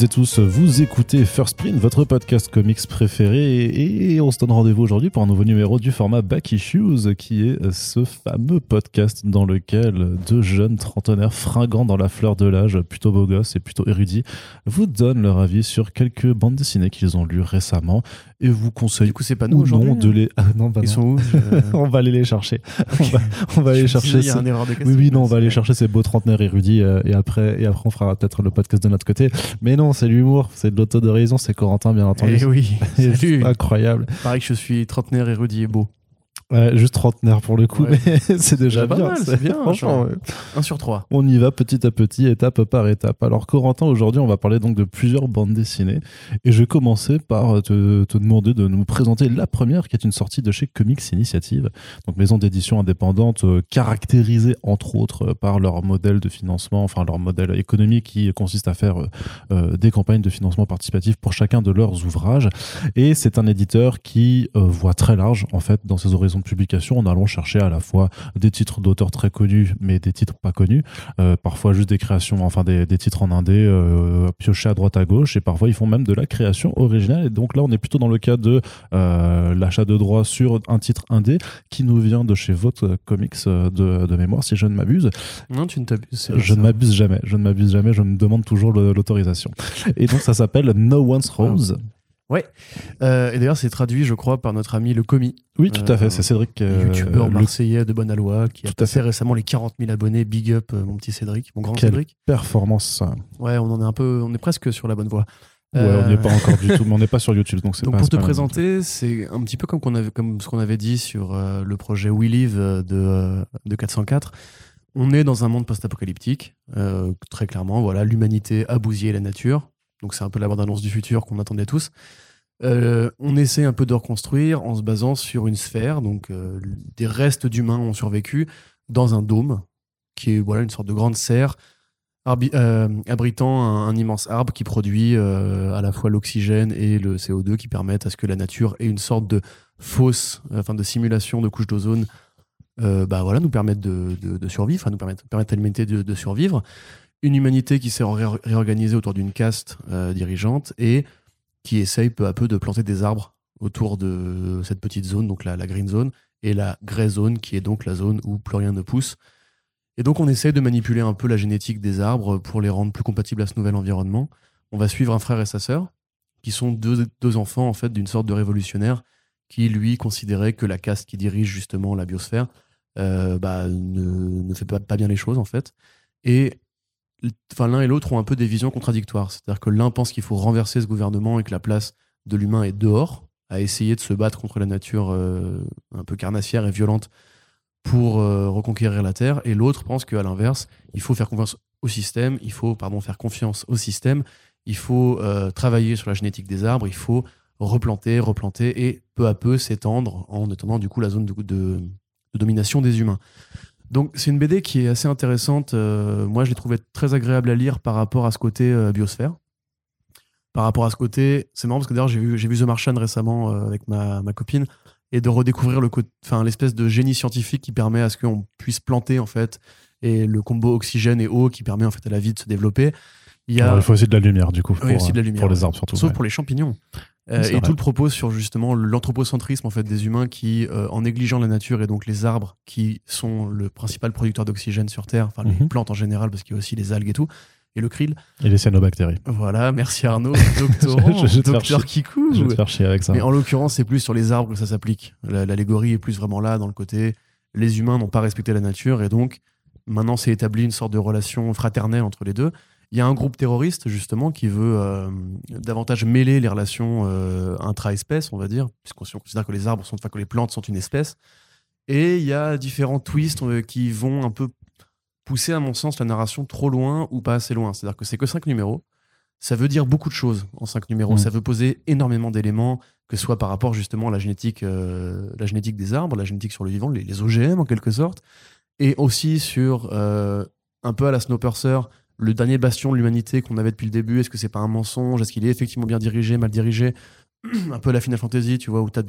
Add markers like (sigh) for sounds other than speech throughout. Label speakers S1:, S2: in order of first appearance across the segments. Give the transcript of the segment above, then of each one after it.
S1: Toutes et tous, vous écoutez First Print, votre podcast comics préféré, et on se donne rendez-vous aujourd'hui pour un nouveau numéro du format Back Issues, qui est ce fameux podcast dans lequel deux jeunes trentenaires fringants dans la fleur de l'âge, plutôt beaux gosses et plutôt érudits, vous donnent leur avis sur quelques bandes dessinées qu'ils ont lues récemment, et vous conseillent
S2: Du coup, c'est pas nous
S1: non de les... Ah, non, bah
S2: Ils
S1: non.
S2: sont où (laughs)
S1: on va aller les chercher. (laughs) On va, on va
S2: Je
S1: aller chercher.
S2: disais, Il y a
S1: ce-
S2: une erreur de
S1: Oui, oui, non, on va aller chercher ces beaux trentenaires érudits euh, et après, et après on fera peut-être le podcast de notre côté. Mais non, c'est l'humour, c'est de l'autodérision, c'est Corentin, bien entendu.
S2: Eh oui, (laughs)
S1: C'est
S2: salut.
S1: incroyable.
S2: Pareil que je suis trentenaire érudit et beau.
S1: Ouais, juste trentenaire pour le coup,
S2: Ouais.
S1: mais (laughs) c'est déjà bien.
S2: mal, c'est bien,
S1: Franchement.
S2: Un sur trois.
S1: on y va petit à petit, étape par étape. Alors Corentin, aujourd'hui, on va parler donc de plusieurs bandes dessinées. Et je vais commencer par te, te demander de nous présenter la première, qui est une sortie de chez Comics Initiative, donc maison d'édition indépendante, euh, caractérisée entre autres euh, par leur modèle de financement, enfin leur modèle économique qui consiste à faire euh, euh, des campagnes de financement participatif pour chacun de leurs ouvrages. Et c'est un éditeur qui euh, voit très large en fait dans ses horizons de publication en allant chercher à la fois des titres d'auteurs très connus mais des titres pas connus, euh, parfois juste des créations, enfin des, des titres en indé euh, piochés à droite à gauche et parfois ils font même de la création originale. Et donc là on est plutôt dans le cas de euh, l'achat de droits sur un titre indé qui nous vient de chez votre comics euh, de, de mémoire si je ne m'abuse.
S2: Non, tu ne t'abuses.
S1: Je ne m'abuse jamais, je ne m'abuse jamais, je me demande toujours l'autorisation. Et donc ça s'appelle No One's Rose.
S2: Euh, et d'ailleurs, c'est traduit, je crois, par notre ami le commis,
S1: Oui, tout à fait,
S2: Euh,
S1: c'est Cédric. euh,
S2: youtubeur marseillais de bonne aloi, qui a
S1: Tout à
S2: passé récemment les 40 000 abonnés. Big up, euh, mon petit Cédric, mon grand
S1: Quel-
S2: Cédric.
S1: performance.
S2: Ouais, on en est un peu, on est presque sur la bonne voie.
S1: Ouais, on n'y est pas encore du (laughs) tout, mais on n'est pas sur YouTube, donc c'est
S2: Donc
S1: pas
S2: pour te présenter, c'est un petit peu comme, qu'on avait, comme ce qu'on avait dit sur le projet We Live de, de 404. On est dans un monde post-apocalyptique, euh, très clairement. Voilà, l'humanité a bousillé la nature. Donc c'est un peu la bande-annonce du futur qu'on attendait tous. Euh, on essaie un peu de reconstruire en se basant sur une sphère. Donc euh, des restes d'humains ont survécu dans un dôme qui est voilà une sorte de grande serre euh, abritant un, immense arbre qui produit à la fois l'oxygène et le CO2 qui permettent à ce que la nature ait une sorte de fausse, enfin de simulation de couche d'ozone, bah voilà, nous permettent de, de- survivre, enfin, nous permettent, permettent à l'humanité de survivre. Une humanité qui s'est ré- réorganisée autour d'une caste euh, dirigeante et qui essaye peu à peu de planter des arbres autour de cette petite zone, donc la, green zone, et la grey zone, qui est donc la zone où plus rien ne pousse. Et donc on essaye de manipuler un peu la génétique des arbres pour les rendre plus compatibles à ce nouvel environnement. On va suivre un frère et sa sœur, qui sont deux, enfants en fait d'une sorte de révolutionnaire qui lui considérait que la caste qui dirige justement la biosphère euh, bah, ne, ne fait pas, pas bien les choses en fait. Et l'un et l'autre ont un peu des visions contradictoires. C'est-à-dire que l'un pense qu'il faut renverser ce gouvernement et que la place de l'humain est dehors, à essayer de se battre contre la nature euh, un peu carnassière et violente pour euh, reconquérir la Terre, et l'autre pense qu'à l'inverse, il faut faire confiance au système, il faut faire confiance au système, il faut euh, travailler sur la génétique des arbres, il faut replanter, replanter, et peu à peu s'étendre en étendant du coup la zone de domination des humains. Donc c'est une BD qui est assez intéressante. euh, moi, je l'ai trouvée très agréable à lire par rapport à ce côté euh, biosphère. Par rapport à ce côté, c'est marrant parce que d'ailleurs j'ai vu, vu The Martian récemment euh, avec ma, ma copine et de redécouvrir le enfin l'espèce de génie scientifique qui permet à ce qu'on puisse planter en fait et le combo oxygène et eau qui permet en fait à la vie de se développer. Il y a
S1: Alors, il faut aussi de la lumière, du coup, pour,
S2: Oui, aussi de la lumière,
S1: pour les arbres surtout.
S2: sauf
S1: ouais.
S2: pour les champignons. Euh, et
S1: vrai.
S2: tout le propos sur justement l'anthropocentrisme en fait des humains qui, euh, en négligeant la nature et donc les arbres qui sont le principal producteur d'oxygène sur Terre, enfin les
S1: Mhm.
S2: plantes en général parce qu'il y a aussi les algues et tout, et le krill.
S1: Et les cyanobactéries.
S2: Voilà, merci Arnaud, (laughs) doctorant,
S1: Je- je
S2: docteur
S1: chier.
S2: Kikou.
S1: Je vais te faire chier avec ça.
S2: Mais en l'occurrence, c'est plus sur les arbres que ça s'applique. La- L'allégorie est plus vraiment là, dans le côté les humains n'ont pas respecté la nature et donc maintenant c'est établi une sorte de relation fraternelle entre les deux. Il y a un groupe terroriste justement qui veut euh, davantage mêler les relations euh, intra-espèces, on va dire, puisqu'on si on considère que les arbres sont, enfin que les plantes sont une espèce. Et il y a différents twists euh, qui vont un peu pousser, à mon sens, la narration trop loin ou pas assez loin. C'est-à-dire que c'est que cinq numéros. Ça veut dire beaucoup de choses en cinq numéros.
S1: Mm.
S2: Ça veut poser énormément d'éléments, que ce soit par rapport justement à la génétique, euh, la génétique des arbres, la génétique sur le vivant, les, les OGM en quelque sorte, et aussi sur euh, un peu à la Snowpiercer, le dernier bastion de l'humanité qu'on avait depuis le début. Est-ce que c'est pas un mensonge? Est-ce qu'il est effectivement bien dirigé, mal dirigé? (clears throat) Un peu la Final Fantasy, tu vois, où tu as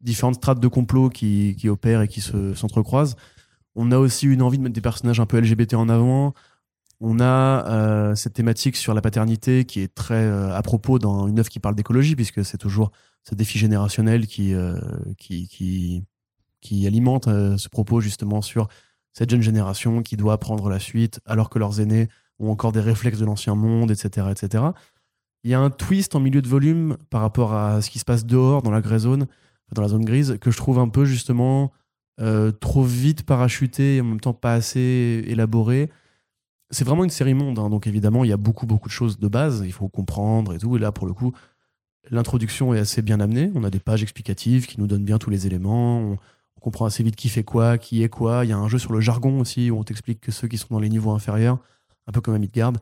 S2: différentes strates de complot qui, qui opèrent et qui se- s'entrecroisent. On a aussi une envie de mettre des personnages un peu LGBT en avant. On a euh, cette thématique sur la paternité qui est très euh, à propos dans une œuvre qui parle d'écologie, puisque c'est toujours ce défi générationnel qui, euh, qui, qui alimente ce propos justement sur cette jeune génération qui doit prendre la suite alors que leurs aînés ont encore des réflexes de l'ancien monde, etc., etc. Il y a un twist en milieu de volume par rapport à ce qui se passe dehors, dans la grey zone, dans la zone grise, que je trouve un peu justement trop vite parachuté et en même temps pas assez élaboré c'est vraiment une série monde, hein, donc évidemment, il y a beaucoup, beaucoup de choses de base, il faut comprendre et tout. Et là, pour le coup, l'introduction est assez bien amenée. On a des pages explicatives qui nous donnent bien tous les éléments. On, comprend assez vite qui fait quoi, qui est quoi. Il y a un jeu sur le jargon aussi, où on t'explique que ceux qui sont dans les niveaux inférieurs, un peu comme à Midgard,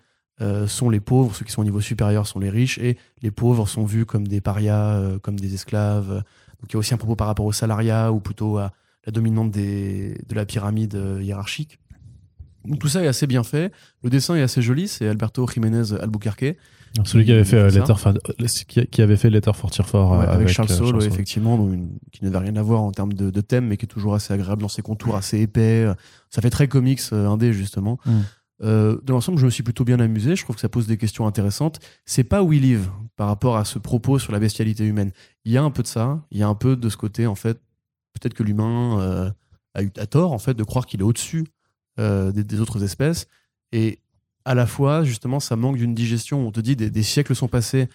S2: euh, sont les pauvres, ceux qui sont au niveau supérieur sont les riches, et les pauvres sont vus comme des parias, euh, comme des esclaves. Donc il y a aussi un propos par rapport au salariat, ou plutôt à la dominante des, de la pyramide euh, hiérarchique. Donc tout ça est assez bien fait. Le dessin est assez joli. C'est Alberto Jiménez Albuquerque.
S1: Celui qui avait fait, euh, Letter, qui avait fait Letter for
S2: avec, Charles Saul, effectivement, qui n'avait rien à voir en termes de, thème, mais qui est toujours assez agréable dans ses contours, assez épais. Ça fait très comics indé, justement. Mm. Dans l'ensemble, je me suis plutôt bien amusé. Je trouve que ça pose des questions intéressantes. C'est pas We Live par rapport à ce propos sur la bestialité humaine. Il y a un peu de ça. Il y a un peu de ce côté, en fait, peut-être que l'humain a eu à tort, en fait, de croire qu'il est au-dessus euh, des, autres espèces. Et à la fois, justement, ça manque d'une digestion. On te dit des siècles sont passés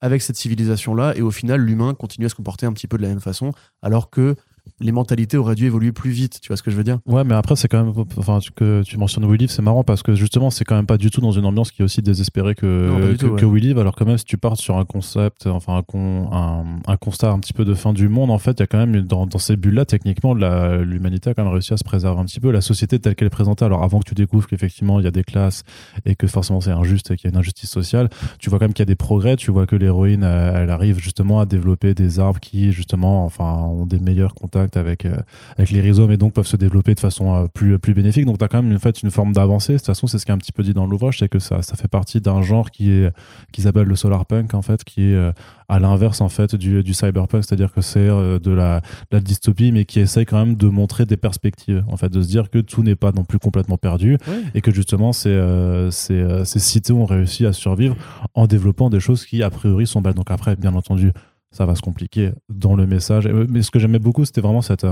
S2: avec cette civilisation-là, et au final, l'humain continue à se comporter un petit peu de la même façon, alors que les mentalités auraient dû évoluer plus vite. Tu vois ce que je veux dire?
S1: Ouais, mais après, c'est quand même. Enfin, que tu mentionnes We Live, c'est marrant parce que justement, c'est quand même pas du tout dans une ambiance qui est aussi désespérée que, que, We Live. Alors, quand même, si tu pars sur un concept, enfin, un, un, constat un petit peu de fin du monde, en fait, il y a quand même, dans, dans ces bulles-là, techniquement, l'humanité a quand même réussi à se préserver un petit peu. La société telle qu'elle est présentée, alors avant que tu découvres qu'effectivement, il y a des classes et que forcément c'est injuste et qu'il y a une injustice sociale, tu vois quand même qu'il y a des progrès. Tu vois que l'héroïne, elle, arrive justement à développer des arbres qui, justement, enfin, ont des meilleurs avec. Euh, avec les rhizomes et donc peuvent se développer de façon euh, plus, plus bénéfique. Donc tu as quand même une, fait, une forme d'avancée. De toute façon, c'est ce qui est un petit peu dit dans l'ouvrage, c'est que ça, ça fait partie d'un genre qui est qui s'appelle le solar punk en fait, qui est euh, à l'inverse en fait du, du cyberpunk, c'est-à-dire que c'est euh, de la, la, dystopie, mais qui essaye quand même de montrer des perspectives, en fait, de se dire que tout n'est pas non plus complètement perdu et que justement ces, ces, ces cités ont réussi à survivre en développant des choses qui a priori sont belles. Donc après, bien entendu, ça va se compliquer dans le message. Mais ce que j'aimais beaucoup, c'était vraiment cette,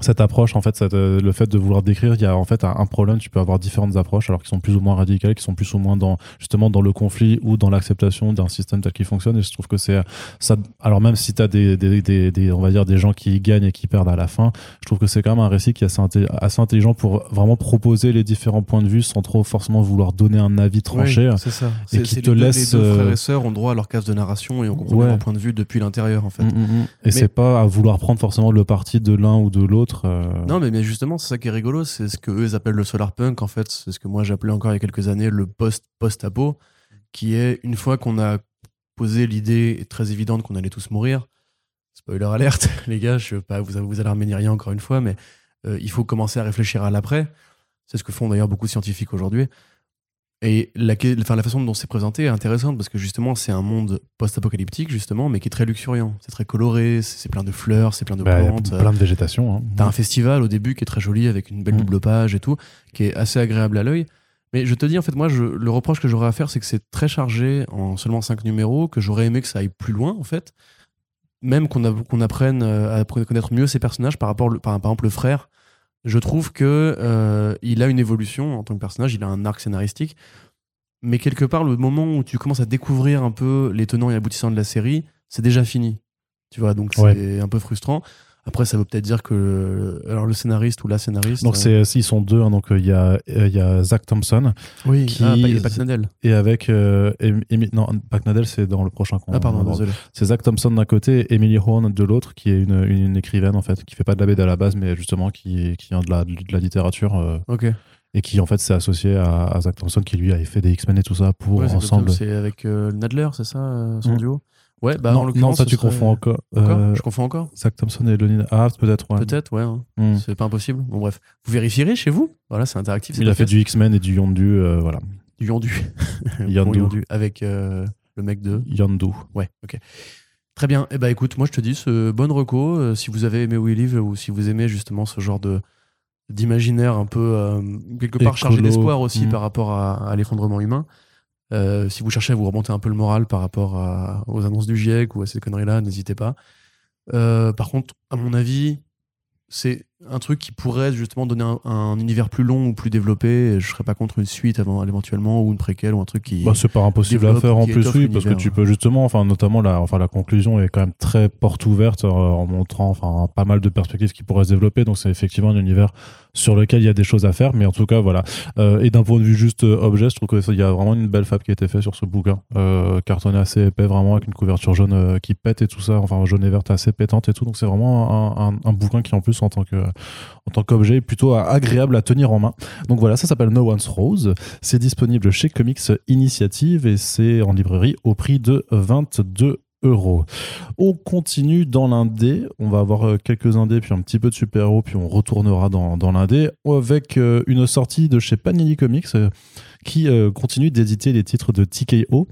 S1: cette approche en fait euh, le fait de vouloir décrire il y a en fait un, problème. Tu peux avoir différentes approches alors qui sont plus ou moins radicales qui sont plus ou moins dans justement dans le conflit ou dans l'acceptation d'un système tel qu'il fonctionne. Et je trouve que c'est ça alors même si tu as des, des, des, on va dire des gens qui gagnent et qui perdent à la fin je trouve que c'est quand même un récit qui est assez, assez, intelligent pour vraiment proposer les différents points de vue sans trop forcément vouloir donner un avis tranché
S2: c'est ça. et qui te laisse les deux frères et euh, sœurs ont droit à leur case de narration et on comprend leur point de vue depuis l'intérieur en fait. Mm, mm,
S1: mm. et c'est pas à vouloir prendre forcément le parti de l'un ou de l'autre euh.
S2: Non, mais, justement, c'est ça qui est rigolo. C'est ce que eux appellent le solar punk. En fait, c'est ce que moi j'appelais encore il y a quelques années le post-post-apo, qui est une fois qu'on a posé l'idée très évidente qu'on allait tous mourir. Spoiler alerte, (laughs) les gars, je veux pas vous, vous alarmer ni rien encore une fois, mais euh, il faut commencer à réfléchir à l'après. C'est ce que font d'ailleurs beaucoup de scientifiques aujourd'hui. Et la, enfin, la façon dont c'est présenté est intéressante parce que justement, c'est un monde post-apocalyptique, justement, mais qui est très luxuriant. C'est très coloré, c'est plein de fleurs, c'est plein de bah, plantes.
S1: Plein de végétation. Hein.
S2: T'as un festival au début qui est très joli avec une belle mm. double page et tout, qui est assez agréable à l'œil. Mais je te dis, en fait, moi, je, le reproche que j'aurais à faire, c'est que c'est très chargé en seulement 5 numéros, que j'aurais aimé que ça aille plus loin, en fait. Même qu'on apprenne euh, à connaître mieux ces personnages par rapport, par, par exemple, le frère je trouve que euh, il a une évolution en tant que personnage, il a un arc scénaristique, mais quelque part le moment où tu commences à découvrir un peu les tenants et aboutissants de la série, c'est déjà fini. Tu vois, donc c'est un peu frustrant. Après, ça veut peut-être dire que alors le scénariste ou la scénariste.
S1: Donc c'est euh, ils sont deux. Hein, donc euh, il y a il y a Zach Thompson.
S2: Oui. Qui, ah, Nadell.
S1: Et avec non Pac Nadell c'est dans le prochain.
S2: Ah pardon désolé.
S1: C'est Zach Thompson d'un côté, et Emily Horn de l'autre, qui est une, une, écrivaine en fait, qui fait pas de la BD à la base, mais justement qui qui vient de la de la littérature. Euh,
S2: ok.
S1: Et qui en fait s'est associé à, à, Zach Thompson qui lui avait fait des X-Men et tout ça pour ensemble.
S2: C'est avec Nadler, c'est ça son mm. duo? Ouais, bah
S1: non, non ça tu confonds encore.
S2: Euh, je confonds encore.
S1: Zach Thompson et Lonnie Ah, peut-être, ouais.
S2: Peut-être, ouais. Hein. Hmm. C'est pas impossible. Bon, bref. Vous vérifierez chez vous Voilà, c'est interactif.
S1: Il a fait du X-Men et du Yondu, euh, voilà.
S2: Du (laughs) Yondu.
S1: Yondu.
S2: Avec euh, le mec de.
S1: Yondu.
S2: Ouais, ok. Très bien. Eh ben, écoute, moi, je te dis, ce bonne reco. si vous avez aimé We Live ou si vous aimez justement ce genre de, d'imaginaire un peu quelque part chargé d'espoir aussi
S1: Mm.
S2: par rapport à, à l'effondrement humain. Euh, si vous cherchez à vous remonter un peu le moral par rapport à- aux annonces du GIEC ou à ces conneries-là, n'hésitez pas. Euh, par contre, à mon avis, c'est un truc qui pourrait justement donner un, un univers plus long ou plus développé. Je serais pas contre une suite avant, éventuellement ou une préquelle ou un truc qui.
S1: Bah, c'est pas impossible à faire en plus, oui, parce que tu peux justement, enfin, notamment la, enfin, la conclusion est quand même très porte ouverte euh, en montrant, enfin, pas mal de perspectives qui pourraient se développer. Donc, c'est effectivement un univers sur lequel il y a des choses à faire, mais en tout cas, voilà. Euh, et d'un point de vue juste euh, objet, je trouve qu'il y a vraiment une belle fab qui a été faite sur ce bouquin, euh, cartonné assez épais, vraiment avec une couverture jaune euh, qui pète et tout ça, enfin, jaune et verte assez pétante et tout. Donc, c'est vraiment un, un- un bouquin qui, en plus, en tant que, en tant qu'objet, est plutôt agréable à tenir en main. Donc voilà, ça s'appelle No One's Rose. C'est disponible chez Comics Initiative et c'est en librairie au prix de 22 On continue dans l'indé. On va avoir euh, quelques indés, puis un petit peu de super-héros, puis on retournera dans, dans l'indé avec euh, une sortie de chez Panini Comics euh, qui continue d'éditer les titres de TKO.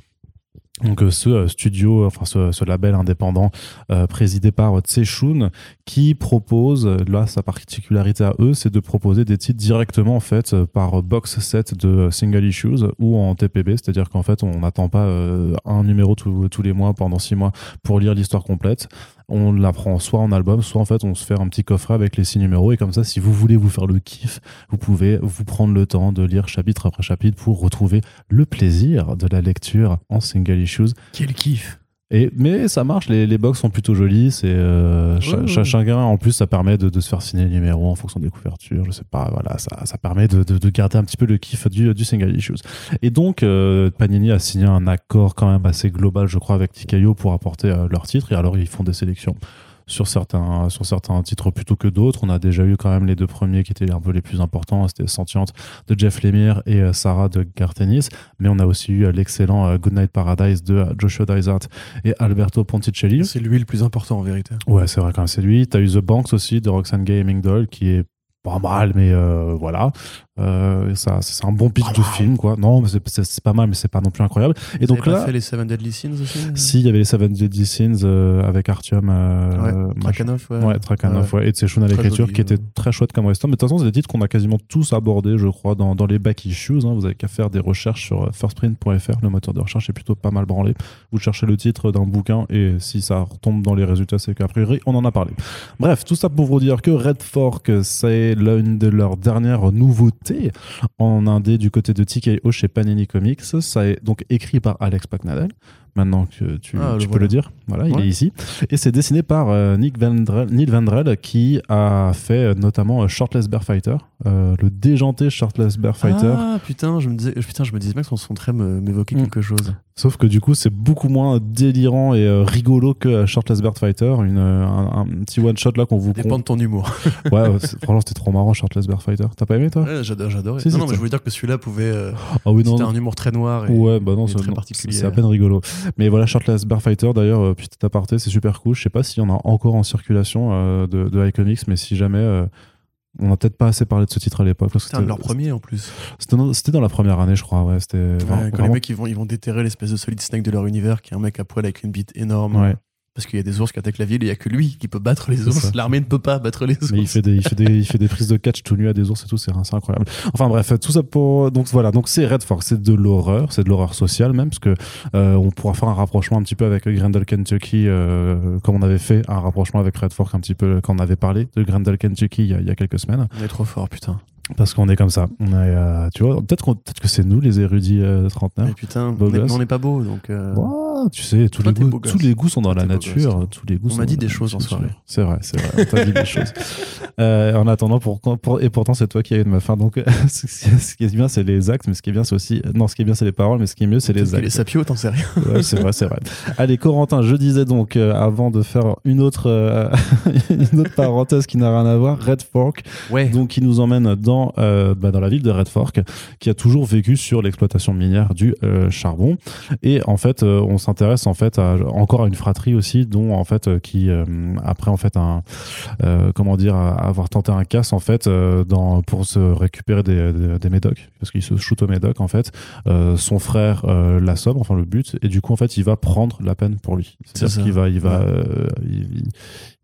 S1: Donc euh, ce euh, studio, enfin ce, ce label indépendant euh, présidé par Tse Shun, qui propose, euh, là sa particularité à eux, c'est de proposer des titres directement en fait euh, par box set de euh, single issues ou en TPB, c'est-à-dire qu'en fait on n'attend pas euh, un numéro tous les mois pendant six mois pour lire l'histoire complète. On la prend soit en album, soit en fait on se fait un petit coffret avec les six numéros et comme ça si vous voulez vous faire le kiff, vous pouvez vous prendre le temps de lire chapitre après chapitre pour retrouver le plaisir de la lecture en single issues.
S2: Quel kiff
S1: Et, mais ça marche, les, les box sont plutôt jolies. C'est euh,
S2: Ouais, ouais.
S1: cha- chacun, en plus, ça permet de, de se faire signer le numéro en fonction des couvertures. Je sais pas, voilà, ça, ça permet de, de, de garder un petit peu le kiff du, du single issues. Et donc, euh, Panini a signé un accord quand même assez global, je crois, avec TKO pour apporter euh, leur titre. Et alors, ils font des sélections sur certains, sur certains titres plutôt que d'autres. On a déjà eu quand même les deux premiers qui étaient un peu les plus importants. C'était Sentiente de Jeff Lemire et euh, Sarah de Gartenis. Mais on a aussi eu euh, l'excellent euh, Goodnight Paradise de Joshua Dysart et Alberto Ponticelli.
S2: C'est lui le plus important en vérité.
S1: Ouais, c'est vrai quand même, c'est lui. T'as eu The Banks aussi de Roxanne Gaming Doll qui est pas mal, mais euh, voilà. Euh, ça, c'est un bon pitch
S2: Pas
S1: de film, quoi. Non, mais c'est- pas mal, mais c'est pas non plus incroyable. Et donc
S2: avez pas
S1: là,
S2: fait les Seven Deadly Sins aussi
S1: si, il y avait les Seven Deadly Sins euh, avec Artyom. euh,
S2: Ouais. Trakhanov, ouais.
S1: Ouais, Trakhanov, ouais. Et Tsechoun à l'écriture, qui était
S2: ouais.
S1: très chouette comme western. Mais de toute façon, c'est des titres qu'on a quasiment tous abordés, je crois, dans, dans les back issues. hein. Vous avez qu'à faire des recherches sur euh, firstprint.fr. Le moteur de recherche est plutôt pas mal branlé. Vous cherchez le titre d'un bouquin et si ça retombe dans les résultats, c'est qu'a priori, on en a parlé. Bref, tout ça pour vous dire que Red Fork, c'est l'une de leurs dernières nouveautés en indé du côté de TKO chez Panini Comics. Ça est donc écrit par Alex Packnadel. Maintenant que tu,
S2: Ah, le
S1: peux
S2: voilà.
S1: le dire, voilà, il est ici. Et c'est dessiné par euh, Nick Vandrel, Neil Vandrel qui a fait euh, notamment euh, Shortless Bear Fighter, euh, le déjanté Shortless Bear Fighter.
S2: Ah putain, je me disais, putain, je me disais bien que son son trait m'évoquait
S1: Mm.
S2: quelque chose.
S1: Sauf que du coup, c'est beaucoup moins délirant et euh, rigolo que Shortless Bear Fighter, une, un, un petit one shot là qu'on vous.
S2: Dépend de ton humour.
S1: Ouais, franchement, c'était trop marrant Shortless Bear Fighter. T'as pas aimé toi?
S2: Ouais, j'adore.
S1: Si,
S2: non, non, mais je voulais dire que celui-là pouvait.
S1: Ah oui, non,
S2: c'était un humour très noir. Et,
S1: Ouais, bah non, c'est
S2: très particulier.
S1: c'est à peine rigolo. Mais voilà, Shirtless Bear Fighter, d'ailleurs, euh, petit aparté, c'est super cool. Je sais pas s'il y en a encore en circulation euh, de, de iComics, mais si jamais, euh, on n'a peut-être pas assez parlé de ce titre à l'époque.
S2: C'était un de leurs premiers en plus.
S1: C'était dans, la première année, je crois. Ouais, c'était
S2: Ouais,
S1: vraiment-
S2: quand les
S1: vraiment-
S2: mecs ils vont, ils vont déterrer l'espèce de solid snake de leur univers, qui est un mec à poil avec une bite énorme.
S1: Ouais.
S2: Parce qu'il y a des ours qui attaquent la ville et il y a que lui qui peut battre les ours. L'armée ne peut pas battre les ours.
S1: Mais il fait, des, il, fait des, il fait des prises de catch tout nu à des ours et tout, c'est incroyable. Enfin bref, tout ça pour. Donc voilà, donc c'est Red Fork, c'est de l'horreur, c'est de l'horreur sociale même, parce que euh, on pourra faire un rapprochement un petit peu avec Grendel Kentucky, euh, comme on avait fait un rapprochement avec Red Fork un petit peu quand on avait parlé de Grendel Kentucky il y a, il y a quelques semaines.
S2: On est trop fort, putain.
S1: Parce qu'on est comme ça. On est, euh, tu vois, peut-être que c'est nous les érudits trentenaires.
S2: Mais putain,
S1: Beau
S2: on n'est pas beau, donc.
S1: Ouah, tu sais, tous,
S2: Toi,
S1: les goûts, tous les goûts sont dans la
S2: gosse,
S1: nature. tous les goûts
S2: On m'a dit des choses en soirée.
S1: C'est vrai, c'est vrai. On t'a dit des (laughs) choses. Euh, en attendant, pour, pour- et pourtant, c'est toi qui as eu de ma fin. Donc, (laughs) ce qui est bien, c'est les actes, mais ce qui est bien, c'est aussi. Non, ce qui est bien, c'est les paroles, mais ce qui est mieux, c'est les actes.
S2: sapio, t'en sais rien.
S1: Ouais, c'est vrai, c'est vrai. Allez, Corentin, je disais donc, euh, avant de faire une autre, euh, (laughs) une autre parenthèse qui n'a rien à voir, Red Fork,
S2: Ouais.
S1: donc qui nous emmène dans, bah, dans la ville de Red Fork, qui a toujours vécu sur l'exploitation minière du charbon. Et en fait, on, s'intéresse en fait à, encore à une fratrie aussi, dont en fait qui après en fait un comment dire avoir tenté un casse en fait dans pour se récupérer des, des, médocs parce qu'il se shoot au médoc en fait. son frère l'assomme, enfin le but, et du coup en fait il va prendre la peine pour lui. C'est-à-dire qu'il va il va il,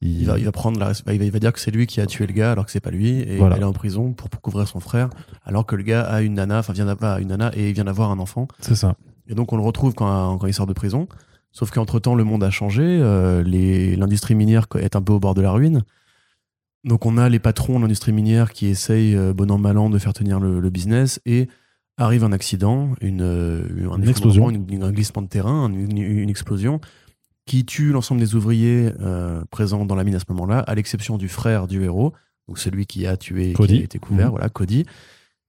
S2: il, va, il va prendre la, bah, il, va, il va dire que c'est lui qui a tué le gars alors que c'est pas lui et il est en prison pour, couvrir son frère alors que le gars a une nana, enfin vient d'avoir une nana et il vient d'avoir un enfant.
S1: C'est ça.
S2: Et donc on le retrouve quand, quand il sort de prison. Sauf qu'entre temps le monde a changé, euh, l'industrie minière est un peu au bord de la ruine. Donc on a les patrons de l'industrie minière qui essayent euh, bon an mal an de faire tenir le, business et arrive un accident, une, euh,
S1: une explosion,
S2: un glissement de terrain, une explosion qui tue l'ensemble des ouvriers euh, présents dans la mine à ce moment-là, à l'exception du frère du héros, donc celui qui a tué, qui a été couvert, mhm. voilà, Cody.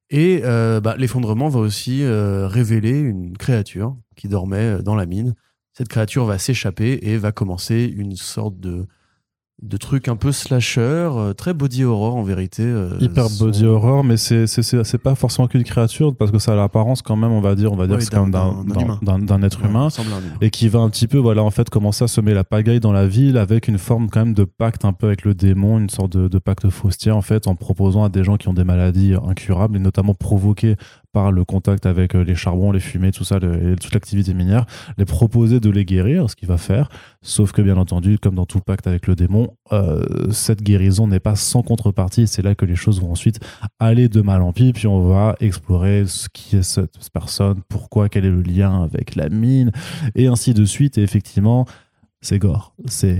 S2: Et euh, bah, l'effondrement va aussi euh, révéler une créature qui dormait dans la mine. Cette créature va s'échapper et va commencer une sorte de de trucs un peu slasher, euh, très body horror en vérité. Euh,
S1: Hyper body horror, mais c'est c'est pas forcément qu'une créature parce que ça a l'apparence quand même, on va dire, on va dire c'est quand même d'un être humain et qui va un petit peu, voilà, en fait, commencer à semer la pagaille dans la ville avec une forme quand même de pacte un peu avec le démon, une sorte de, de pacte faustier en fait, en proposant à des gens qui ont des maladies incurables et notamment provoquées par le contact avec euh, les charbons, les fumées, tout ça, toute l'activité minière, les proposer de les guérir, ce qu'il va faire. Sauf que bien entendu, comme dans tout pacte avec le démon, euh, cette guérison n'est pas sans contrepartie. C'est là que les choses vont ensuite aller de mal en pis. Puis on va explorer ce qui est cette personne, pourquoi, quel est le lien avec la mine, et ainsi de suite. Et effectivement, c'est gore. C'est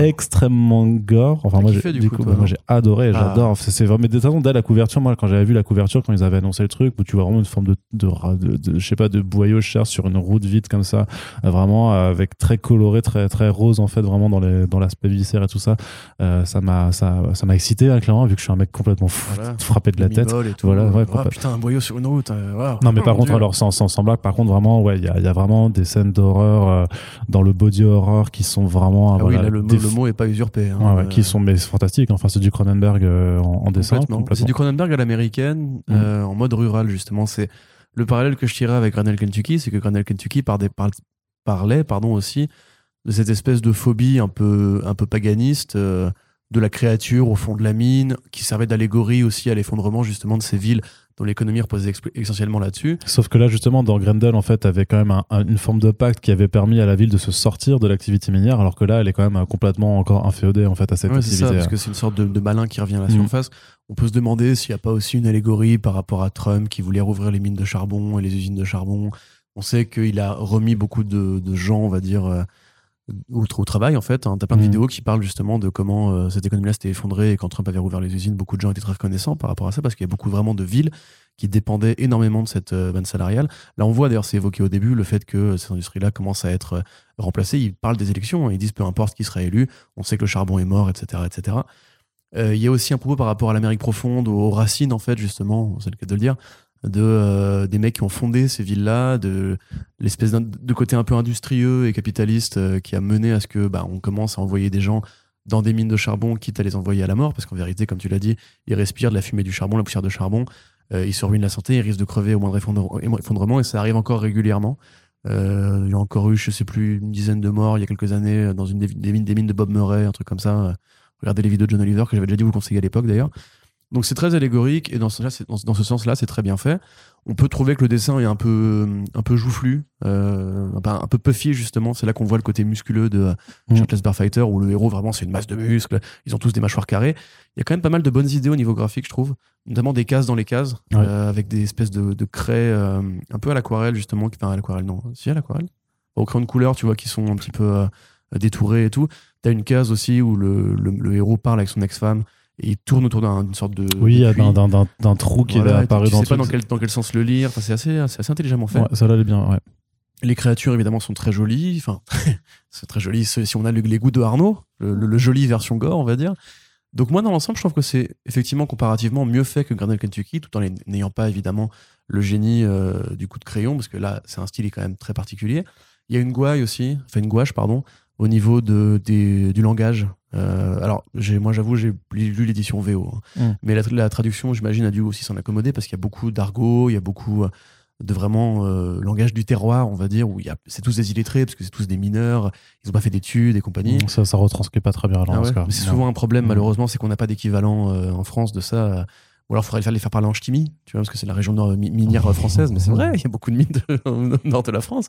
S1: extrêmement gore. Enfin, moi, j'ai, du coup, bah, moi, j'ai adoré, ah. j'adore. C'est vraiment, mais de toute façon, dès la couverture, moi, quand j'avais vu la couverture, quand ils avaient annoncé le truc, où tu vois vraiment une forme de, de, de, je sais pas, de boyau cher sur une route vide comme ça, vraiment, avec très coloré, très, très rose, en fait, vraiment dans les, dans l'aspect viscéral et tout ça, euh, ça m'a, ça, ça m'a excité, hein, clairement, vu que je suis un mec complètement fou, frappé de la tête.
S2: Voilà, ouais, oh, putain, un boyau sur une route. Euh,
S1: non, mais par contre, alors, sans, sans, sans blague, par contre, vraiment, ouais, il y a, y a vraiment des scènes d'horreur euh, dans le body horror qui sont vraiment
S2: ah oui, le, mot est pas usurpé.
S1: Hein, qui sont mais fantastiques. Enfin, c'est du Cronenberg euh, en, dessin.
S2: C'est du Cronenberg à l'américaine, mm. euh, en mode rural justement. C'est le parallèle que je tirais avec Granel Kentucky, c'est que Granel Kentucky parlait, pardon aussi de cette espèce de phobie un peu un peu paganiste. Euh, de la créature au fond de la mine, qui servait d'allégorie aussi à l'effondrement justement de ces villes dont l'économie reposait essentiellement là-dessus.
S1: Sauf que là, justement, dans Grendel, en fait, avait quand même une forme de pacte qui avait permis à la ville de se sortir de l'activité minière, alors que là, elle est quand même complètement encore inféodée en fait à cette
S2: ouais, activité. Ça, parce que c'est une sorte de, malin qui revient à la mm. surface. On peut se demander s'il n'y a pas aussi une allégorie par rapport à Trump qui voulait rouvrir les mines de charbon et les usines de charbon. On sait qu'il a remis beaucoup de, gens, on va dire, euh, au, au, travail en fait. Hein. T'as plein de mm. vidéos qui parlent justement de comment euh, cette économie-là s'était effondrée et quand Trump avait rouvert les usines, beaucoup de gens étaient très reconnaissants par rapport à ça parce qu'il y a beaucoup vraiment de villes qui dépendaient énormément de cette euh, bande salariale. Là, on voit d'ailleurs, c'est évoqué au début, le fait que cette industrie-là commence à être euh, remplacée. Ils parlent des élections, hein. ils disent peu importe qui sera élu, on sait que le charbon est mort, etc. etc. Il y a aussi un propos par rapport à l'Amérique profonde, aux racines en fait, justement, c'est le cas de le dire, de euh, des mecs qui ont fondé ces villes-là, de l'espèce de côté un peu industrieux et capitaliste euh, qui a mené à ce que bah, on commence à envoyer des gens dans des mines de charbon, quitte à les envoyer à la mort, parce qu'en vérité, comme tu l'as dit, ils respirent de la fumée du charbon, la poussière de charbon, euh, ils se ruinent la santé, ils risquent de crever au moindre effondrement, et ça arrive encore régulièrement. il y a encore eu, je sais plus, une dizaine de morts il y a quelques années dans une des, mines, des mines de Bob Murray, un truc comme ça. regardez les vidéos de John Oliver que j'avais déjà dit vous conseiller à l'époque d'ailleurs. Donc c'est très allégorique et dans ce, dans, ce sens-là, c'est très bien fait. On peut trouver que le dessin est un peu, un peu joufflu, euh, un, peu puffy justement. C'est là qu'on voit le côté musculeux de. Shirtless Fighter où le héros vraiment c'est une masse de muscles. Ils ont tous des mâchoires carrées. Il y a quand même pas mal de bonnes idées au niveau graphique, je trouve, notamment des cases dans les cases euh, avec des espèces de, de craies euh, un peu à l'aquarelle justement, enfin à l'aquarelle non, si à l'aquarelle, au crayon de couleur, tu vois, qui sont un petit peu euh, détourés et tout. T'as une case aussi où le, le, le héros parle avec son ex-femme et il tourne autour d'une sorte de.
S1: Oui, d'un trou qui va apparaître dans
S2: sais pas dans quel, dans quel sens le lire. Enfin, c'est assez, assez intelligemment fait.
S1: ça là, est bien, ouais.
S2: Les créatures, évidemment, sont très jolies. Enfin, (laughs) c'est très joli si on a les goûts de Arnaud, le, joli version gore, on va dire. Donc, moi, dans l'ensemble, je trouve que c'est effectivement comparativement mieux fait que Granel Kentucky, tout en n'ayant pas, évidemment, le génie euh, du coup de crayon, parce que là, c'est un style quand même très particulier. Il y a une gouaille aussi, enfin, une gouache, pardon, au niveau de, des, du langage. Euh, alors, moi, j'avoue, j'ai lu l'édition VO, hein. mm. mais la, traduction, j'imagine, a dû aussi s'en accommoder parce qu'il y a beaucoup d'argot, il y a beaucoup de vraiment euh, langage du terroir, on va dire, où c'est tous des illettrés, parce que c'est tous des mineurs, ils ont pas fait d'études et compagnie.
S1: Ça, ça retranscrit pas très bien
S2: Ah
S1: alors,
S2: ouais. Mais c'est souvent un problème,
S1: Mm.
S2: malheureusement, c'est qu'on n'a pas d'équivalent euh, en France de ça. Ou alors, il faudrait les faire, parler en ch'timi, tu vois, parce que c'est la région nord- mi- minière euh, française. Mais c'est vrai, il y a beaucoup de mines de- au (laughs) nord de la France.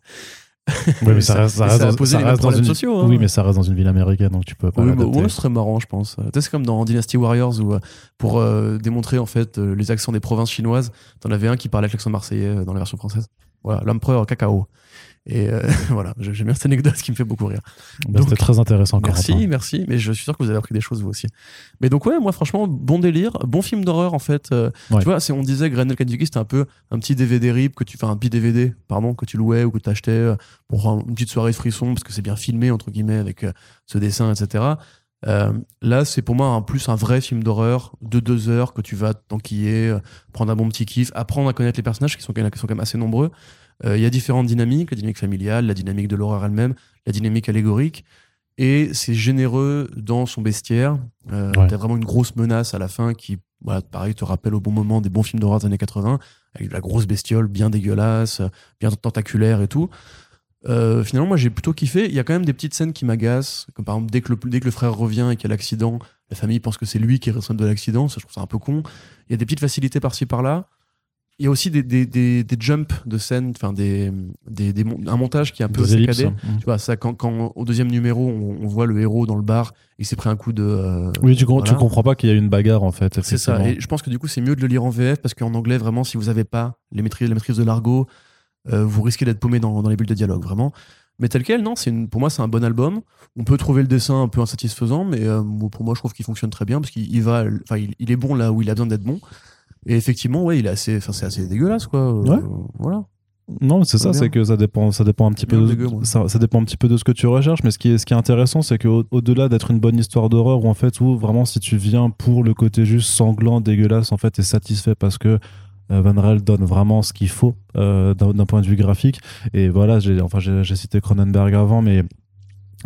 S2: (laughs)
S1: Oui, mais ça reste, ça
S2: mais
S1: reste
S2: ça a
S1: dans- ça reste une,
S2: sociaux, hein.
S1: oui, mais ça reste dans une ville américaine, donc tu peux pas
S2: Oui, ouais, ce serait marrant, je pense. Tu sais, c'est comme dans Dynasty Warriors où, euh, pour euh, démontrer en fait euh, les accents des provinces chinoises, t'en avais un qui parlait avec l'accent marseillais dans la version française. Voilà, l'empereur cacao. Et euh, (laughs) voilà, j'ai- j'aime bien cette anecdote qui me fait beaucoup rire.
S1: Bah, C'était très intéressant.
S2: Merci,
S1: Corentin.
S2: merci. Mais je suis sûr que vous avez appris des choses vous aussi. Mais donc ouais, moi franchement, bon délire, bon film d'horreur en fait. Euh,
S1: Ouais.
S2: Tu vois, c'est on disait Grenelle Kentucky, c'était un peu un petit DVD rip que tu fais un petit DVD, pardon, que tu louais ou que tu achetais euh, pour un- une petite soirée de frisson parce que c'est bien filmé entre guillemets avec ce dessin, etc. Euh, là, c'est pour moi un plus un vrai film d'horreur de deux heures que tu vas t'enquiller, prendre un bon petit kiff, apprendre à connaître les personnages qui sont, qui sont quand même assez nombreux. Euh, Il y a différentes dynamiques, la dynamique familiale, la dynamique de l'horreur elle-même, la dynamique allégorique. Et c'est généreux dans son bestiaire. Euh,
S1: Ouais.
S2: T'as vraiment une grosse menace à la fin qui, voilà, pareil, te rappelle au bon moment des bons films d'horreur des années 80, avec de la grosse bestiole bien dégueulasse, bien tentaculaire et tout. Euh, finalement, moi j'ai plutôt kiffé. Il y a quand même des petites scènes qui m'agacent, comme par exemple dès que, le, dès que le frère revient et qu'il y a l'accident, la famille pense que c'est lui qui est responsable de l'accident. Ça, je trouve ça un peu con. Il y a des petites facilités par-ci par-là. Il y a aussi des, des, des, des jumps de scènes, enfin des, des, des un montage qui est un peu saccadé.
S1: Mm.
S2: Tu vois, ça, quand, quand au deuxième numéro, on, on voit le héros dans le bar, il s'est pris un coup de. euh,
S1: Oui, tu, com- tu
S2: voilà.
S1: comprends pas qu'il y a une bagarre en fait.
S2: C'est ça. Et je pense que du coup, c'est mieux de le lire en VF parce qu'en anglais, vraiment, si vous n'avez pas les maîtrises, la maîtrise de l'argot, euh, vous risquez d'être paumé dans, dans les bulles de dialogue, vraiment. Mais tel quel, non, une, pour moi, c'est un bon album. On peut trouver le dessin un peu insatisfaisant, mais euh, pour moi, je trouve qu'il fonctionne très bien parce qu'il il va, enfin, il, il est bon là où il a besoin d'être bon. Et effectivement, ouais, il est assez, enfin, c'est assez dégueulasse, quoi. Euh,
S1: Ouais.
S2: Voilà.
S1: Non, c'est ça, c'est que ça dépend, ça dépend un petit peu, de,
S2: dégueu,
S1: ça, ça dépend un petit peu de ce que tu recherches. Mais ce qui est, ce qui est intéressant, c'est qu'au au-delà d'être une bonne histoire d'horreur, ou en fait, où vraiment si tu viens pour le côté juste sanglant, dégueulasse, en fait, t'es satisfait parce que euh, Van Rel donne vraiment ce qu'il faut euh, d'un point de vue graphique. Et voilà, j'ai, enfin, j'ai cité Cronenberg avant, mais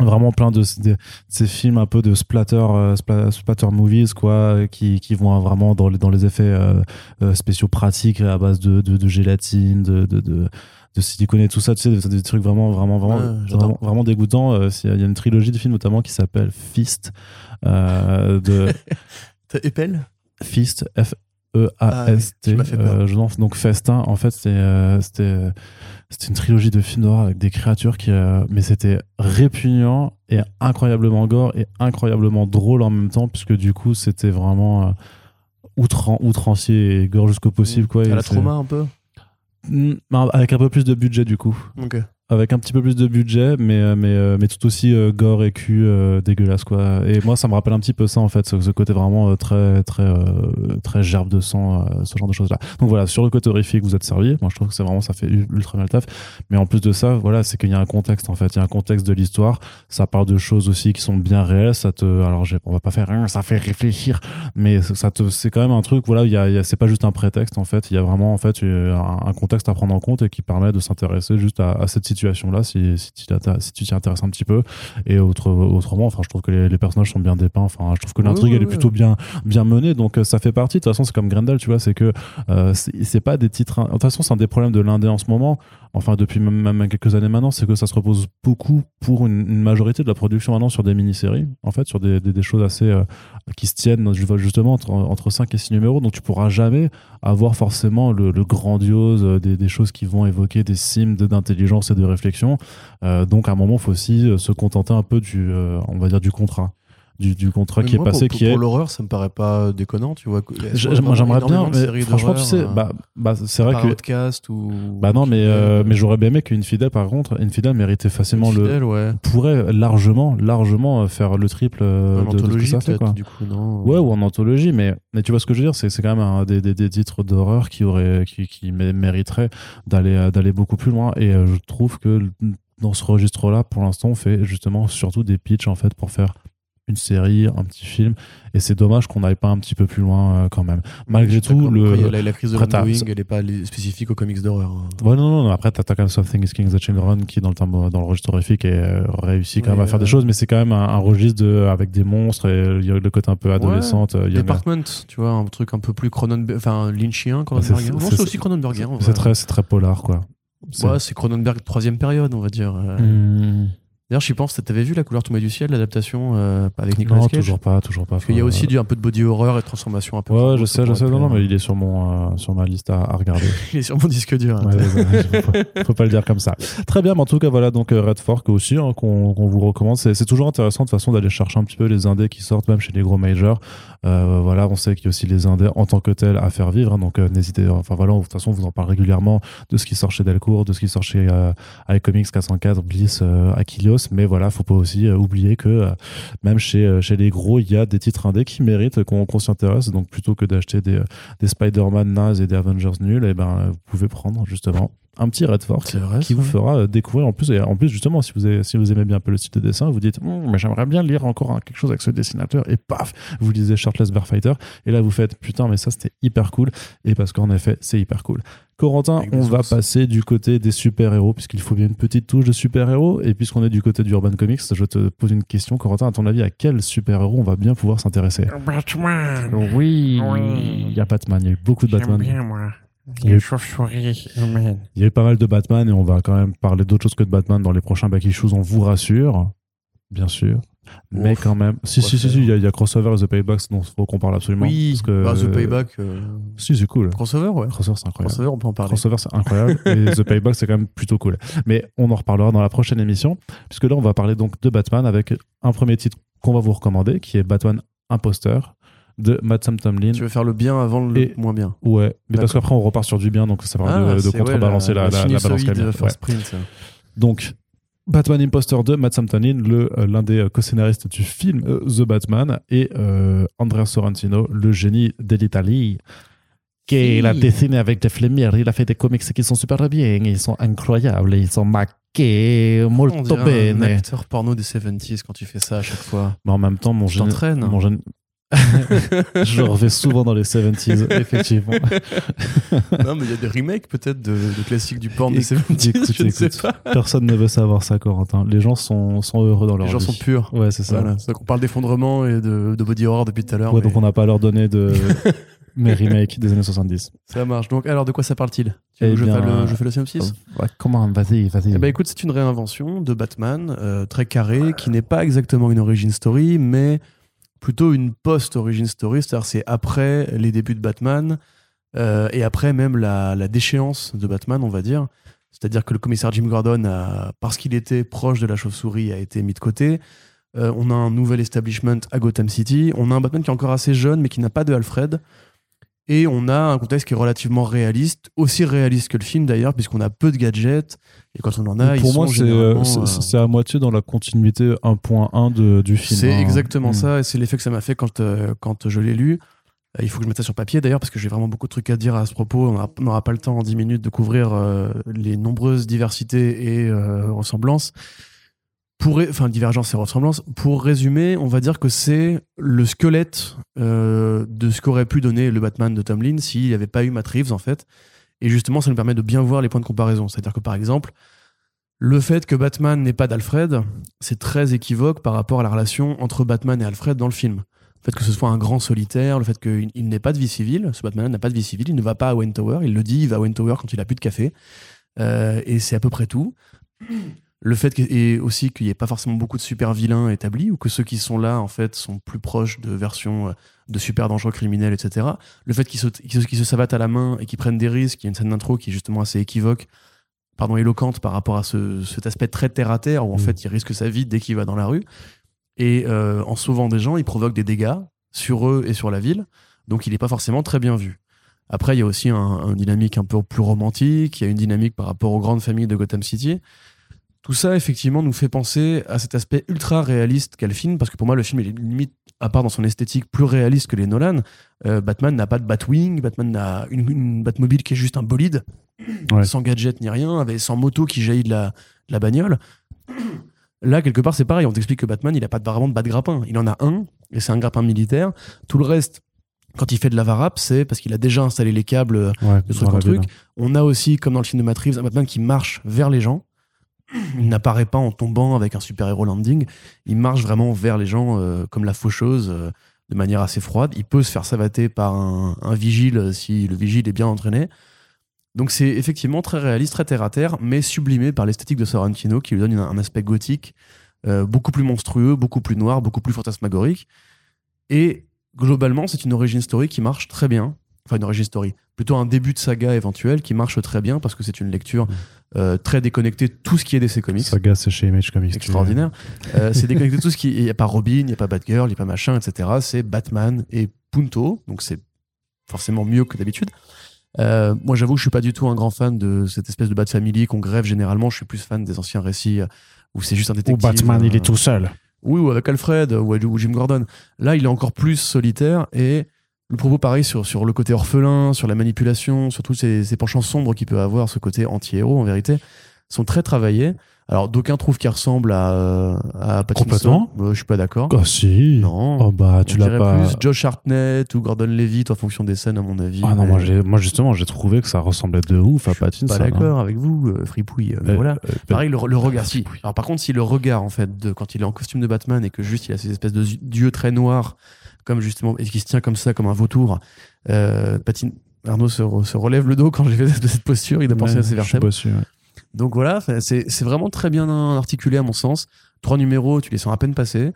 S1: vraiment plein de, de- de ces films un peu de splatter euh, spla- splatter movies quoi qui, qui vont vraiment dans les, dans les effets euh, euh, spéciaux pratiques à base de, de, de gélatine de, de, de, de silicone et tout ça tu sais des, trucs vraiment vraiment vraiment
S2: Ouais, j'adore.
S1: vraiment, vraiment dégoûtants Euh, il y a une trilogie de films notamment qui s'appelle Fist euh, de (laughs)
S2: T'as
S1: Fist F A S
S2: Ah oui,
S1: euh, donc Festin. En fait c'était euh, c'était euh, c'était une trilogie de films d'horreur avec des créatures qui euh, mais c'était répugnant et incroyablement gore et incroyablement drôle en même temps puisque du coup c'était vraiment euh, outran, outrancier et gore jusqu'au possible quoi
S2: À la trauma un peu?
S1: Mm, avec un peu plus de budget du coup.
S2: Ok.
S1: Avec un petit peu plus de budget mais euh, mais euh, mais tout aussi euh, gore et cul euh, dégueulasse quoi. Et moi ça me rappelle un petit peu ça en fait ce, ce côté vraiment euh, très très euh, très gerbe de sang ce genre de choses là donc voilà sur le côté horrifique vous êtes servi. Moi je trouve que c'est vraiment ça fait ultra le taf. Mais en plus de ça voilà c'est qu'il y a un contexte en fait. Il y a un contexte de l'histoire. Ça parle de choses aussi qui sont bien réelles. Ça te alors on va pas faire hein, ça fait réfléchir. Mais ça te c'est quand même un truc voilà il y a, y a- c'est pas juste un prétexte en fait. Il y a vraiment en fait un, contexte à prendre en compte et qui permet de s'intéresser juste à cette situation là si, si si tu t'y intéresses un petit peu. Et autre, autrement enfin je trouve que les, les personnages sont bien dépeints. Enfin je trouve que l'intrigue
S2: oui,
S1: elle est plutôt bien bien menée. Donc euh, ça fait partie. De toute façon c'est comme Grendel tu vois c'est que euh, c'est pas des titres de toute façon c'est un des problèmes de l'indé en ce moment. Enfin depuis même, même quelques années maintenant c'est que ça se repose beaucoup pour une, une majorité de la production maintenant sur des mini-séries en fait sur des, des, des choses assez euh, qui se tiennent justement entre, entre 5 et 6 numéros. Donc tu pourras jamais avoir forcément le, grandiose euh, des, des choses qui vont évoquer des de- d'intelligence et de réflexion. Euh, donc à un moment il faut aussi euh, se contenter un peu du on va dire du contrat du, du contrat
S2: Mais
S1: qui est passé
S2: pour,
S1: qui
S2: pour
S1: est
S2: l'horreur, ça me paraît pas déconnant, tu vois.
S1: J'aimerais bien mais franchement tu sais bah, bah, c'est vrai que
S2: podcast ou.
S1: bah non mais euh, mais j'aurais bien aimé qu'une fidèle par contre une fidèle méritait facilement le
S2: Fidèle, ouais.
S1: pourrait largement largement euh, faire le triple euh,
S2: En
S1: de, de ce que
S2: anthologie,
S1: ça fait quoi
S2: du coup, non.
S1: Ouais, ou en anthologie, mais, mais tu vois ce que je veux dire, c'est c'est quand même un des, des, des titres d'horreur qui aurait qui, qui mé- mériterait d'aller euh, d'aller beaucoup plus loin. Et je trouve que dans ce registre-là, pour l'instant, on fait justement surtout des pitchs en fait pour faire une série, un petit film. Et c'est dommage qu'on n'aille pas un petit peu plus loin euh, quand même. Malgré tout, le.
S2: Après, la, la crise de l'ongoing, elle n'est pas spécifique aux comics d'horreur. hein.
S1: Ouais, non, non, non. Après, t'as quand même Something is Killing the Children qui, dans le, terme, dans le registre horrifique, est euh, réussi quand même à faire des
S2: euh,
S1: choses, mais c'est quand même un, un registre de, avec des monstres et il y a le côté un peu adolescente. euh, y a-
S2: Department, tu vois, un truc un peu plus Cronenberg, enfin Lynchien, Cronenbergien.
S1: c'est-
S2: Non,
S1: c'est-
S2: aussi Cronenbergien. en
S1: C'est très, c'est très polar, quoi.
S2: Ouais, c'est Cronenberg troisième période, on va dire. Euh,
S1: Hmm.
S2: D'ailleurs, j'y pense, t'avais vu La couleur tombée du ciel, l'adaptation euh, avec Nicolas
S1: Non,
S2: Cage
S1: toujours pas, toujours pas.
S2: Parce qu'il y a aussi du, un peu de body horror et de transformation un peu.
S1: Ouais, je sais, je sais. Non, non, mais il est sur, mon, euh, sur ma liste à, à regarder. (laughs)
S2: Il est sur mon disque dur.
S1: Ouais, ouais, faut, pas, faut pas le dire comme ça. Très bien, mais en tout cas, voilà, donc euh, Red Fork aussi, hein, qu'on vous recommande. C'est toujours intéressant de toute façon d'aller chercher un petit peu les indés qui sortent, même chez les gros majors. Euh, voilà, on sait qu'il y a aussi les indés en tant que tels à faire vivre, hein, donc euh, n'hésitez, enfin voilà, de toute façon, on vous en parle régulièrement de ce qui sort chez Delcourt, de ce qui sort chez euh, iComics 404, Bliss, euh, Mais voilà, faut pas aussi euh, oublier que euh, même chez, euh, chez les gros, il y a des titres indés qui méritent qu'on s'y intéresse, donc plutôt que d'acheter des, Spider-Man nazes et des Avengers nuls, et ben, vous pouvez prendre justement un petit Red Fork
S2: vrai.
S1: qui
S2: ça.
S1: vous fera euh, découvrir en plus et en plus justement si vous avez- si vous aimez bien un peu le style de dessin vous dites Hum, mais j'aimerais bien lire encore un- quelque chose avec ce dessinateur et paf vous lisez Shirtless Bear Fighter et là vous faites putain mais ça c'était hyper cool et parce qu'en effet c'est hyper cool Corentin on va
S2: sources.
S1: passer du côté des super héros puisqu'il faut bien une petite touche de super héros et puisqu'on est du côté du Urban Comics je te pose une question Corentin à ton avis à quel super héros on va bien pouvoir s'intéresser?
S3: Batman.
S1: oui
S3: Oui.
S1: il y a Batman il y a eu beaucoup de Batman
S3: bien, moi.
S1: Il y a eu-
S3: Les chauves-souris humaines.
S1: Il y a eu pas mal de Batman et on va quand même parler d'autres choses que de Batman dans les prochains Back Issues, on vous rassure. Bien sûr. Mais
S2: Ouf.
S1: quand même. Si, si, si, il y, a- il y a Crossover et The Paybacks dont il faut qu'on parle absolument.
S2: Oui,
S1: parce que,
S2: bah, The Payback. euh,
S1: Si, c'est cool.
S2: Crossover, ouais.
S1: Crossover, c'est incroyable.
S2: Crossover, on peut en parler.
S1: Crossover, c'est incroyable. (laughs) et The Payback, c'est quand même plutôt cool. Mais on en reparlera dans la prochaine émission. Puisque là, on va parler donc de Batman avec un premier titre qu'on va vous recommander, qui est Batman Imposteur de Matt Sam Tomlin.
S2: Tu veux faire le bien avant le
S1: Et-
S2: moins bien.
S1: Ouais, mais parce qu'après, on repart sur du bien, donc ça permet
S2: Ah,
S1: de, de
S2: c'est, ouais,
S1: contrebalancer la, la, la balance.
S2: First
S1: Ouais.
S2: Print.
S1: Donc, Batman Imposter 2, Matt Sam Tomlin, le, euh, l'un des euh, co-scénaristes du film euh, The Batman, et euh, Andrea Sorrentino, le génie de l'Italie, qui a dessiné avec Jeff Lemire. Il a fait des comics qui sont super bien, ils sont incroyables, ils sont maqués,
S2: On
S1: molto
S2: un
S1: bene.
S2: acteur porno des 70s quand tu fais ça à chaque fois.
S1: Mais en même temps, mon
S2: Tu
S1: génie.
S2: t'entraînes.
S1: Mon génie- Je reviens souvent dans les 70s, (laughs) effectivement.
S2: non, mais il y a des remakes peut-être de, de classiques du porn des
S1: Écoute,
S2: 70s,
S1: écoute,
S2: je ne sais
S1: écoute.
S2: pas.
S1: Personne ne veut savoir ça, Corentin. Les gens sont, sont heureux dans leur
S2: Les gens
S1: vie.
S2: sont purs.
S1: Ouais, c'est ça.
S2: Voilà. Qu'on parle d'effondrement et de, de body horror depuis tout à l'heure.
S1: Ouais,
S2: mais
S1: donc on n'a pas à leur donner de (laughs) mes remakes des années 70.
S2: Ça marche. Donc, alors, de quoi ça parle-t-il?
S1: Eh
S2: je, fais le, je fais le synopsis?
S1: Ouais, comment Vas-y, vas-y.
S2: Eh ben, écoute, c'est une réinvention de Batman euh, très carré qui n'est pas exactement une origin story, mais plutôt une post-origin story, c'est-à-dire c'est après les débuts de Batman euh, et après même la, déchéance de Batman, on va dire. C'est-à-dire que le commissaire Jim Gordon, parce qu'il était proche de la chauve-souris, a été mis de côté. Euh, on a un nouvel establishment à Gotham City. On a un Batman qui est encore assez jeune, mais qui n'a pas de Alfred. Et on a un contexte qui est relativement réaliste, aussi réaliste que le film d'ailleurs, puisqu'on a peu de gadgets. Et quand on en a,
S1: Pour
S2: ils
S1: moi, c'est euh,
S2: euh,
S1: c'est à moitié dans la continuité 1.1 de- du film.
S2: c'est
S1: hein.
S2: exactement
S1: Mm.
S2: ça, et c'est l'effet que ça m'a fait quand, euh, quand je l'ai lu. Il faut que je mette ça sur papier d'ailleurs, parce que j'ai vraiment beaucoup de trucs à dire à ce propos. On n'aura- pas le temps en 10 minutes de couvrir euh, les nombreuses diversités et ressemblances. Pour, enfin, divergences et ressemblances. Pour résumer, on va dire que c'est le squelette euh, de ce qu'aurait pu donner le Batman de Tomlin s'il n'y avait pas eu Matt Reeves, en fait. Et justement, ça nous permet de bien voir les points de comparaison. C'est-à-dire que, par exemple, le fait que Batman n'ait pas d'Alfred, c'est très équivoque par rapport à la relation entre Batman et Alfred dans le film. Le fait que ce soit un grand solitaire, le fait qu'il il n'ait pas de vie civile, ce Batman n'a pas de vie civile, il ne va pas à Wayne Tower, il le dit, il va à Wayne Tower quand il a plus de café. Euh, et c'est à peu près tout. Le fait que, et aussi qu'il n'y ait pas forcément beaucoup de super vilains établis, ou que ceux qui sont là, en fait, sont plus proches de versions euh, de super dangereux criminels, etc. Le fait qu'ils se, qu'ils se, qu'ils se savatent à la main et qu'ils prennent des risques, il y a une scène d'intro qui est justement assez équivoque, pardon, éloquente par rapport à ce, cet aspect très terre à terre, où en
S1: Mm.
S2: fait, il risque sa vie dès qu'il va dans la rue. Et euh, en sauvant des gens, il provoque des dégâts sur eux et sur la ville. Donc il n'est pas forcément très bien vu. Après, il y a aussi un, un dynamique un peu plus romantique, il y a une dynamique par rapport aux grandes familles de Gotham City. Tout ça, effectivement, nous fait penser à cet aspect ultra réaliste qu'a le film, parce que pour moi, le film est limite, à part dans son esthétique, plus réaliste que les Nolan. Euh, Batman n'a pas de Batwing, Batman n'a une, une Batmobile qui est juste un bolide,
S1: Ouais.
S2: sans gadget ni rien, avec, sans moto qui jaillit de la, de la bagnole. Là, quelque part, c'est pareil. On t'explique que Batman, il a pas vraiment de bas de grappin. Il en a un, et c'est un grappin militaire. Tout le reste, quand il fait de la varap, c'est parce qu'il a déjà installé les câbles
S1: Ouais,
S2: de truc en
S1: la
S2: truc. On a aussi, comme dans le film de Reeves, un Batman qui marche vers les gens. Il n'apparaît pas en tombant avec un super-héros landing. Il marche vraiment vers les gens euh, comme la faucheuse, euh, de manière assez froide. Il peut se faire savater par un, vigile euh, si le vigile est bien entraîné. Donc c'est effectivement très réaliste, très terre-à-terre, mais sublimé par l'esthétique de Sorrentino qui lui donne un aspect gothique beaucoup plus monstrueux, beaucoup plus noir, beaucoup plus fantasmagorique. Et globalement, c'est une origin story qui marche très bien. Enfin, une origin story. Plutôt un début de saga éventuel qui marche très bien parce que c'est une lecture euh, très déconnectée de tout ce qui est DC Comics.
S1: Saga, c'est chez Image Comics.
S2: Extraordinaire. Euh, c'est (laughs) déconnecté de tout ce qui. Il n'y a pas Robin, il n'y a pas Batgirl, il n'y a pas machin, etc. C'est Batman et Punto. Donc c'est forcément mieux que d'habitude. Euh, moi, j'avoue que je suis pas du tout un grand fan de cette espèce de Bat Family qu'on grève généralement. Je suis plus fan des anciens récits où c'est juste un
S3: Ou
S2: détective.
S3: Batman, il est tout seul.
S2: oui, ou avec Alfred ou, ou Jim Gordon. Là, il est encore plus solitaire et le propos pareil sur, sur le côté orphelin, sur la manipulation, sur tous ces, ces penchants sombres qu'il peut avoir, ce côté anti-héros en vérité, sont très travaillés. Alors, d'aucuns trouvent qu'il ressemble à, à Pattinson.
S1: Complètement.
S2: Euh, je suis pas d'accord.
S1: Ah si.
S2: Non.
S1: Oh bah tu l'as pas.
S2: plus Josh Hartnett ou Gordon Levitt en fonction des scènes, à mon avis.
S1: Ah non, moi, j'ai- moi justement, j'ai trouvé que ça ressemblait de ouf à Pattinson.
S2: pas
S1: hein.
S2: d'accord avec vous, euh, fripouille. euh, mais voilà. Pareil, le, le regard. Si. Alors, par contre, si le regard, en fait, de, quand il est en costume de Batman et que juste il a ces espèces de yeux très noirs, comme justement, et qui se tient comme ça, comme un vautour, euh, Patine- Arnaud se, re- se relève le dos quand j'ai fait cette, posture, il a pensé
S1: ouais,
S2: à ses vertèbres. Donc voilà, c'est vraiment très bien articulé à mon sens. Trois numéros, tu les sens à peine passer.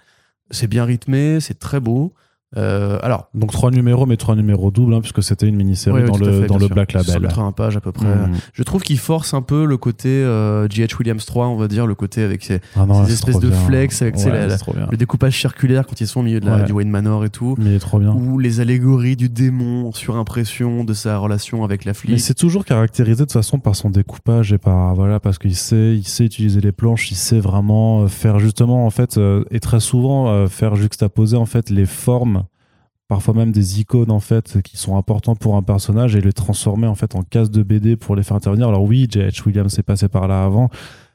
S2: C'est bien rythmé, c'est très beau. Euh, alors,
S1: Donc trois numéros, mais trois numéros doubles, hein, puisque c'était une mini-série dans le,
S2: fait,
S1: dans le
S2: sûr.
S1: Black Label.
S2: 180 pages à peu près.
S1: Mhm.
S2: Je trouve qu'il force un peu le côté euh, G.H. Williams 3, on va dire, le côté avec ses,
S1: Ah non,
S2: espèces de
S1: bien.
S2: flex avec,
S1: Ouais,
S2: la- la- le découpage circulaire quand ils sont au milieu de la,
S1: Ouais.
S2: du Wayne Manor et tout.
S1: Mais il est trop bien.
S2: ou les allégories du démon sur impression de sa relation avec la
S1: Mais
S2: flic.
S1: c'est toujours caractérisé de toute façon par son découpage et par voilà parce qu'il sait il sait utiliser les planches, il sait vraiment euh, faire justement en fait euh, et très souvent faire juxtaposer en fait les formes parfois même des icônes en fait qui sont importantes pour un personnage et les transformer en fait en cases de BD pour les faire intervenir. Alors oui, J.H. Williams est passé par là avant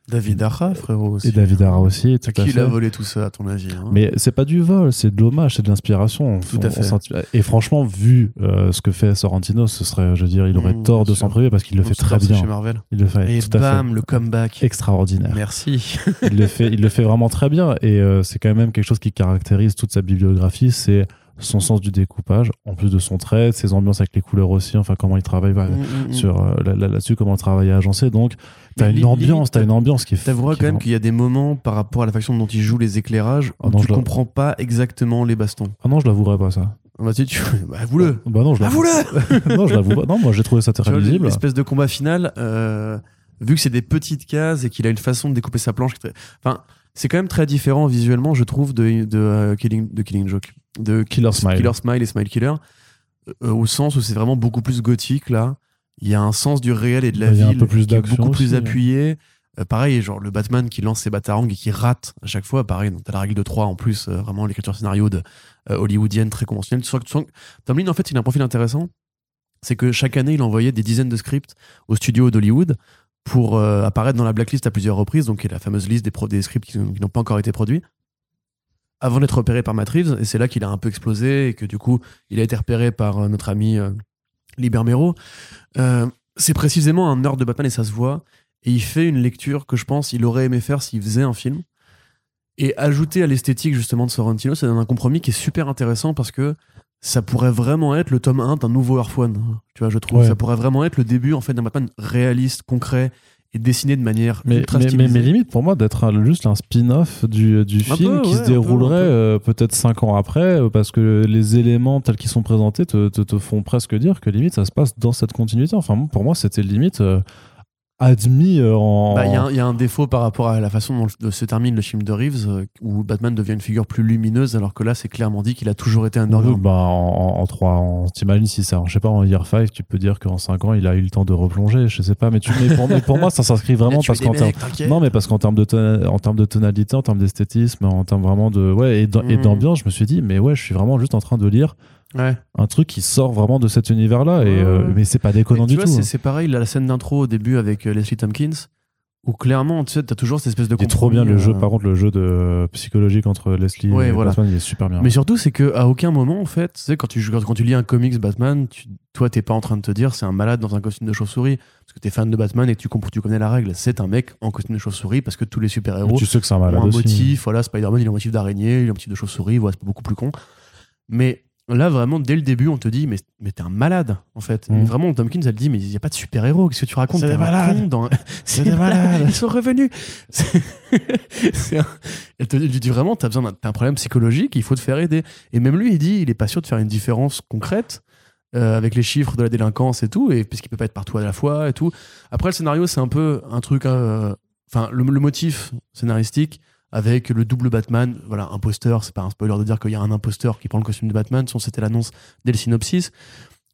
S2: David Arra, frérot. Aussi.
S1: et David Ara aussi, tout
S2: qui il a
S1: fait.
S2: volé tout ça, à ton avis hein?
S1: Mais c'est pas du vol, c'est de l'hommage, c'est de l'inspiration.
S2: Tout à
S1: On-
S2: fait.
S1: Et franchement, vu euh, ce que fait Sorrentino, ce serait, je veux dire, il aurait
S2: Mmh,
S1: tort de s'en priver parce qu'il le
S2: On
S1: fait très bien.
S2: Chez Marvel.
S1: Il le fait
S2: Et
S1: tout à fait
S2: bam, le comeback.
S1: extraordinaire.
S2: Merci.
S1: il le fait, il le fait vraiment très bien et euh, c'est quand même quelque chose qui caractérise toute sa bibliographie, c'est son sens du découpage, en plus de son trait, ses ambiances avec les couleurs aussi, enfin comment il travaille bah, sur euh, là- là- là-dessus, comment le travail est agencé. Donc t'as une ambiance, t'as une ambiance qui est.
S2: T'avoueras quand même qu'il y a des moments par rapport à la façon dont il joue les éclairages où
S1: Ah non,
S2: tu comprends pas exactement les bastons.
S1: Ah non, je l'avouerai pas ça.
S2: Bah, tu, tu... bah, avoue-le.
S1: Bah non, je l'avoue. (laughs) Non, je l'avoue pas. Non, moi j'ai trouvé ça très lisible.
S2: L'espèce de combat final, euh, vu que c'est des petites cases et qu'il a une façon de découper sa planche. Enfin, c'est quand même très différent visuellement, je trouve, de, de, euh, Killing, de Killing Joke. De
S1: Killer Smile.
S2: Killer Smile et Smile Killer. euh, au sens où c'est vraiment beaucoup plus gothique, là. Il y a un sens du réel et de la
S1: Il y a un
S2: ville
S1: peu plus
S2: qui est beaucoup plus appuyé. Euh, pareil, genre le Batman qui lance ses batarangs et qui rate à chaque fois. Pareil, donc t'as la règle de 3 en plus, euh, vraiment l'écriture scénario de, euh, hollywoodienne très conventionnelle. Tu sens que- tu sens que Tom en fait, il a un profil intéressant. C'est que chaque année, il envoyait des dizaines de scripts au studio d'Hollywood pour euh, apparaître dans la blacklist à plusieurs reprises, donc qui est la fameuse liste des, pro- des scripts qui, qui n'ont pas encore été produits, avant d'être repéré par Matt Reeves. Et c'est là qu'il a un peu explosé et que du coup, il a été repéré par euh, notre ami euh, Liber Mero. Euh, c'est précisément un nerd de Batman et ça se voit. Et il fait une lecture que je pense il aurait aimé faire s'il faisait un film. Et ajouter à l'esthétique justement de Sorrentino, ça donne un compromis qui est super intéressant parce que ça pourrait vraiment être le tome 1 d'un nouveau Earth One. Tu vois, je trouve.
S1: Ouais.
S2: Ça pourrait vraiment être le début en fait d'un Batman réaliste, concret et dessiné de manière
S1: Mais,
S2: ultra
S1: mais, mais,
S2: stylisée.
S1: mais limite pour moi d'être juste un spin-off du, du
S2: Un
S1: film
S2: peu,
S1: qui
S2: ouais,
S1: se
S2: peu,
S1: déroulerait
S2: peu.
S1: euh, peut-être cinq ans après euh, parce que les éléments tels qu'ils sont présentés te, te, te font presque dire que limite ça se passe dans cette continuité. Enfin pour moi c'était limite euh, admis euh, en...
S2: Bah, Il y, a un- il y a un défaut par rapport à la façon dont le- se termine le film de Reeves, euh, où Batman devient une figure plus lumineuse, alors que là, c'est clairement dit qu'il a toujours été un
S1: Oui, bah, en, en, en trois, en- t'imagines si ça, je sais pas, en year 5, tu peux dire qu'en 5 ans, il a eu le temps de replonger, je sais pas, mais, tu, mais, pour, mais pour moi, ça s'inscrit vraiment (laughs) parce qu'en termes, non, mais parce qu'en termes de, en termes de tonalité, en termes d'esthétisme, en termes vraiment de, ouais, et
S2: Mhm.
S1: d'ambiance, je me suis dit, mais ouais, je suis vraiment juste en train de lire
S2: Ouais.
S1: un truc qui sort vraiment de cet univers-là, et, euh, mais c'est pas déconnant du
S2: vois,
S1: tout.
S2: c'est-
S1: hein.
S2: pareil, la scène d'intro au début avec euh, Leslie Tompkins, où clairement, tu sais, t'as toujours cette espèce de
S1: Il est trop bien le
S2: compromis,
S1: jeu,
S2: euh,
S1: par contre, le jeu de psychologique entre Leslie
S2: Ouais,
S1: et
S2: voilà.
S1: Batman, il est super bien.
S2: Mais surtout, c'est que à aucun moment, en fait, tu sais, quand tu, quand tu lis un comics Batman, tu, toi, t'es pas en train de te dire c'est un malade dans un costume de chauve-souris parce que t'es fan de Batman et que tu comprends, tu connais la règle. C'est un mec en costume de chauve-souris parce que tous les super-héros
S1: tu sais que c'est un
S2: ont
S1: malade
S2: un
S1: aussi.
S2: motif. Voilà, Spider-Man, il a un motif d'araignée, il a un motif de chauve-souris. Voilà, c'est beaucoup plus con. Mais là, vraiment, dès le début, on te dit mais, mais t'es un malade, en fait. Et vraiment, Tom Kins, elle dit mais il y a pas de super-héros. Qu'est-ce que tu racontes?
S1: C'est
S2: T'es
S1: des
S2: un
S1: malades.
S2: con dans- (laughs)
S1: C'est des malades. (laughs)
S2: Ils sont revenus. (laughs) Un- Elle te dit vraiment, t'as besoin d'un un problème psychologique, il faut te faire aider. Et même lui, il dit, il est pas sûr de faire une différence concrète euh, avec les chiffres de la délinquance et tout, et puisqu'il peut pas être partout à la fois et tout. Après, le scénario, c'est un peu un truc, euh, enfin, le, le motif scénaristique avec le double Batman, voilà, imposteur. C'est pas un spoiler de dire qu'il y a un imposteur qui prend le costume de Batman. Sinon, c'était l'annonce dès le synopsis.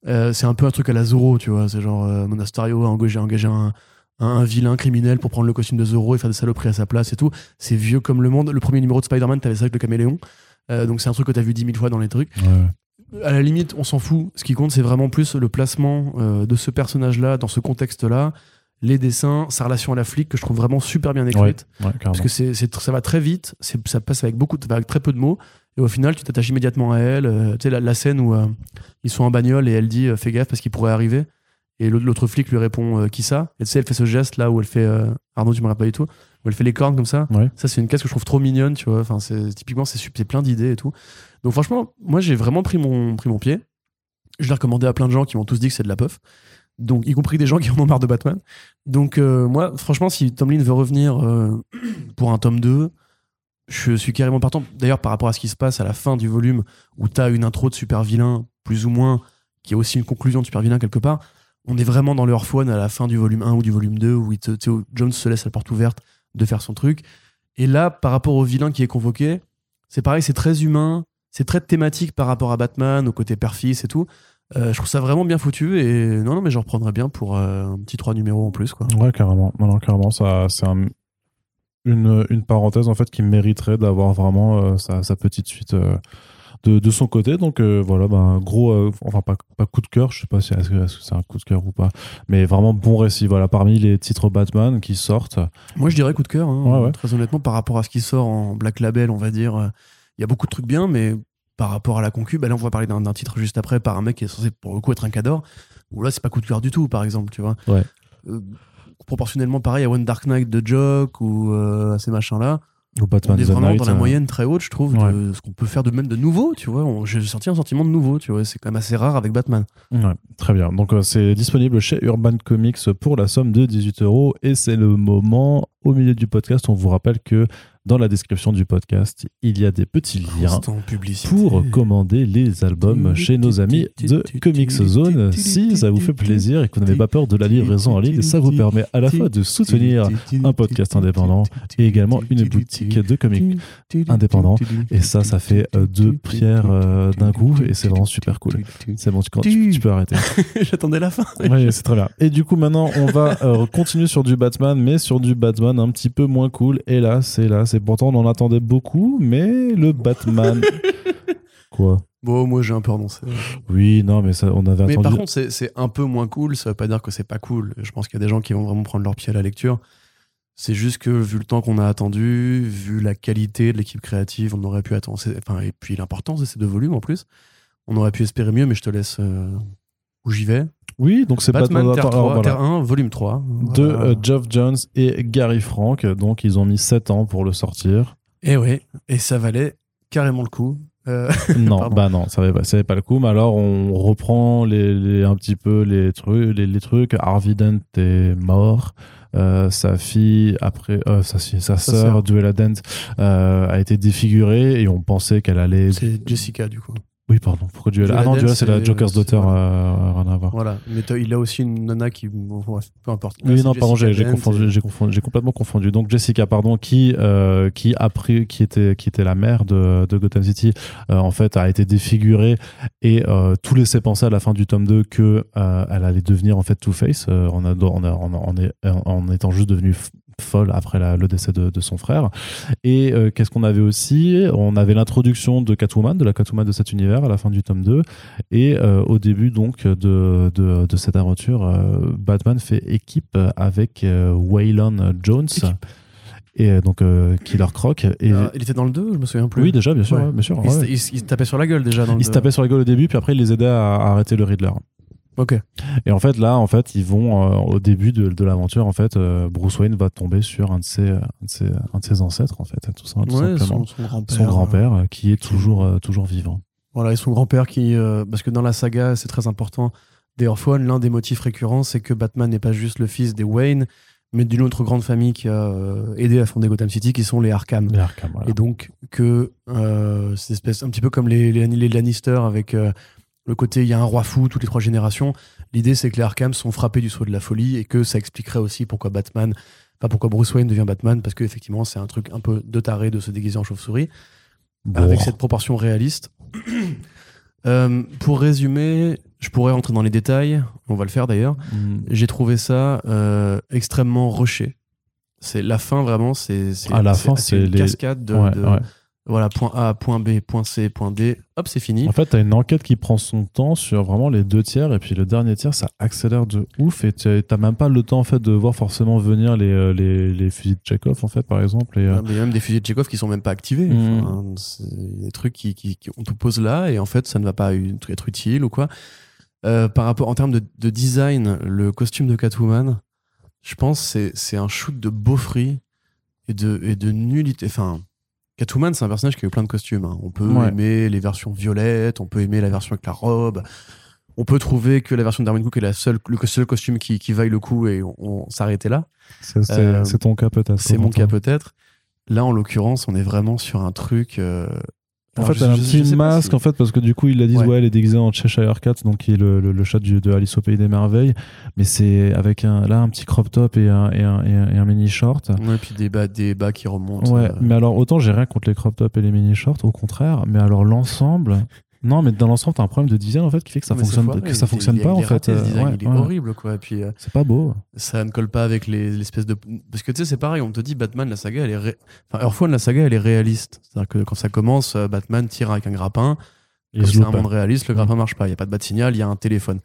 S2: Euh, c'est un peu un truc à la Zorro, tu vois. C'est genre euh, Monasterio a engagé, engagé un, un, un vilain criminel pour prendre le costume de Zorro et faire des saloperies à sa place et tout. C'est vieux comme le monde. Le premier numéro de Spider-Man, t'avais ça avec le caméléon. Euh, donc c'est un truc que t'as vu dix mille fois dans les trucs.
S1: Ouais.
S2: À la limite, on s'en fout. Ce qui compte, c'est vraiment plus le placement de ce personnage-là dans ce contexte-là, les dessins, sa relation à la flic que je trouve vraiment super bien écrite.
S1: Ouais.
S2: Parce que c'est, ça va très vite, ça passe avec beaucoup, de- avec très peu de mots, et au final, tu t'attaches immédiatement à elle. Euh, tu sais, la, la scène où euh, ils sont en bagnole et elle dit euh, Fais gaffe parce qu'il pourrait arriver. Et l'autre, flic lui répond Qui ça? Et tu sais, elle fait ce geste là où elle fait. Arnaud, tu me rappelles pas du tout? Où elle fait les cornes comme ça?
S1: Ouais.
S2: Ça, c'est une case que je trouve trop mignonne, tu vois. Enfin, typiquement, c'est plein d'idées et tout. Donc, franchement, moi, j'ai vraiment pris mon, pris mon pied. Je l'ai recommandé à plein de gens qui m'ont tous dit que c'est de la puff. Donc, y compris des gens qui en ont marre de Batman. Donc, euh, moi, franchement, si Tomlin veut revenir euh, (clears throat) pour un tome 2, je suis carrément partant. D'ailleurs, par rapport à ce qui se passe à la fin du volume, où tu as une intro de super vilain, plus ou moins, qui est aussi une conclusion de super vilain quelque part, on est vraiment dans le à la fin du volume 1 ou du volume 2, où, il te- tu sais, où Jones se laisse la porte ouverte de faire son truc. Et là, par rapport au vilain qui est convoqué, c'est pareil, c'est très humain, c'est très thématique par rapport à Batman, au côté père-fils et tout. Euh, je trouve ça vraiment bien foutu et non, non, mais j'en reprendrais bien pour euh, un petit 3 numéros en plus. Quoi.
S1: Ouais, carrément. Non, non, carrément, ça, c'est un- une, une parenthèse en fait qui mériterait d'avoir vraiment euh, sa, sa petite suite de, de son côté. Donc euh, voilà, ben, gros, euh, enfin pas, pas coup de cœur, je sais pas si est-ce que c'est un coup de cœur ou pas, mais vraiment bon récit. Voilà, parmi les titres Batman qui sortent,
S2: Moi, je dirais coup de cœur. hein,
S1: Ouais, ouais.
S2: Très honnêtement, par rapport à ce qui sort en Black Label, on va dire, euh, il y a beaucoup de trucs bien, mais par rapport à la concu, bah là, on va parler d'un titre juste après par un mec qui est censé pour le coup être un cador. Où là, c'est pas coup de cœur du tout, par exemple, tu vois.
S1: Ouais.
S2: Euh, proportionnellement pareil à One Dark Knight de Jock ou euh, à ces machins-là.
S1: ou
S2: On est vraiment
S1: Night,
S2: dans la
S1: euh,
S2: moyenne très haute, je trouve, de ce qu'on peut faire de même de nouveau, tu vois. J'ai senti un sentiment de nouveau, tu vois. C'est quand même assez rare avec Batman.
S1: Ouais, très bien. Donc euh, c'est disponible chez Urban Comics pour la somme de 18 euros et c'est le moment au milieu du podcast. On vous rappelle que dans la description du podcast, il y a des petits liens pour commander les albums chez nos amis de Comics Zone. Si ça vous fait plaisir et que vous n'avez pas peur de la livraison en ligne, ça vous permet à la fois de soutenir un podcast indépendant et également une boutique de comics indépendants. Et ça, ça fait euh, deux pierres euh, d'un coup et c'est vraiment super cool. C'est bon, tu, tu- tu peux arrêter. (laughs)
S2: J'attendais la fin.
S1: Oui, c'est très bien. Et du coup, maintenant, on va euh, continuer sur du Batman, mais sur du Batman un petit peu moins cool. Et là, c'est là, c'est pourtant, on en attendait beaucoup, mais le Batman. (laughs) Quoi
S2: Bon, moi j'ai un peu renoncé.
S1: Oui, non, mais ça, on avait
S2: Mais
S1: attendu.
S2: par contre, c'est un peu moins cool. Ça veut pas dire que c'est pas cool. Je pense qu'il y a des gens qui vont vraiment prendre leur pied à la lecture. C'est juste que vu le temps qu'on a attendu, vu la qualité de l'équipe créative, on aurait pu attendre. Enfin, et puis l'importance de ces deux volumes en plus, on aurait pu espérer mieux. Mais je te laisse euh, où j'y vais.
S1: Oui, donc c'est
S2: Batman,
S1: Batman
S2: Terre,
S1: attends, alors,
S2: 3,
S1: voilà.
S2: Terre 1, volume 3.
S1: de
S2: Voilà.
S1: euh, Geoff Jones et Gary Frank. Donc, ils ont mis 7 ans pour le sortir.
S2: Et oui, et ça valait carrément le coup. Euh, (laughs)
S1: Non, bah non, ça valait pas, ça valait pas le coup. Mais alors, on reprend les, les- un petit peu les trucs. Les, les trucs. Harvey Dent est mort. Euh, sa fille, après, euh, sa, fille- sa
S2: Sa
S1: sœur,
S2: sœur.
S1: Duella Dent, euh, a été défigurée et on pensait qu'elle allait.
S2: c'est Jessica du coup.
S1: Oui, pardon. Pourquoi Duella Ah non, Duella, c'est la Joker's Daughter. euh, rien à voir.
S2: Voilà. Mais il a aussi une nana qui. peu importe.
S1: Oui, non, pardon, j'ai complètement confondu. Donc Jessica, pardon, qui euh, qui a pris, qui était qui était la mère de, de Gotham City, euh, en fait, a été défigurée et euh, tout laissait penser à la fin du tome 2 que euh, elle allait devenir en fait Two Face euh, en, en, en, en, étant juste devenue folle après la- le décès de, de son frère. Et euh, qu'est-ce qu'on avait aussi? On avait l'introduction de Catwoman, de la Catwoman de cet univers à la fin du tome 2. Et euh, au début donc de, de, de cette aventure, euh, Batman fait équipe avec Waylon Jones
S2: Équipe.
S1: et donc euh, Killer Croc. Et,
S2: Euh, il était dans le 2, je me souviens plus.
S1: oui, déjà, bien sûr,
S2: Ouais.
S1: ouais, bien sûr.
S2: il,
S1: ouais.
S2: se, il se- il se tapait sur la gueule déjà dans le
S1: Il se
S2: 2.
S1: tapait sur la gueule au début, puis après il les aidait à, à arrêter le Riddler.
S2: Ok.
S1: Et en fait, là, en fait, ils vont euh, au début de, de l'aventure. En fait, euh, Bruce Wayne va tomber sur un de ses, un de ses, un de ses ancêtres, en fait, tout, ça, tout
S2: Ouais,
S1: simplement.
S2: son, son grand-père.
S1: Son grand-père, euh, qui est toujours, euh, toujours vivant.
S2: Voilà, et son grand-père qui. euh, parce que dans la saga, c'est très important. Des Orphan, l'un des motifs récurrents, c'est que Batman n'est pas juste le fils des Wayne, mais d'une autre grande famille qui a euh, aidé à fonder Gotham City, qui sont les Arkham.
S1: Les Arkham, voilà.
S2: Et donc, que euh, cette espèce, un petit peu comme les, les, les Lannister, avec euh, le côté il y a un roi fou toutes les trois générations. L'idée, c'est que les Arkham sont frappés du saut de la folie et que ça expliquerait aussi pourquoi Batman, enfin pourquoi Bruce Wayne devient Batman, parce qu'effectivement, c'est un truc un peu de taré de se déguiser en chauve-souris
S1: Bon.
S2: avec cette proportion réaliste. (clears throat) Euh, pour résumer, je pourrais rentrer dans les détails, on va le faire d'ailleurs.
S1: Mm.
S2: J'ai trouvé ça euh, extrêmement rushé. C'est la fin vraiment, c'est c'est-
S1: À la fin, c'est
S2: une
S1: les-
S2: cascade de,
S1: Ouais,
S2: de-
S1: ouais.
S2: Voilà point A, point B, point C, point D. Hop, c'est fini.
S1: En fait, t'as une enquête qui prend son temps sur vraiment les deux tiers, et puis le dernier tiers, ça accélère de ouf, et t'as t'as même pas le temps en fait de voir forcément venir les, euh, les, les fusils de Chekhov en fait, par exemple. Et, euh,
S2: Il y a même des fusils de Chekhov qui sont même pas activés. Enfin, c'est des trucs qui, qui, qui- on te pose là et en fait ça ne va pas être utile ou quoi. Euh, par rapport en termes de, de design, le costume de Catwoman, je pense c'est c'est un shoot de beaufry et de et de nullité. Enfin, Catwoman c'est un personnage qui a eu plein de costumes. hein. On peut
S1: Ouais.
S2: aimer les versions violettes, on peut aimer la version avec la robe. On peut trouver que la version d'Armin Cook est la seule, le seul costume qui, qui vaille le coup et on, on s'arrêtait là.
S1: c'est
S2: Euh,
S1: c'est ton cas peut-être.
S2: C'est mon cas peut-être. Là, en l'occurrence, on est vraiment sur un truc. euh,
S1: En
S2: alors,
S1: fait,
S2: je-
S1: elle a un petit masque,
S2: si-
S1: en fait, parce que du coup, ils la disent,
S2: Ouais.
S1: ouais, elle est déguisée en Cheshire Cat, donc qui est le, le, le chat du- de Alice au Pays des Merveilles. Mais c'est avec un, là, un petit crop top et un, et un, et un, et un mini short.
S2: Ouais, puis des bas, des bas qui remontent.
S1: Ouais,
S2: euh,
S1: mais alors, autant j'ai rien contre les crop tops et les mini shorts, au contraire. Mais alors, l'ensemble. Non, mais dans l'ensemble, t'as un problème de design, en fait, qui fait que ça fonctionne,
S2: foiré,
S1: que ça
S2: il-
S1: fonctionne
S2: il-
S1: pas,
S2: il
S1: en fait.
S2: raté,
S1: Euh,
S2: design,
S1: ouais,
S2: il est
S1: ouais.
S2: horrible, quoi. Et puis, euh,
S1: C'est pas beau.
S2: ça ne colle pas avec les- l'espèce de. Parce que tu sais, c'est pareil, on te dit Batman, la saga, elle est. ré- Enfin, Earthbound, la saga, elle est réaliste. C'est-à-dire que quand ça commence, euh, Batman tire avec un grappin. C'est un monde réaliste, le grappin marche pas. Il n'y a pas de bat signal, il y a un téléphone.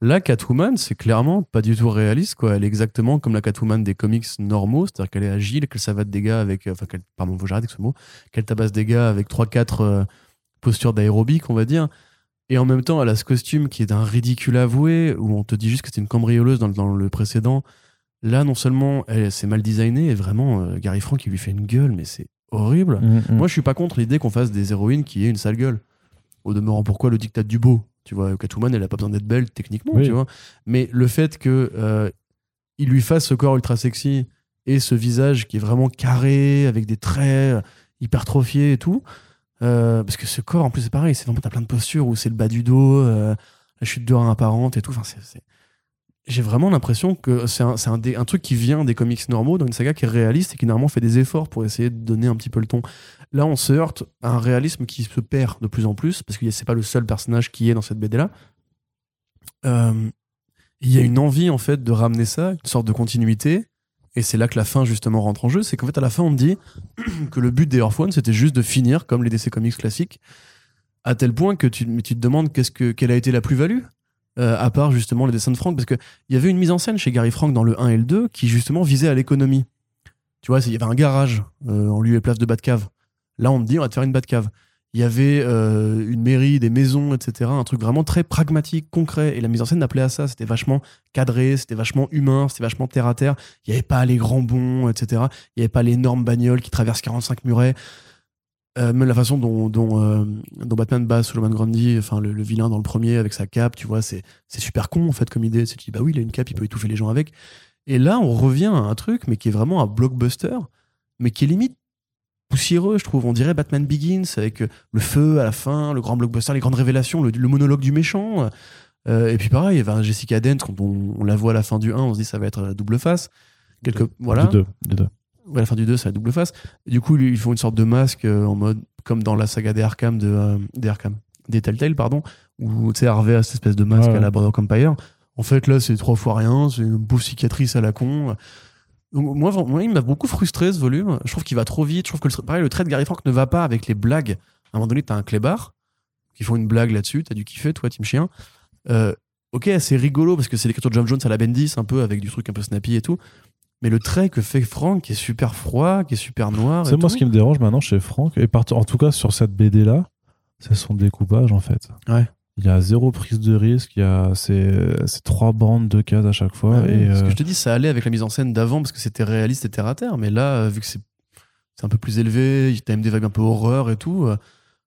S2: Là, Catwoman, c'est clairement pas du tout réaliste. Quoi. Elle est exactement comme la Catwoman des comics normaux, c'est-à-dire qu'elle est agile, qu'elle savate des gars avec. Enfin, qu'elle, pardon, faut j'arrête avec ce mot. Qu'elle tabasse des gars avec 3-4 euh, postures d'aérobic, on va dire. Et en même temps, elle a ce costume qui est d'un ridicule avoué, où on te dit juste que c'est une cambrioleuse dans, le- dans le précédent. Là, non seulement elle, c'est mal designé, et vraiment, euh, Gary Frank, il lui fait une gueule, mais c'est horrible.
S1: Mm, mm.
S2: Moi, je suis pas contre l'idée qu'on fasse des héroïnes qui aient une sale gueule. Au demeurant, pourquoi le dictat du beau? Tu vois, Catwoman, elle a pas besoin d'être belle techniquement,
S1: Oui.
S2: tu vois. Mais le fait que euh, il lui fasse ce corps ultra sexy et ce visage qui est vraiment carré avec des traits euh, hypertrophiés et tout, euh, parce que ce corps, en plus, c'est pareil. C'est vraiment t'as plein de postures où c'est le bas du dos, euh, la chute de rein apparente et tout. J'ai vraiment l'impression que c'est un, truc qui vient des comics normaux dans une saga qui est réaliste et qui normalement fait des efforts pour essayer de donner un petit peu le ton. Là, on se heurte à un réalisme qui se perd de plus en plus parce que c'est pas le seul personnage qui est dans cette BD là. Euh, Il y a une envie en fait de ramener ça, une sorte de continuité. Et c'est là que la fin justement rentre en jeu. C'est qu'en fait à la fin on te dit (clears throat) que le but des Earth c'était juste de finir comme les DC Comics classiques, à tel point que tu, mais tu te demandes qu'est-ce que, quelle a été la plus-value euh, à part justement les dessins de Frank, parce qu'il y avait une mise en scène chez Gary Frank dans le 1 et le 2 qui justement visait à l'économie. Tu vois, il y avait un garage euh, en lieu place de Batcave. Là, on me dit, on va te faire une Batcave. Il y avait euh, une mairie, des maisons, etc. Un truc vraiment très pragmatique, concret. Et la mise en scène appelait à ça. C'était vachement cadré, c'était vachement humain, c'était vachement terre à terre. Il n'y avait pas les grands bonds, etc. Il n'y avait pas l'énorme bagnole qui traverse 45 murets. Euh, même la façon dont, dont, euh, dont Batman bat Solomon Grundy, enfin le, le vilain dans le premier avec sa cape, tu vois, c'est c'est super con en fait comme idée. Tu te dis, bah oui, il a une cape, il peut étouffer les gens avec. Et là, on revient à un truc, mais qui est vraiment un blockbuster, mais qui est limite poussiéreux, je trouve. On dirait Batman Begins avec euh, le feu à la fin, le grand blockbuster, les grandes révélations, le, le monologue du méchant. Euh, et puis pareil, il y avait un Jessica Dent, quand on, on la voit à la fin du 1, on se dit ça va être la double face. Quelque, voilà.
S1: Du deux, du deux.
S2: Ouais, à la fin du 2, c'est la double face. Du coup, ils font une sorte de masque euh, en mode, comme dans la saga des Arkham, de, euh, des Arkham, des Telltale, pardon, où tu sais, Harvey a cette espèce de masque
S1: Ouais,
S2: à la. Border Empire. En fait, là, c'est trois fois rien, c'est une pauvre cicatrice à la con. Donc, moi, moi, il m'a beaucoup frustré ce volume. Je trouve qu'il va trop vite. Je trouve que le, pareil, le trait de Gary Frank ne va pas avec les blagues. À un moment donné, t'as un clébard qui font une blague là-dessus. T'as dû kiffer, toi, Team Chien. Euh, ok, c'est rigolo parce que c'est l'écriture de John Jones à la Bendis, un peu avec du truc un peu snappy et tout. Mais le trait que fait Frank, qui est super froid, qui est super noir.
S1: C'est moi
S2: tout.
S1: ce qui me dérange maintenant chez Franck, et en tout cas sur cette BD là, c'est son découpage en fait.
S2: Ouais.
S1: Il y a zéro prise de risque, il y a ces, ces trois bandes de cases à chaque fois.
S2: Ouais,
S1: et
S2: Ce
S1: euh,
S2: que je te dis, ça allait avec la mise en scène d'avant parce que c'était réaliste et terre à terre. Mais là, euh, vu que c'est un peu plus élevé, t'as même des vagues un peu horreur et tout, euh,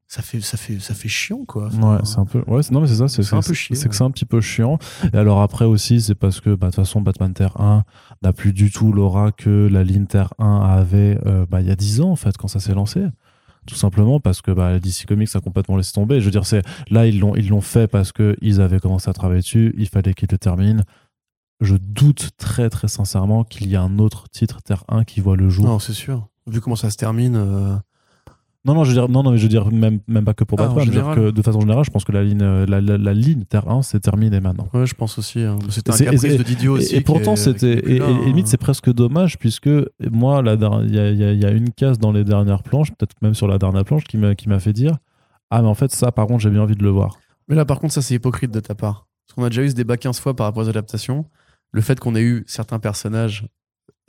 S2: ça fait, ça fait, ça fait chiant quoi. Enfin,
S1: Ouais, c'est un peu. Ouais, c'est- non, mais c'est ça. C'est
S2: un peu chier,
S1: C'est que c'est un petit peu chiant. Et alors après aussi, c'est parce que bah, de toute façon, Batman Terre 1 n'a plus du tout l'aura que la ligne Terre 1 avait euh, bah, il y a 10 ans en fait quand ça s'est lancé. Tout simplement parce que bah, DC Comics a complètement laissé tomber. Je veux dire, c'est là ils l'ont ils l'ont fait parce que ils avaient commencé à travailler dessus. Il fallait qu'ils le terminent. Je doute très très sincèrement qu'il y ait un autre titre Terre 1 qui voit le jour.
S2: Non, c'est sûr. Vu comment ça se termine. euh,
S1: Non, non, je veux dire, non, non, mais je veux dire même, même pas que pour
S2: Ah,
S1: Batman. Je veux dire que de façon générale, je pense que la ligne, la, la, la ligne Terre 1, c'est terminé maintenant.
S2: Ouais, je pense aussi. hein. C'était un caprice
S1: et-
S2: de aussi.
S1: Et, et pourtant, c'était. Et, et-
S2: hein.
S1: limite, c'est presque dommage, puisque moi, il y a, y a- il y a une case dans les dernières planches, peut-être même sur la dernière planche, qui m'a qui m'a fait dire Ah, mais en fait, ça, par contre, j'ai bien envie de le voir.
S2: Mais là, par contre, ça, c'est hypocrite de ta part. Parce qu'on a déjà eu ce débat 15 fois par rapport aux adaptations. Le fait qu'on ait eu certains personnages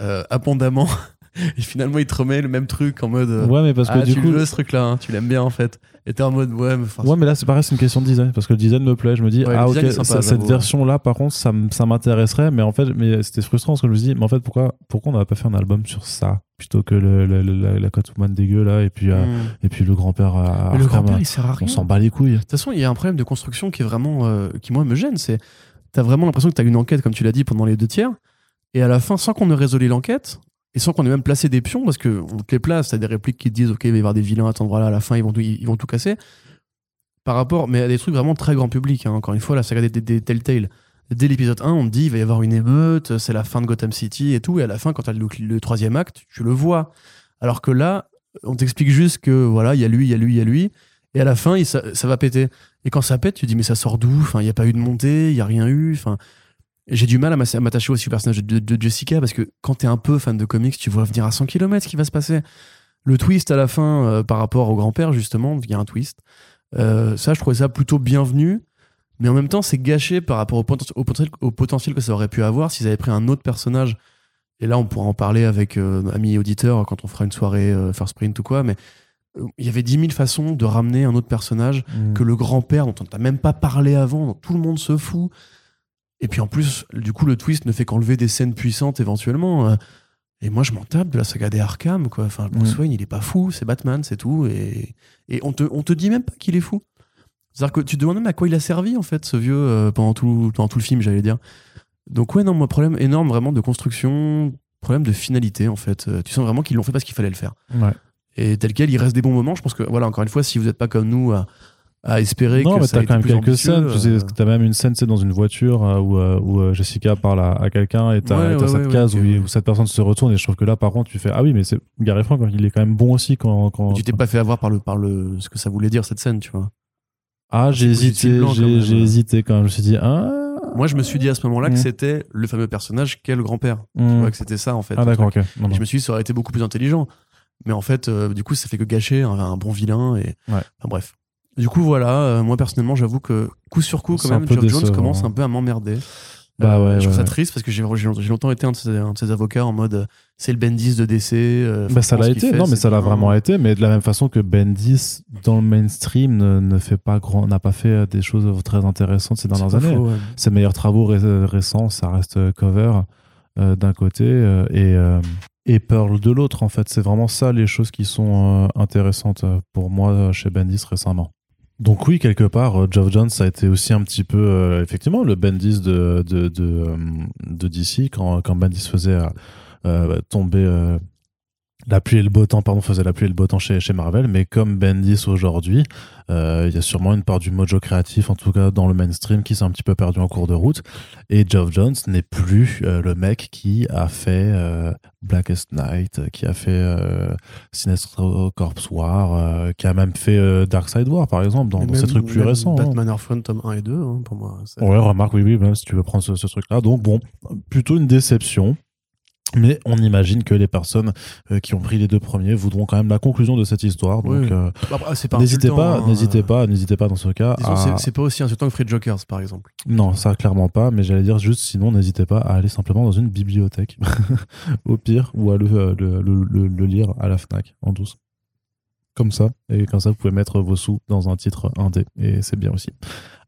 S2: euh, abondamment, (laughs) (laughs) et finalement, il te remet le même truc en mode. euh,
S1: Ouais, mais parce que
S2: ah,
S1: du
S2: tu
S1: coup.
S2: le veux ce truc-là, hein, tu l'aimes bien en fait. Et t'es en mode, ouais, mais
S1: Ouais, mais là, c'est pareil, c'est une question de design. Parce que le design me plaît. Je me dis,
S2: Ouais,
S1: ah, ok,
S2: sympa,
S1: ça- cette
S2: ouais.
S1: version-là, par contre, ça, ça m'intéresserait. Mais en fait, mais c'était frustrant parce que je me dis, mais en fait, pourquoi, pourquoi on n'a pas fait un album sur ça plutôt que le, le- le- la, la Catwoman dégueu, là, et puis, euh,
S2: hmm.
S1: et puis le grand-père.
S2: Mais le grand-père,
S1: euh,
S2: il sert à rien.
S1: On s'en bat les couilles.
S2: De toute façon, il y a un problème de construction qui est vraiment, euh, qui moi me gêne. C'est, t'as vraiment l'impression que t'as une enquête, comme tu l'as dit, pendant les deux tiers, et à la fin, sans qu'on ait résolu l'enquête, et sans qu'on ait même placé des pions, parce que on te les place, t'as des répliques qui te disent, ok, il va y avoir des vilains à cet endroit-là, à la fin, ils vont tout, ils vont tout casser. Par rapport, mais à des trucs vraiment très grand public. hein. Encore une fois, la saga des, des, des Telltale. Dès l'épisode 1, on te dit, il va y avoir une émeute, c'est la fin de Gotham City et tout, et à la fin, quand t'as le, le troisième acte, tu le vois. Alors que là, on t'explique juste que voilà, il y a lui, il y a lui, il y a lui, et à la fin, ça, ça va péter. Et quand ça pète, tu dis mais ça sort d'où? Enfin, il n'y a pas eu de montée, il y a rien eu. Enfin, j'ai du mal à m'attacher aussi au personnage de, de Jessica parce que quand t'es un peu fan de comics, tu vois venir à 100 km ce qui va se passer. Le twist à la fin euh, par rapport au grand-père justement, il y a un twist. Euh, ça, je trouvais ça plutôt bienvenu. Mais en même temps, c'est gâché par rapport au, poten- au potentiel, au potentiel que ça aurait pu avoir s'ils avaient pris un autre personnage. Et là, on pourra en parler avec euh, amis auditeurs quand on fera une soirée euh, First Print ou quoi. Mais il y avait 10 000 façons de ramener un autre personnage que le grand-père dont on t'a même pas parlé avant, dont tout le monde se fout. Et puis en plus, du coup, le twist ne fait qu'enlever des scènes puissantes éventuellement. euh, Et moi, je m'en tape de la saga des Arkham, quoi. Enfin, Bruce
S1: Mm.
S2: Wayne, il est pas fou, c'est Batman, c'est tout. Et, et on, te, on te dit même pas qu'il est fou. C'est-à-dire que tu te demandes même à quoi il a servi, en fait, ce vieux, euh, pendant, tout, pendant tout le film, j'allais dire. Donc, ouais, non, moi, problème énorme vraiment de construction, problème de finalité, en fait. Euh, Tu sens vraiment qu'ils l'ont fait parce qu'il fallait le faire.
S1: Ouais.
S2: Et tel quel, il reste des bons moments. Je pense que, voilà, encore une fois, si vous n'êtes pas comme nous à, à espérer
S1: Non,
S2: que
S1: mais
S2: ça
S1: t'as quand même quelques scènes. Tu sais,
S2: euh,
S1: t'as même une scène, c'est dans une voiture euh, où, euh, où Jessica parle à, à quelqu'un et t'as
S2: Ouais,
S1: t'as
S2: ouais,
S1: cette
S2: ouais,
S1: case où, cette personne se retourne et je trouve que là, par contre, tu fais Ah oui, mais c'est Gary Frank, il est quand même bon aussi quand. quand...
S2: Tu t'es pas fait avoir par le, par le, ce que ça voulait dire cette scène, tu vois.
S1: Ah, j'ai hésité,
S2: blanc,
S1: j'ai hésité quand même. Je me suis dit Ah.
S2: Moi, je me suis dit à ce moment-là que
S1: Mm.
S2: c'était le fameux personnage qu'est le grand-père. Tu
S1: hmm.
S2: vois, que c'était ça, en fait.
S1: Ah, d'accord, ok. Non,
S2: Et
S1: non.
S2: je me suis dit, ça aurait été beaucoup plus intelligent. Mais en fait, euh, du coup, ça fait que gâcher un, un bon vilain. Et...
S1: Ouais.
S2: Enfin, bref. Du coup, voilà. euh, moi, personnellement, j'avoue que coup sur coup, quand même, Geoff Jones commence un peu à m'emmerder.
S1: Bah ouais,
S2: je trouve ça
S1: ouais.
S2: triste parce que j'ai longtemps, été un de, ces, un de ces avocats en mode euh, c'est le Bendis de DC. euh,
S1: Bah, ça l'a été,
S2: fait,
S1: non, mais ça l'a vraiment été, mais de la même façon que Bendis, dans le mainstream, ne, ne fait pas grand, n'a pas fait euh, des choses très intéressantes ces dernières années.
S2: faux, ouais.
S1: Ses meilleurs travaux ré- récents, ça reste euh, Cover euh, d'un côté euh, et, euh, et Pearl de l'autre, en fait. C'est vraiment ça les choses qui sont euh, intéressantes euh, pour moi euh, chez Bendis récemment. Donc oui, quelque part, euh, Geoff Jones a été aussi un petit peu, euh, effectivement, le Bendis de, de, de, euh, DC, quand, quand Bendis faisait euh, tomber la pluie et le beau temps, pardon, faisait la pluie et le beau temps chez, chez Marvel, mais comme Bendis aujourd'hui, euh, il y a sûrement une part du mojo créatif, en tout cas dans le mainstream, qui s'est un petit peu perdu en cours de route. Et Geoff Jones n'est plus euh, le mec qui a fait euh, Blackest Night, qui a fait Sinestro Corps War, qui a même fait Dark Side War, par exemple, dans, dans ces trucs plus récents. hein.
S2: Batman Earthbound tome 1 et 2, hein, pour moi.
S1: Ouais, remarque, oui, oui, même si tu veux prendre ce, ce truc-là. Donc bon, plutôt une déception. Mais on imagine que les personnes euh, qui ont pris les deux premiers voudront quand même la conclusion de cette histoire. Donc
S2: Oui.
S1: euh,
S2: Bah,
S1: n'hésitez pas,
S2: hein.
S1: n'hésitez pas, n'hésitez pas dans ce cas. À-
S2: c'est- pas aussi insultant que Free Jokers, par exemple.
S1: Non, ça clairement pas, mais j'allais dire juste sinon n'hésitez pas à aller simplement dans une bibliothèque, (laughs) au pire, ou à le, euh, le, le- le- le lire à la FNAC en douce. Comme ça, et comme ça vous pouvez mettre vos sous dans un titre indé, et c'est bien aussi.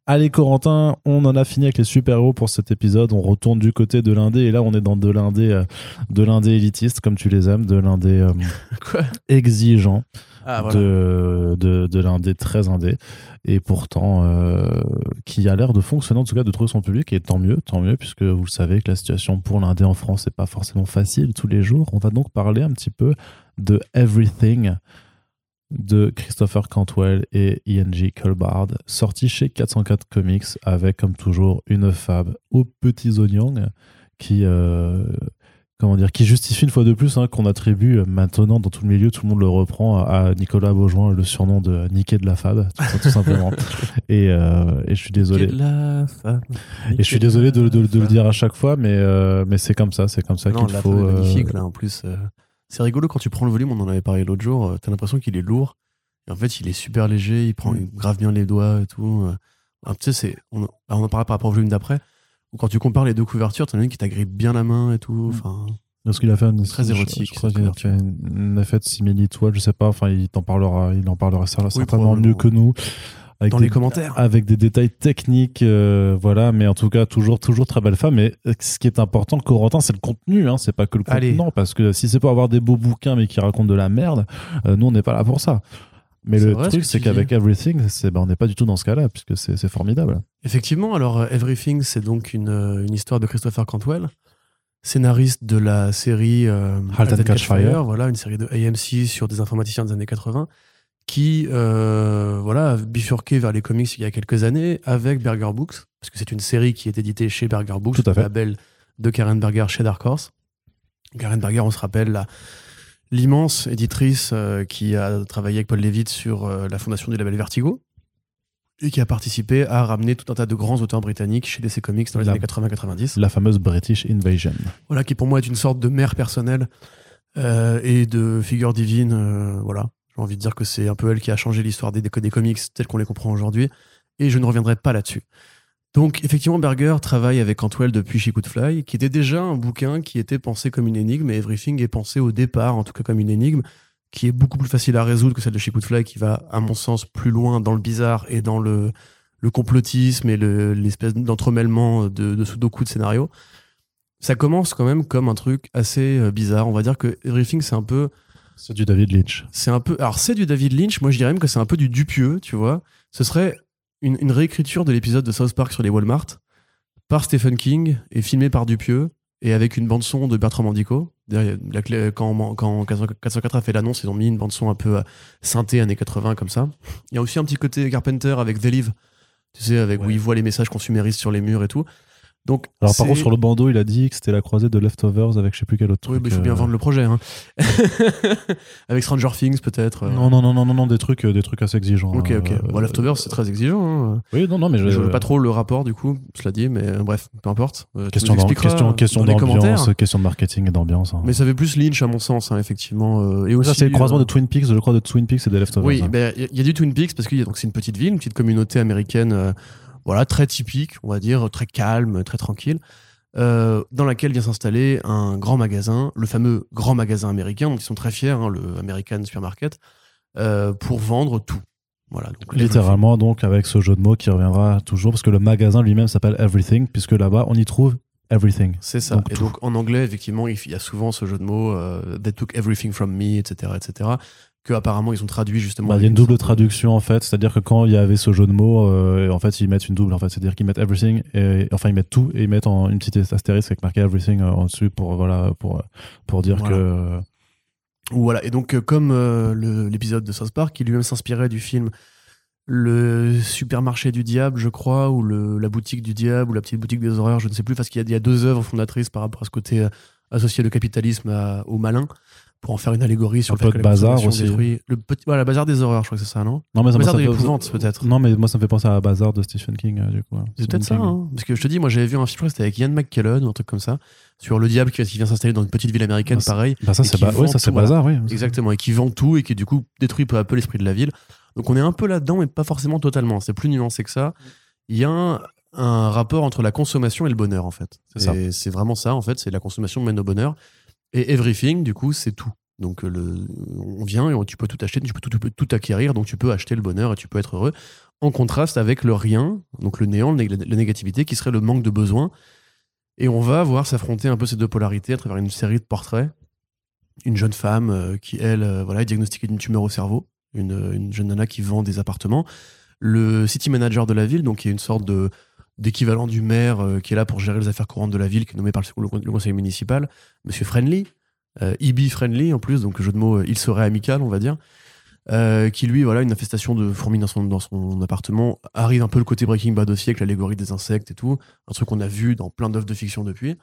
S1: Allez Corentin, on en a fini avec les super-héros pour cet épisode, on retourne du côté de l'indé, et là on est dans de l'indé euh, de l'indé élitiste, comme tu les aimes, de l'indé euh, (laughs) exigeant
S2: Ah, voilà.
S1: de, de, de l'indé très indé. Et pourtant euh, qui a l'air de fonctionner en tout cas de trouver son public et tant mieux tant mieux puisque vous le savez que la situation pour l'indé en France n'est pas forcément facile tous les jours. On va donc parler un petit peu de Everything de Christopher Cantwell et ING Culbard sorti chez 404 Comics avec comme toujours une fab aux petits oignons qui euh, comment dire, qui justifie une fois de plus hein, qu'on attribue maintenant dans tout le milieu, tout le monde le reprend à Nicolas Beaujoin le surnom de Niquet de la Fab, tout, tout simplement. (laughs) et, euh, et je suis désolé.
S2: Quelle la femme.
S1: Et je suis désolé de, de- de le dire à chaque fois, mais, euh, mais c'est comme ça, c'est comme ça qu'il faut.
S2: magnifique, là, en plus. C'est rigolo quand tu prends le volume, on en avait parlé l'autre jour, euh, t'as l'impression qu'il est lourd. Et en fait, il est super léger, il prend
S1: Mm.
S2: grave bien les doigts et tout. euh. Alors, tu sais, c'est, on, bah, on en parlera par rapport au volume d'après, quand tu compares les deux couvertures, t'en as une qui t'agrippe bien la main et tout.
S1: Mm.
S2: Enfin,
S1: Parce qu'il a fait une,
S2: Très
S1: je-
S2: érotique,
S1: Je, crois qu'il a fait une, une de simili-toile, je sais pas. Enfin, il t'en parlera, il en parlera cer- certainement mieux que nous. Avec
S2: dans
S1: des-
S2: les commentaires.
S1: avec des détails techniques, euh, voilà, mais en tout cas toujours toujours très belle femme. Et ce qui est important, Corentin, c'est le contenu, hein, c'est pas que le
S2: Allez.
S1: contenant, parce que si c'est pour avoir des beaux bouquins mais qui racontent de la merde, euh, nous on n'est pas là pour ça. Mais le truc, c'est qu'avec. Everything, c'est, ben, on n'est pas du tout dans ce cas-là, puisque c'est, formidable.
S2: Effectivement, alors euh, Everything, c'est donc une, une histoire de Christopher Cantwell, scénariste de la série euh,
S1: Halt and Catch Fire.
S2: voilà, une série de AMC sur des informaticiens des années 80, qui euh, voilà, a bifurqué vers les comics il y a quelques années avec Berger Books, parce que c'est une série qui est éditée chez Berger Books,
S1: Tout à fait.
S2: le label de Karen Berger chez Dark Horse. Karen Berger, on se rappelle, la- l'immense éditrice euh, qui a travaillé avec Paul Levitt sur euh, la fondation du label Vertigo et qui a participé à ramener tout un tas de grands auteurs britanniques chez DC Comics dans les
S1: La-
S2: années 80-90.
S1: La fameuse British Invasion.
S2: Voilà, qui pour moi est une sorte de mère personnelle euh, et de figure divine. voilà, j'ai envie de dire que c'est un peu elle qui a changé l'histoire des, des comics tels qu'on les comprend aujourd'hui. Et je ne reviendrai pas là-dessus. Donc, effectivement, Berger travaille avec Cantwell depuis She Could Fly, qui était déjà un bouquin qui était pensé comme une énigme, et Everything est pensé au départ, en tout cas comme une énigme, qui est beaucoup plus facile à résoudre que celle de She Could Fly, qui va, à mon sens, plus loin dans le bizarre et dans le, complotisme et le- l'espèce d'entremêlement de, de sudoku de scénario. Ça commence quand même comme un truc assez euh, bizarre. On va dire que Everything, c'est un peu
S1: C'est du David Lynch.
S2: c'est un peu. Alors, c'est du David Lynch. Moi, je dirais même que c'est un peu du Dupieux, tu vois. Ce serait une, une réécriture de l'épisode de South Park sur les Walmart par Stephen King et filmé par Dupieux et avec une bande-son de Bertrand Mandico. D'ailleurs, la clé- Quand, quand 404 a fait l'annonce, ils ont mis une bande-son un peu euh, synthé années 80 comme ça. Il y a aussi un petit côté Carpenter avec The Live, tu sais, avec où
S1: Ouais.
S2: il voit les messages consuméristes sur les murs et tout. Donc,
S1: Alors par contre, sur le bandeau, il a dit que c'était la croisée de Leftovers avec je sais plus quel autre
S2: Oui,
S1: truc.
S2: mais il faut bien
S1: euh,
S2: vendre le projet. hein. (laughs) avec Stranger Things, peut-être. euh.
S1: Non, non, non, non, non, des trucs, euh, des trucs assez exigeants.
S2: Ok, ok.
S1: euh,
S2: Bon, Leftovers, c'est très exigeant. hein.
S1: Oui, non, non, mais je,
S2: Je veux pas trop le rapport, du coup, cela dit, mais bref, peu importe.
S1: Question,
S2: nous
S1: d'am-
S2: expliqueras
S1: question, question d'ambiance, de marketing et d'ambiance. hein.
S2: Mais ça fait plus Lynch, à mon sens, hein, effectivement. et aussi,
S1: ça, c'est le croisement de Twin Peaks, je crois, de Twin Peaks et de Leftovers.
S2: Oui,
S1: hein.
S2: ben, il y, a- il y a du Twin Peaks parce que donc c'est une petite ville, une petite communauté américaine, voilà, très typique, on va dire, très calme, très tranquille, euh, dans laquelle vient s'installer un grand magasin, le fameux grand magasin américain, dont ils sont très fiers, hein, le American Supermarket, euh, pour vendre tout. Voilà, donc
S1: Littéralement, donc, avec ce jeu de mots qui reviendra toujours, parce que le magasin lui-même s'appelle Everything, puisque là-bas, on y trouve Everything.
S2: C'est ça.
S1: Donc,
S2: et
S1: tout.
S2: donc en anglais, effectivement, il y a souvent ce jeu de mots, euh, they took everything from me, etc., etc., que apparemment ils ont traduit justement.
S1: Bah, Il y a une double traduction en fait, c'est-à-dire que quand il y avait ce jeu de mots, euh, en fait ils mettent une double en fait, c'est-à-dire qu'ils mettent everything, et, enfin ils mettent tout et ils mettent en une petite astérisque avec marqué everything euh, en dessus pour voilà pour pour dire
S2: Voilà.
S1: que euh,
S2: Voilà. Et donc, comme euh, l'épisode de South Park, qui lui-même s'inspirait du film Le supermarché du diable, je crois, ou le, la boutique du diable, ou la petite boutique des horreurs, je ne sais plus, parce qu'il y, y a deux œuvres fondatrices par rapport à ce côté associé le capitalisme à- au malin. Pour en faire une allégorie sur
S1: Un
S2: le
S1: peu de bazar aussi.
S2: détruit- Le petit, voilà, bazar des horreurs, je crois que c'est ça, non?
S1: Non, mais ça,
S2: Bazar
S1: ça
S2: de
S1: fait-
S2: peut-être.
S1: Non, mais moi, ça me fait penser à Bazar de Stephen King, euh, du coup. hein.
S2: C'est peut-être ça, hein. parce que je te dis, moi j'avais vu un film, c'était avec Ian McKellen ou un truc comme ça, sur le diable qui, vient s'installer dans une petite ville américaine,
S1: Ah, c'est-
S2: pareil.
S1: Bah, ça, c'est ba- Bazar, oui.
S2: Exactement, et qui vend tout et qui du coup détruit peu à peu l'esprit de la ville. Donc on est un peu là-dedans, mais pas forcément totalement. C'est plus nuancé que ça. Il y a un, un rapport entre la consommation et le bonheur, en fait.
S1: C'est
S2: vraiment ça, en fait. C'est la consommation mène au bonheur. Et everything, du coup, c'est tout. Donc euh, le, on vient et tu peux tout acheter, tu peux tout, tu peux tout acquérir, donc tu peux acheter le bonheur et tu peux être heureux. En contraste avec le rien, donc le néant, la négativité, qui serait le manque de besoin. Et on va voir s'affronter un peu ces deux polarités à travers une série de portraits. Une jeune femme euh, qui, elle, euh, voilà, est diagnostiquée d'une tumeur au cerveau. Une, une jeune nana qui vend des appartements. Le city manager de la ville, donc qui est une sorte de d'équivalent du maire euh, qui est là pour gérer les affaires courantes de la ville, qui est nommé par le, conseil municipal, Monsieur Friendly, euh, EB Friendly en plus, donc jeu de mots, euh, il serait amical, on va dire, euh, qui lui, voilà, une infestation de fourmis dans son, dans son appartement, arrive un peu le côté Breaking Bad aussi, avec l'allégorie des insectes et tout, un truc qu'on a vu dans plein d'œuvres de fiction depuis.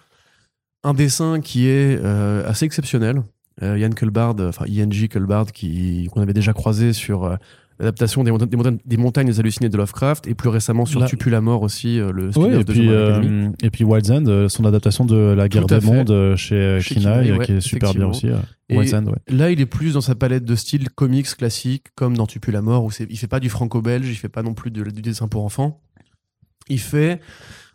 S2: Un dessin qui est assez exceptionnel. Yann Kulbard, enfin ING Kulbard, qui qu'on avait déjà croisé sur l'adaptation des, monta- des, montagnes, des montagnes hallucinées de Lovecraft et plus récemment sur
S1: Là-
S2: Tu pues la mort aussi, euh, le
S1: Ouais,
S2: spin-off
S1: et,
S2: de
S1: puis, euh,
S2: Academy.
S1: et puis Wild's End, euh, son adaptation de La Guerre des. Mondes euh, chez, euh,
S2: Chez
S1: Kinaï,
S2: Kinaï,
S1: euh, qui est super bien aussi. euh, Wild's End, ouais.
S2: Là, il est plus dans sa palette de style comics classique, comme dans Tu pues la mort, où il fait pas du franco-belge, il fait pas non plus de- du dessin pour enfants. Il fait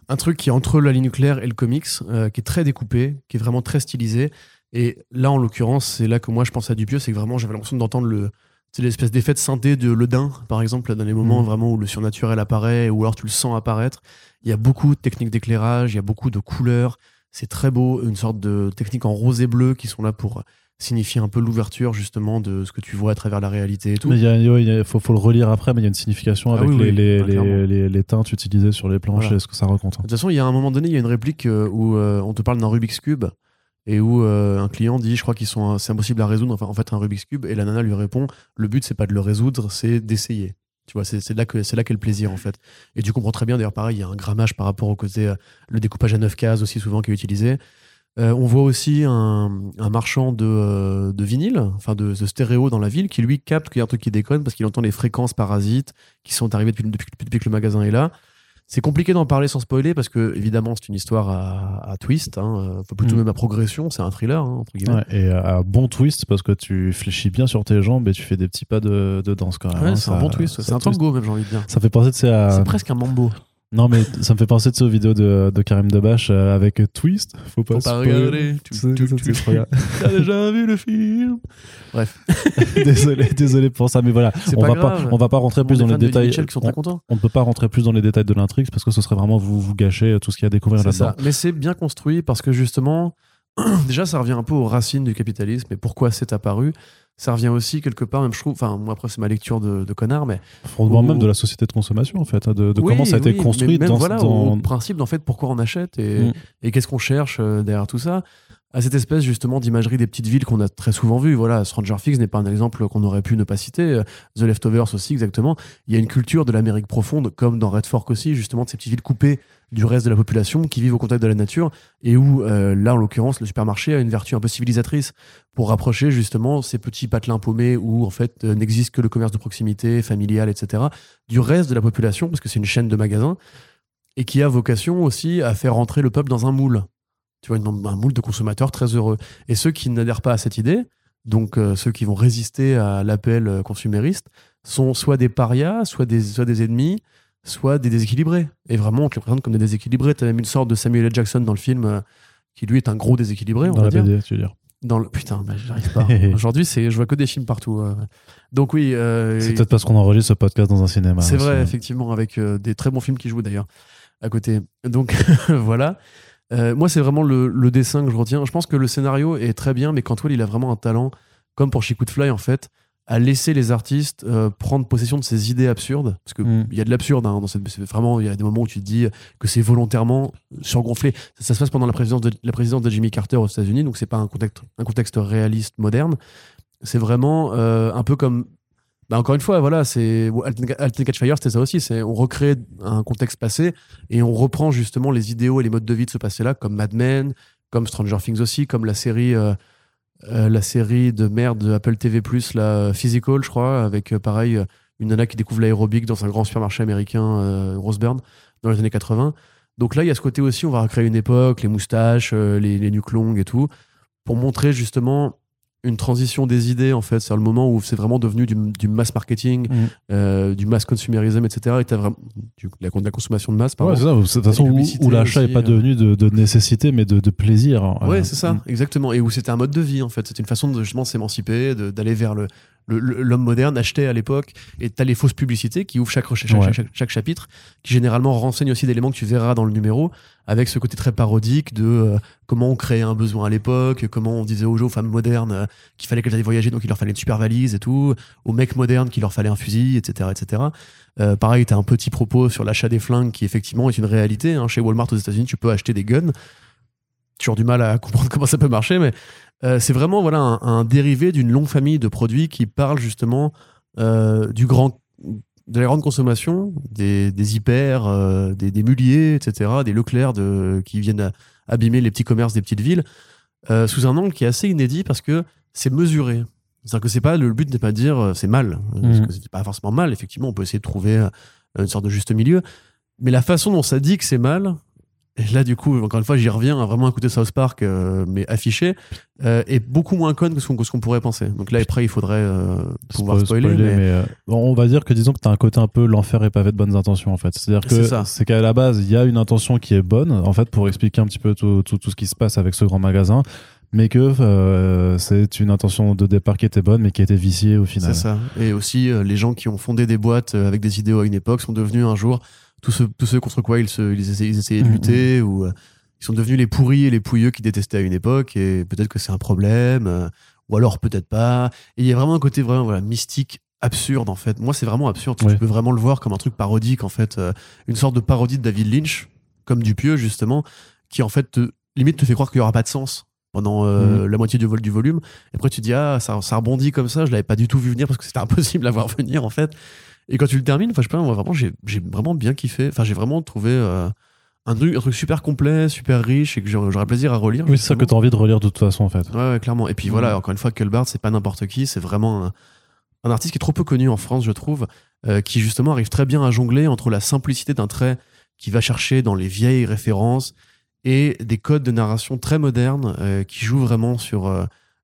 S2: un truc qui est entre la ligne nucléaire et le comics, euh, qui est très découpé, qui est vraiment très stylisé. Et là, en l'occurrence, c'est là que moi je pense à Dupieux, c'est que vraiment j'avais l'impression d'entendre le, c'est l'espèce d'effet de synthé de Ledin, par exemple, dans les moments
S1: Mhm.
S2: vraiment où le surnaturel apparaît, ou alors tu le sens apparaître. Il y a beaucoup de techniques d'éclairage, il y a beaucoup de couleurs. C'est très beau, une sorte de technique en rose et bleu qui sont là pour signifier un peu l'ouverture justement de ce que tu vois à travers la réalité et tout.
S1: Mais il faut, faut le relire après, mais il y a une signification
S2: Ah
S1: avec
S2: oui,
S1: les,
S2: oui,
S1: les,
S2: clairement.
S1: les, les- les teintes utilisées sur les planches
S2: Voilà.
S1: et ce que ça raconte. hein.
S2: De toute façon, il y a un moment donné, il y a une réplique euh, où euh, on te parle d'un Rubik's Cube et où euh, un client dit, je crois qu'ils sont, c'est impossible à résoudre, enfin en fait un Rubik's Cube, et la nana lui répond, le but c'est pas de le résoudre, c'est d'essayer. Tu vois, c'est là que c'est là qu'est le plaisir en fait. Et tu comprends très bien. D'ailleurs, pareil, il y a un grammage par rapport au côté euh, le découpage à 9 cases aussi souvent qui est utilisé. Euh, on voit aussi un, un marchand de, de vinyle, enfin de, de stéréo dans la ville, qui lui capte qu'il y a un truc qui déconne parce qu'il entend les fréquences parasites qui sont arrivées depuis, depuis, depuis que le magasin est là. C'est compliqué d'en parler sans spoiler parce que évidemment c'est une histoire à, à twist, hein, plutôt
S1: Mm.
S2: même à progression, c'est un thriller hein, entre guillemets.
S1: Ouais, et un bon twist parce que tu fléchis bien sur tes jambes et tu fais des petits pas de, de danse quand même.
S2: Ouais,
S1: hein,
S2: c'est un bon twist, c'est un
S1: twist.
S2: tango même j'ai envie de dire.
S1: Ça fait penser à.
S2: C'est presque un mambo.
S1: Non, mais ça me fait penser sais, aux vidéos de, de Karim Debache euh, avec Twist. Faut pas,
S2: Faut pas regarder. Tu- tu- tu-. (laughs) T'as déjà vu le film? Bref, (laughs)
S1: désolé, désolé pour ça, mais voilà. On
S2: pas
S1: va
S2: grave.
S1: pas, on va pas rentrer plus
S2: On
S1: dans les
S2: de
S1: détails.
S2: Sont
S1: on,
S2: très contents.
S1: on ne peut pas rentrer plus dans les détails de l'intrigue parce que ce serait vraiment vous, vous gâcher tout ce qu'il y a à découvrir là-dedans.
S2: Mais c'est bien construit parce que justement, (clears throat) déjà, ça revient un peu aux racines du capitalisme et pourquoi c'est apparu? Ça revient aussi quelque part, même je trouve, enfin, moi après c'est ma lecture de, de connard, mais.
S1: Fondement même de la société de consommation en fait, hein, de, de
S2: Oui,
S1: comment ça a été
S2: oui,
S1: construit
S2: même
S1: dans,
S2: voilà,
S1: dans-
S2: au principe d'en fait pourquoi on achète et,
S1: Mm.
S2: et qu'est-ce qu'on cherche euh, derrière tout ça. À cette espèce justement d'imagerie des petites villes qu'on a très souvent vues. Voilà, Stranger Things n'est pas un exemple qu'on aurait pu ne pas citer. The Leftovers aussi, exactement. Il y a une culture de l'Amérique profonde, comme dans Red Fork aussi, justement, de ces petites villes coupées du reste de la population qui vivent au contact de la nature et où, euh, là, en l'occurrence, le supermarché a une vertu un peu civilisatrice pour rapprocher justement ces petits patelins paumés où, en fait, euh, n'existe que le commerce de proximité, familial, etc., du reste de la population, parce que c'est une chaîne de magasins et qui a vocation aussi à faire rentrer le peuple dans un moule. Tu vois, une- un moule de consommateurs très heureux. Et ceux qui n'adhèrent pas à cette idée, donc euh, ceux qui vont résister à l'appel consumériste, sont soit des parias, soit des, soit des ennemis, soit des déséquilibrés. Et vraiment, on te les présente comme des déséquilibrés. Tu as même une sorte de Samuel L. Jackson dans le film, euh, qui lui est un gros déséquilibré, on
S1: dans
S2: va
S1: la
S2: dire.
S1: BD, tu veux dire.
S2: Dans le... Putain, bah, j'arrive pas. (laughs) Aujourd'hui, c'est... je vois que des films partout. euh. Donc oui, euh,
S1: C'est peut-être parce qu'on enregistre ce podcast dans un cinéma.
S2: c'est
S1: aussi.
S2: vrai, effectivement, avec des très bons films qui jouent d'ailleurs à côté. Donc (laughs) voilà. Moi, c'est vraiment le, le dessin que je retiens. Je pense que le scénario est très bien, mais Cantwell, il a vraiment un talent, comme pour Chicout Fly, en fait, à laisser les artistes euh, prendre possession de ces idées absurdes. Parce qu'il
S1: Mm.
S2: il y a de l'absurde hein, dans cette. Vraiment, il y a des moments où tu te dis que c'est volontairement surgonflé. Ça, ça se passe pendant la présidence de, la présidence de Jimmy Carter aux États-Unis, donc c'est pas un contexte, un contexte réaliste moderne. C'est vraiment euh, un peu comme bah, encore une fois, voilà, c'est Alten Alten Catch Fire, c'était ça aussi. C'est on recrée un contexte passé et on reprend justement les idéaux et les modes de vie de ce passé-là, comme Mad Men, comme Stranger Things aussi, comme la série euh, euh, la série de merde de Apple TV+, la Physical, je crois, avec euh, pareil, euh, une nana qui découvre l'aérobic dans un grand supermarché américain, euh, Roseburn, dans les années 80. Donc là, il y a ce côté aussi, on va recréer une époque, les moustaches, les, les nuques longues et tout, pour montrer justement une transition des idées, en fait. C'est le moment où c'est vraiment devenu du, du mass marketing,
S1: Mhm.
S2: euh, du mass consumerism, etc. Et t'as vraiment du, la, de la consommation de masse, pardon.
S1: Ouais, c'est ça. De toute façon, où, l'achat n'est pas
S2: euh.
S1: devenu de, de nécessité, mais de, de plaisir.
S2: Ouais,
S1: Euh,
S2: c'est ça, exactement. Et où c'était un mode de vie, en fait. C'était une façon de justement s'émanciper, d'aller vers le l'homme moderne, acheté à l'époque. Et t'as les fausses publicités qui ouvrent chaque, chaque,
S1: Ouais.
S2: chaque, chaque chapitre, qui généralement renseignent aussi d'éléments que tu verras dans le numéro, avec ce côté très parodique de euh, comment on créait un besoin à l'époque, comment on disait aux gens, aux femmes modernes, euh, qu'il fallait qu'elles aillent voyager, donc il leur fallait une super valise et tout, aux mecs modernes qu'il leur fallait un fusil, etc. etc. Euh, pareil, t'as un petit propos sur l'achat des flingues qui effectivement est une réalité. hein. Chez Walmart aux États-Unis, tu peux acheter des guns toujours du mal à (laughs) comprendre comment ça peut marcher, mais c'est vraiment voilà un, un dérivé d'une longue famille de produits qui parle justement du grand de la grande consommation, des, des hyper, euh, des, des muliers, etc., des Leclerc de, qui viennent à- abîmer les petits commerces des petites villes, euh, sous un angle qui est assez inédit parce que c'est mesuré. C'est-à-dire que c'est pas le but n'est pas de dire euh, c'est mal, euh, parce
S1: Mhm.
S2: que c'est pas forcément mal. Effectivement, on peut essayer de trouver euh, une sorte de juste milieu, mais la façon dont ça dit que c'est mal, et là, du coup, encore une fois, j'y reviens à vraiment écouter South Park, euh, mais affiché, euh, est beaucoup moins conne que ce qu'on pourrait penser. Donc là, après, il faudrait euh, pouvoir
S1: Spo-
S2: spoiler.
S1: spoiler,
S2: mais...
S1: mais, euh, on va dire que disons que tu as un côté un peu l'enfer est pavé de bonnes intentions en fait. C'est-à-dire
S2: C'est
S1: que
S2: ça.
S1: c'est qu'à la base, il y a une intention qui est bonne en fait pour expliquer un petit peu tout, tout, tout ce qui se passe avec ce grand magasin, mais que euh, c'est une intention de départ qui était bonne mais qui été viciée au final.
S2: C'est ça. Et aussi, euh, les gens qui ont fondé des boîtes avec des idéaux à une époque sont devenus un jour tous ceux, tous ceux contre quoi ils, se, ils, essayaient, ils essayaient de
S1: Mhm.
S2: lutter, ou euh, ils sont devenus les pourris et les pouilleux qui détestaient à une époque, et peut-être que c'est un problème, euh, ou alors peut-être pas. Et il y a vraiment un côté vraiment voilà, mystique, absurde en fait. Moi, c'est vraiment absurde.
S1: Ouais.
S2: Tu peux vraiment le voir comme un truc parodique en fait, euh, une sorte de parodie de David Lynch, comme Dupieux justement, qui en fait te, limite te fait croire qu'il y aura pas de sens pendant euh, la moitié du vol du volume. Et après, tu te dis, ah, ça, ça rebondit comme ça, je l'avais pas du tout vu venir parce que c'était (laughs) impossible à voir venir, en fait. Et quand tu le termines, enfin, je sais pas, moi, vraiment, j'ai vraiment bien kiffé. Enfin, j'ai vraiment trouvé euh, un, truc, un truc super complet, super riche et que j'aurais plaisir à relire.
S1: Oui, c'est ça que tu as envie de relire de toute façon en fait.
S2: Ouais, ouais, clairement. Et puis voilà, encore une fois, Culbart, c'est pas n'importe qui, c'est vraiment un, un artiste qui est trop peu connu en France, je trouve, euh, qui justement arrive très bien à jongler entre la simplicité d'un trait qui va chercher dans les vieilles références et des codes de narration très modernes euh, qui jouent vraiment sur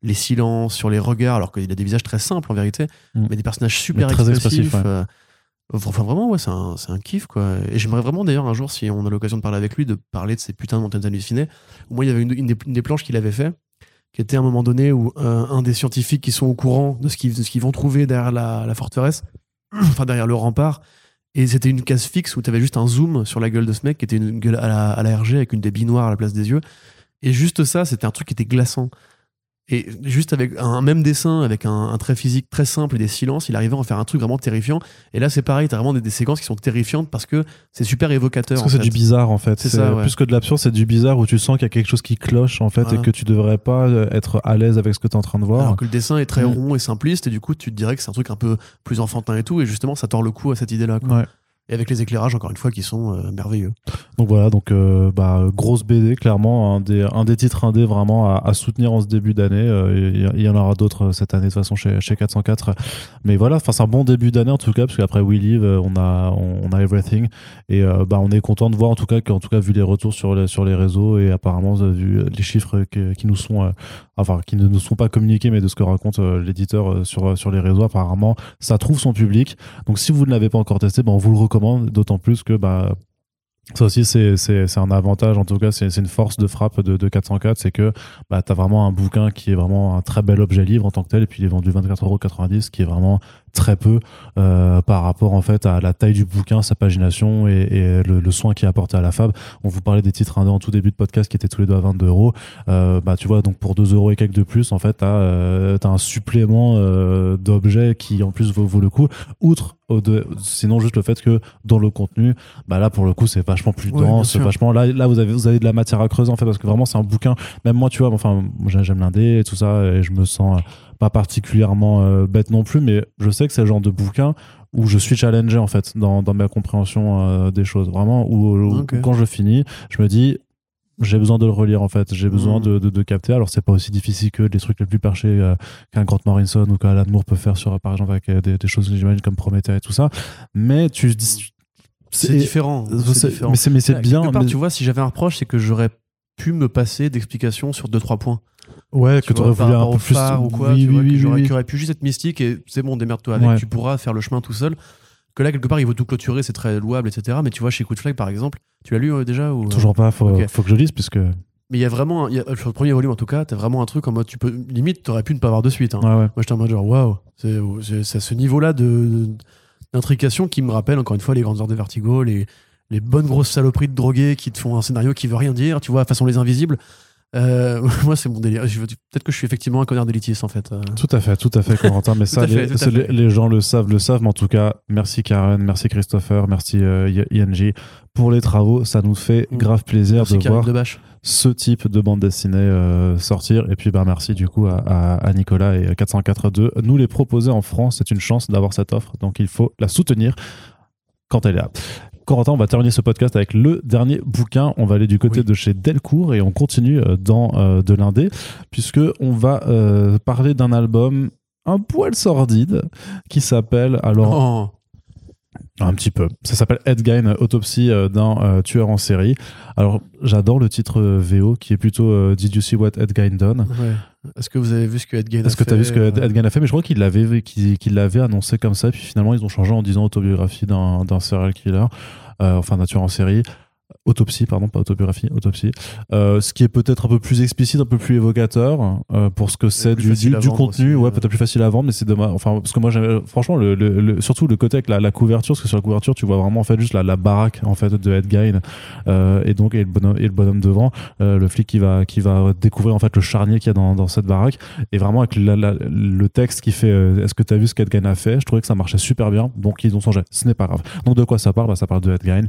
S2: les silences, sur les regards, alors qu'il a des visages très simples en vérité,
S1: Mhm.
S2: mais des personnages super
S1: Mais très
S2: expressifs.
S1: expressifs, ouais.
S2: euh, Enfin, vraiment, ouais, c'est un, un kiff, quoi. Et j'aimerais vraiment, d'ailleurs, un jour, si on a l'occasion de parler avec lui, de parler de ces putains de montagnes hallucinées. Moi, il y avait une, une des, une des planches qu'il avait fait, qui était à un moment donné où euh, un des scientifiques qui sont au courant de ce qu'ils vont trouver derrière la, la forteresse, (clears throat) enfin derrière le rempart, et c'était une case fixe où tu avais juste un zoom sur la gueule de ce mec qui était une gueule à la, à la RG avec une des noires à la place des yeux. Et juste ça, c'était un truc qui était glaçant. Et juste avec un même dessin, avec un, un trait physique très simple et des silences, il arrivait à en faire un truc vraiment terrifiant. Et là, c'est pareil, t'as vraiment des, des séquences qui sont terrifiantes parce que c'est super évocateur.
S1: Parce que c'est du bizarre en fait.
S2: C'est
S1: C'est
S2: ça, ouais.
S1: Plus que de l'absurde, c'est du bizarre où tu sens qu'il y a quelque chose qui cloche en fait
S2: Voilà.
S1: et que tu devrais pas euh, être à l'aise avec ce que tu es en train de voir.
S2: Alors que le dessin est très
S1: Mm.
S2: rond et simpliste, et du coup, tu te dirais que c'est un truc un peu plus enfantin et tout, et justement, ça tord le coup à cette idée-là.
S1: Ouais.
S2: Et avec les éclairages, encore une fois, qui sont euh, merveilleux.
S1: Donc voilà, donc euh, bah, grosse BD, clairement, un des, un des titres indés vraiment à, soutenir en ce début d'année. Euh, Il y, en aura d'autres cette année de toute façon chez, chez 404. Mais voilà, c'est un bon début d'année en tout cas, parce qu'après We Live, on a, on, a Everything. Et bah, on est content de voir en tout cas qu'en tout cas vu les retours sur les, sur les réseaux et apparemment vu les chiffres qui nous sont, enfin qui ne nous sont pas communiqués, mais de ce que raconte euh, l'éditeur euh, sur, sur les réseaux, apparemment ça trouve son public. Donc si vous ne l'avez pas encore testé, ben, on vous le recommande, d'autant plus que bah, ça aussi, c'est, un avantage, en tout cas, c'est, c'est une force de frappe de, de 404, c'est que bah, tu as vraiment un bouquin qui est vraiment un très bel objet livre en tant que tel, et puis il est vendu 24,90€, qui est vraiment très peu euh, par rapport en fait à la taille du bouquin, sa pagination et, et le, le soin qui est apporté à la fab. On vous parlait des titres indés en tout début de podcast qui étaient tous les deux à 22 euros. Euh, bah tu vois donc pour 2 euros et quelques de plus en fait t'as euh, t'as un supplément euh, d'objets qui en plus vaut, vaut le coup outre de, sinon juste le fait que dans le contenu bah là pour le coup c'est vachement plus dense vachement là là vous avez vous avez de la matière à creuser en fait parce que vraiment c'est un bouquin même moi tu vois enfin j'aime l'indé et tout ça et je me sens pas particulièrement euh, bête non plus mais je sais que c'est le genre de bouquin où je suis challengé en fait dans, dans ma compréhension euh, des choses vraiment où, où-
S2: Ok.
S1: où quand je finis je me dis j'ai besoin de le relire en fait. J'ai besoin
S2: Mm.
S1: de, de, de capter. Alors, c'est pas aussi difficile que les trucs les plus perchés euh, qu'un Grant Morrison ou qu'Alan Moore peut faire sur, par exemple, avec euh, des, des choses, j'imagine, comme Prométhée et tout ça. Mais tu.
S2: C'est différent.
S1: c'est-
S2: différent.
S1: Mais c'est mais c'est
S2: Ouais,
S1: bien.
S2: part,
S1: mais-
S2: Tu vois, si j'avais un reproche, c'est que j'aurais pu me passer d'explications sur deux trois points.
S1: Ouais,
S2: Tu
S1: que tu
S2: vois,
S1: aurais voulu un peu plus.
S2: phare ou quoi,
S1: oui,
S2: tu vois,
S1: oui,
S2: que
S1: oui,
S2: j'aurais- aurait pu juste être mystique et c'est bon, démerde-toi avec,
S1: Ouais.
S2: tu pourras faire le chemin tout seul. Que là, quelque part, il veut tout clôturer, c'est très louable, etc. Mais tu vois, chez Coup de Flag, par exemple, tu l'as lu euh, déjà ou...
S1: Toujours pas, faut,
S2: Ok.
S1: faut que je lise, puisque. Ouais,
S2: Mais il y a vraiment, y a- sur le premier volume en tout cas, t'as vraiment un truc en mode, tu peux, limite, t'aurais pu ne pas avoir de suite. hein.
S1: ouais.
S2: Moi, j'étais en mode genre, waouh, c'est à ce niveau-là de d'intrication qui me rappelle encore une fois les grandes heures de Vertigo, les, les bonnes grosses saloperies de drogués qui te font un scénario qui veut rien dire, tu vois, façon les invisibles. Euh, (laughs) moi, c'est mon délire. Peut-être que je suis effectivement un connard d'élitiste en fait. Euh,
S1: Tout à fait, tout à fait, Corentin. Mais (laughs) ça,
S2: fait,
S1: les, gens le savent, le savent. Mais en tout cas, merci Karen, merci Christopher, merci euh, ING pour les travaux. Ça nous fait
S2: Mm.
S1: grave plaisir
S2: Merci
S1: de voir
S2: Debache.
S1: ce type de bande dessinée euh, sortir. Et puis, bah, merci du coup à, à- à Nicolas et 404 de nous les proposer en France. C'est une chance d'avoir cette offre. Donc, il faut la soutenir quand elle est là. Corentin, on va terminer ce podcast avec le dernier bouquin. On va aller du côté
S2: Oui.
S1: de chez Delcourt et on continue euh, dans euh, de l'indé, puisque on va euh, parler d'un album un poil sordide qui s'appelle alors
S2: Oh,
S1: un petit peu. Ça s'appelle Headgain, autopsie euh, d'un euh, tueur en série. Alors j'adore le titre euh, VO qui est plutôt Did you see what Headgain done?
S2: Ouais. Est-ce que vous avez vu ce que Ed Gein a
S1: Est-ce que tu as vu ce que Ed,
S2: fait,
S1: Ed Gein a fait? Mais je crois qu'il l'avait qu'il l'avait annoncé comme ça, puis finalement ils ont changé en disant autobiographie d'un d'un serial killer, euh, enfin d'un tueur en série. Autopsie, pardon, pas autobiographie, autopsie. Euh, ce qui est peut-être un peu plus explicite, un peu plus évocateur euh, pour ce que c'est du, du, contenu.
S2: aussi,
S1: ouais,
S2: euh.
S1: peut-être plus facile à vendre, mais c'est dommage. Enfin, parce que moi, franchement, le, le- le- surtout le côté avec la, la couverture, parce que sur la couverture, tu vois vraiment en fait juste la, la baraque en fait de Ed Gein euh, et donc et le bonhomme et le bonhomme devant, euh, le flic qui va qui va découvrir en fait le charnier qu'il y a dans, dans cette baraque et vraiment avec la- la- le texte qui fait euh, est-ce que tu as vu ce qu'Ed Gein a fait? Je trouvais que ça marchait super bien donc ils ont changé ce n'est pas grave donc de quoi ça parle? Bah, ça parle de Ed Gein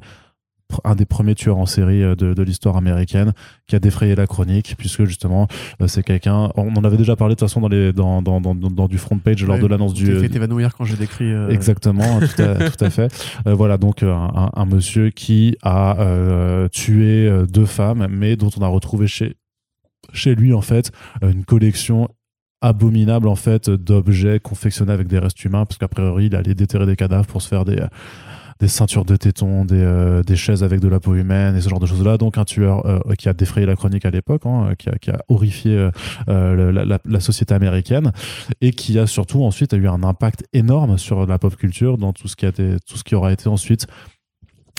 S1: un des premiers tueurs en série euh, de, de l'histoire américaine qui a défrayé la chronique puisque justement euh, c'est quelqu'un on en avait déjà parlé de toute façon dans les dans, dans, dans, du front page lors
S2: ouais,
S1: de l'annonce du
S2: fait évanouir quand j'ai décrit. euh,
S1: Exactement, (laughs) tout à, tout à fait. Euh, voilà, donc un, un monsieur qui a euh, tué deux femmes, mais dont on a retrouvé chez, chez lui, en fait, une collection abominable en fait d'objets confectionnés avec des restes humains parce qu'a priori il allait déterrer des cadavres pour se faire des des ceintures de tétons, des, euh, des chaises avec de la peau humaine et ce genre de choses-là. Donc un tueur euh, qui a défrayé la chronique à l'époque, hein, qui, a, qui a horrifié euh, la, la- la société américaine et qui a surtout ensuite eu un impact énorme sur la pop culture dans tout ce qui a été, tout ce qui aura été ensuite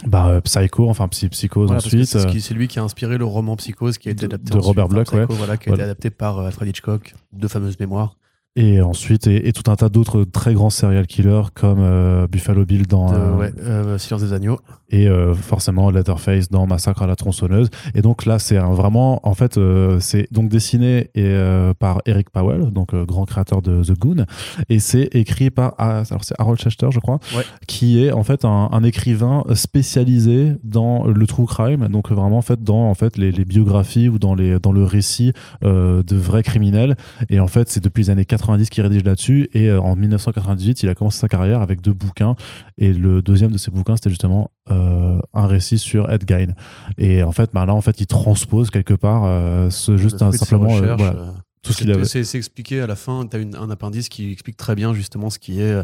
S1: bah, euh, Psycho, enfin Psy- Psychose
S2: Voilà,
S1: ensuite.
S2: c'est lui qui a inspiré le roman Psychose qui a été adapté
S1: de Robert
S2: par
S1: Bloch, ouais.
S2: voilà, qui a
S1: Voilà.
S2: été adapté par Alfred Hitchcock, de fameuses mémoires.
S1: Et ensuite et, et tout un tas d'autres très grands serial killers comme euh, Buffalo Bill dans
S2: De,
S1: euh,
S2: ouais, euh, Silence des agneaux.
S1: Et euh, forcément Letterface dans Massacre à la tronçonneuse. Et donc là, c'est vraiment, en fait, euh, c'est donc dessiné et, euh, par Eric Powell, donc euh, grand créateur de The Goon, et c'est écrit par, ah, alors c'est Harold Chester, je crois,
S2: Ouais.
S1: qui est en fait un, un écrivain spécialisé dans le true crime, donc vraiment en fait dans en fait les, les biographies ou dans les dans le récit de vrais criminels. Et en fait, c'est depuis les années 90 qu'il rédige là-dessus. Et en 1998, il a commencé sa carrière avec deux bouquins. Et le deuxième de ces bouquins, c'était justement euh, un récit sur Ed Gein. Et en fait, bah là, en fait, il transpose quelque part euh, ce, juste un, simplement euh, voilà, tout ce qu'il avait.
S2: C'est expliqué à la fin, tu as un appendice qui explique très bien justement ce qui est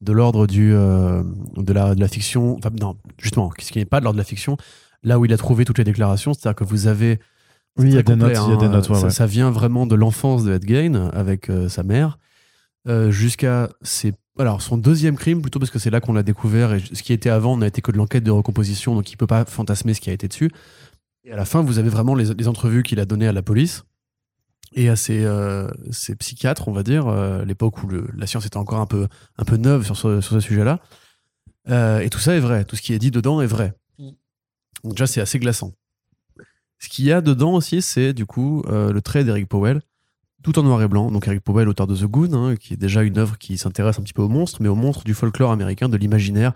S2: de l'ordre du de, la, de la fiction. Enfin, non, justement, ce qui n'est pas de l'ordre de la fiction. Là où il a trouvé toutes les déclarations, c'est-à-dire que vous avez.
S1: Oui, il y a
S2: très
S1: des notes, il y a des
S2: hein,
S1: notes, ouais,
S2: ça,
S1: ouais.
S2: ça vient vraiment de l'enfance de Ed Gein avec sa mère jusqu'à ses. Alors, son deuxième crime, plutôt parce que c'est là qu'on l'a découvert, et ce qui était avant n'a été que de l'enquête de recomposition, donc il peut pas fantasmer ce qui a été dessus. Et à la fin, vous avez vraiment les, les entrevues qu'il a données à la police et à ses, euh, ses psychiatres, on va dire, euh, l'époque où la science était encore un peu, un peu neuve sur ce, sur ce sujet-là. Euh, et tout ça est vrai. Tout ce qui est dit dedans est vrai. Donc déjà, c'est assez glaçant. Ce qu'il y a dedans aussi, c'est du coup le trait d'Eric Powell, tout en noir et blanc. Donc Eric Powell, auteur de The Goon, hein, qui est déjà une œuvre qui s'intéresse un petit peu aux monstres, mais aux monstres du folklore américain, de l'imaginaire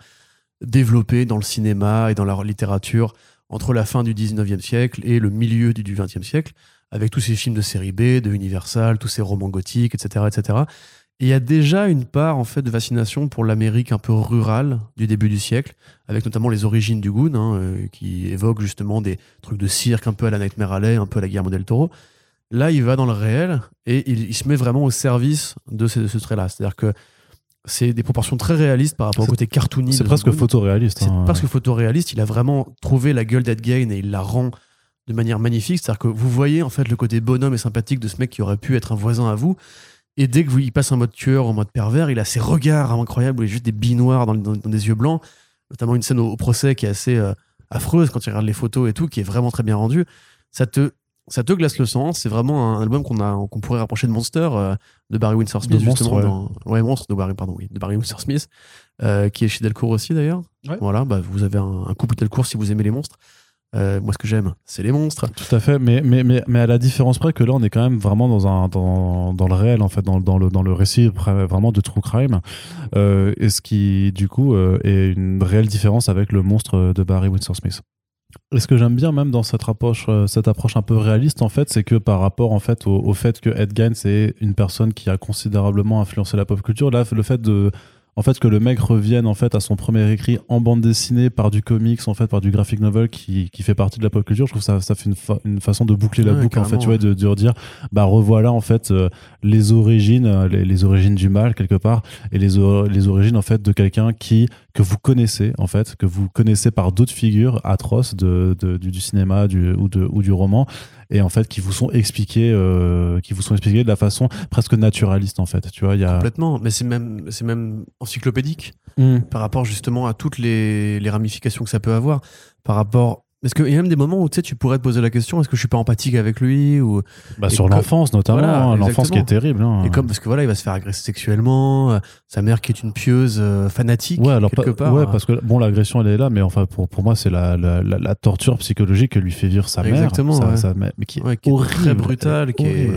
S2: développé dans le cinéma et dans la littérature entre la fin du 19e siècle et le milieu du 20e siècle, avec tous ces films de série B, de Universal, tous ces romans gothiques, etc. etc. Et il y a déjà une part en fait de fascination pour l'Amérique un peu rurale du début du siècle, avec notamment les origines du Goon, hein, euh, qui évoquent justement des trucs de cirque un peu à la Nightmare Alley, un peu à la Guillermo del Toro. Là, il va dans le réel et il, il se met vraiment au service de ce, de ce trait-là. C'est-à-dire que c'est des proportions très réalistes par rapport au côté cartoony.
S1: C'est presque photoréaliste.
S2: C'est
S1: hein.
S2: parce que photoréaliste, il a vraiment trouvé la gueule d'Ed Gein et il la rend de manière magnifique. C'est-à-dire que vous voyez en fait le côté bonhomme et sympathique de ce mec qui aurait pu être un voisin à vous. Et dès que vous, il passe en mode tueur, en mode pervers, il a ces regards incroyables où il a juste des billes noires dans, dans- dans des yeux blancs. Notamment une scène au, au procès qui est assez euh, affreuse quand tu regardes les photos et tout, qui est vraiment très bien rendue. Ça te, ça te glace le sang. C'est vraiment un album qu'on a, qu'on pourrait rapprocher de Monster euh, de Barry Windsor Smith.
S1: De Monstre,
S2: justement,
S1: ouais.
S2: dans- ouais, Monstre de Barry, pardon, oui, de Barry Windsor Smith, euh, qui est chez Delcourt aussi d'ailleurs.
S1: Ouais.
S2: Voilà, bah, vous avez un, un couple Delcourt si vous aimez les monstres. Euh, moi, ce que j'aime, c'est les monstres.
S1: Tout à fait, mais, mais, mais, mais à la différence près que là, on est quand même vraiment dans, un, dans, dans le réel, en fait, dans, dans, le, dans le récit vra- vraiment de True Crime. Euh, et ce qui, du coup, euh, est une réelle différence avec le monstre de Barry Windsor Smith. Et ce que j'aime bien même dans cette approche, euh, cette approche un peu réaliste, en fait, c'est que par rapport en fait, au, au fait que Ed Gein, c'est une personne qui a considérablement influencé la pop culture, là, le fait de. En fait, que le mec revienne en fait à son premier écrit en bande dessinée par du comics, en fait, par du graphic novel qui, qui fait partie de la pop culture, je trouve que ça, ça fait une, fa- une façon de boucler la
S2: Ouais,
S1: boucle, en fait, tu vois, de, de redire, bah revoilà en fait euh, les origines, euh, les, les origines du mal quelque part, et les, les origines en fait de quelqu'un qui que vous connaissez en fait, que vous connaissez par d'autres figures atroces de, de- du, du cinéma du, ou, de, ou du roman, et en fait qui vous sont expliquées, euh, qui vous sont expliquées de la façon presque naturaliste en fait. Tu vois, il y a
S2: Complètement. Mais c'est même, c'est même encyclopédique
S1: Mm.
S2: par rapport justement à toutes les, les ramifications que ça peut avoir. Par rapport. Parce qu'il y a même des moments où tu sais, tu pourrais te poser la question est-ce que je suis pas empathique avec lui ou...
S1: bah, sur l'enfance notamment,
S2: Voilà,
S1: hein, l'enfance qui est terrible. hein.
S2: Et comme parce que voilà, il va se faire agresser sexuellement, euh, sa mère qui est une pieuse euh, fanatique
S1: Ouais, alors
S2: quelque
S1: pas-
S2: part.
S1: ouais,
S2: euh,
S1: parce que bon, l'agression elle est là, mais enfin pour, pour moi c'est la, la, la, la torture psychologique que lui fait vivre sa mère.
S2: Exactement, ouais.
S1: mais, mais qui est
S2: Ouais, qui est
S1: horrible,
S2: très brutale, qui est-.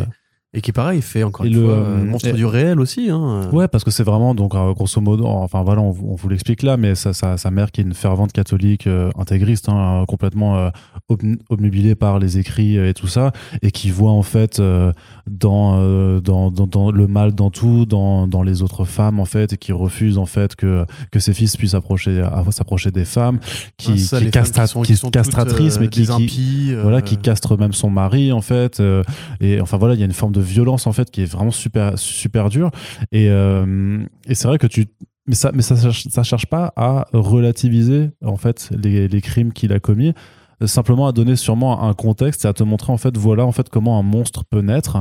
S2: et qui pareil fait encore
S1: Et
S2: une
S1: le,
S2: fois
S1: euh,
S2: monstre
S1: et-
S2: du réel aussi. Hein.
S1: Ouais, parce que c'est vraiment, donc, euh, grosso modo, enfin voilà, on, vous- on vous l'explique là, mais sa, sa, sa mère qui est une fervente catholique euh, intégriste, hein, complètement euh, ob- obnubilée par les écrits et tout ça, et qui voit en fait dans, dans, dans, dans le mal dans tout, dans, dans les autres femmes en fait, et qui refuse en fait que, que ses fils puissent approcher, à- s'approcher des femmes, qui,
S2: Ah, ça,
S1: qui,
S2: sont-
S1: qui
S2: sont
S1: castratrice, mais qui,
S2: impies,
S1: voilà, qui castre même son mari en fait. et enfin voilà, il y a une forme de violence en fait qui est vraiment super super dure. Et, euh, et c'est vrai que tu mais ça mais ça ça cherche pas à relativiser en fait les, les crimes qu'il a commis simplement à donner sûrement un contexte et à te montrer en fait voilà en fait comment un monstre peut naître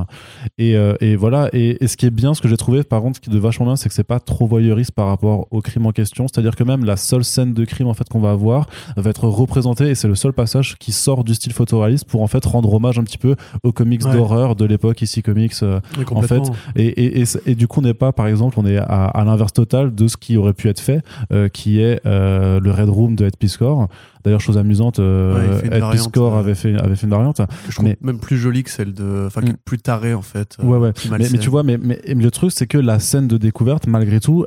S1: et, euh, et voilà et, et ce qui est bien ce que j'ai trouvé par contre ce qui est de vachement bien c'est que c'est pas trop voyeuriste par rapport au crime en question c'est à dire que même la seule scène de crime en fait qu'on va avoir va être représentée et c'est le seul passage qui sort du style photoréaliste pour en fait rendre hommage un petit peu aux comics
S2: Ouais.
S1: d'horreur de l'époque ici comics euh,
S2: Oui,
S1: en fait, et, et, du coup, on n'est pas, par exemple, on est à, à l'inverse total de ce qui aurait pu être fait, euh, qui est le Red Room de Ed Piscor. D'ailleurs, chose amusante, euh,
S2: Ouais,
S1: Ed Piscor avait fait, avait fait une variante.
S2: que je trouve
S1: mais-
S2: même plus jolie que celle de. Enfin,
S1: Mm.
S2: plus tarée en fait. euh,
S1: Ouais, ouais. Mais, tu vois, mais, mais, mais le truc, c'est que la scène de découverte, malgré tout,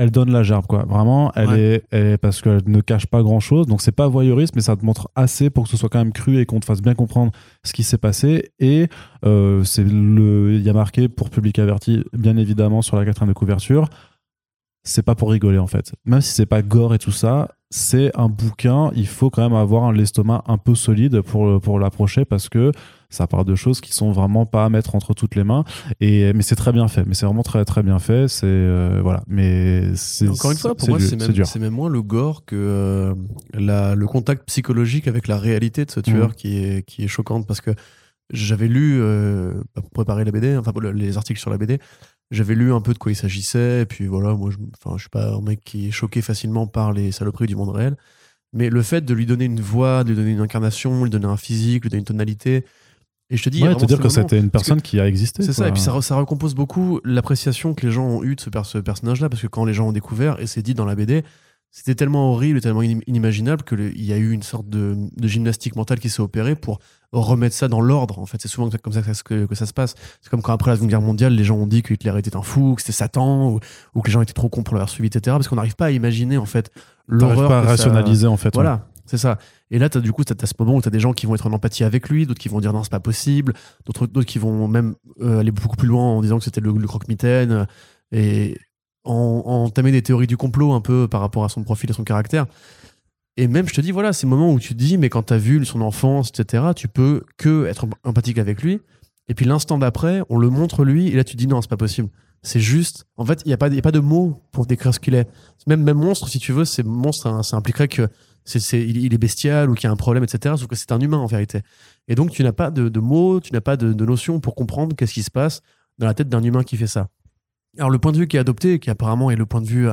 S1: elle donne la gerbe, quoi. Vraiment, elle,
S2: Ouais.
S1: est, elle est- parce qu'elle ne cache pas grand chose. Donc, c'est pas voyeuriste, mais ça te montre assez pour que ce soit quand même cru et qu'on te fasse bien comprendre ce qui s'est passé. Et euh, c'est le, il y a marqué pour public averti, bien évidemment, sur la quatrième de couverture. C'est pas pour rigoler, en fait. Même si c'est pas gore et tout ça, c'est un bouquin. Il faut quand même avoir l'estomac un peu solide pour, pour l'approcher parce que ça parle de choses qui sont vraiment pas à mettre entre toutes les mains. Et, mais c'est très bien fait. Mais c'est vraiment très, très bien fait. C'est, euh, voilà. Mais c'est.
S2: Encore une fois, pour moi, c'est même,
S1: dur.
S2: c'est même moins le gore que euh, la, le contact psychologique avec la réalité de ce tueur
S1: Mhm.
S2: qui, est, qui est choquante parce que j'avais lu, euh, pour préparer la BD, enfin les articles sur la BD, j'avais lu un peu de quoi il s'agissait, et puis voilà, moi je, enfin, je suis pas un mec qui est choqué facilement par les saloperies du monde réel, mais le fait de lui donner une voix, de lui donner une incarnation, lui donner un physique, lui donner une tonalité, et je te dis,
S1: Ouais, te dire que c'était une personne qui a existé.
S2: c'est ça, et puis ça, re- ça recompose beaucoup l'appréciation que les gens ont eue de ce, per- ce personnage-là, parce que quand les gens ont découvert, et c'est dit dans la BD, c'était tellement horrible et tellement inim- inimaginable qu'il y a eu une sorte de, de gymnastique mentale qui s'est opérée pour remettre ça dans l'ordre. En fait, c'est souvent comme ça que ça, que, que ça se passe. C'est comme quand après la Seconde Guerre mondiale, les gens ont dit que Hitler était un fou, que c'était Satan, ou, ou que les gens étaient trop cons pour l'avoir suivi, etc. Parce qu'on n'arrive pas à iminer en fait l'horreur.
S1: pas à
S2: ça-
S1: rationaliser, en fait. ouais.
S2: voilà, c'est ça. Et là, as, du coup, tu as, ce moment où tu as des gens qui vont être en empathie avec lui, d'autres qui vont dire non, c'est pas possible, d'autres d'autres qui vont même euh, aller beaucoup plus loin en disant que c'était le, le croque-mitaine. et en, entamer des théories du complot un peu par rapport à son profil et son caractère. Et même, je te dis, voilà, ces moments où tu te dis, mais quand tu as vu son enfance, etc., tu peux que être empathique avec lui. Et puis l'instant d'après, on le montre lui, et là tu te dis, non, c'est pas possible. C'est juste. En fait, il n'y a, pas- a pas de mots pour décrire ce qu'il est. Même, même monstre, si tu veux, c'est monstre, hein, ça impliquerait que c'est, c'est- il, est bestial ou qu'il y a un problème, etc. Sauf que c'est un humain en vérité. Et donc, tu n'as pas de, de mots, tu n'as pas de, de notion pour comprendre qu'est-ce qui se passe dans la tête d'un humain qui fait ça. Alors, le point de vue qui est adopté, qui apparemment est le point de vue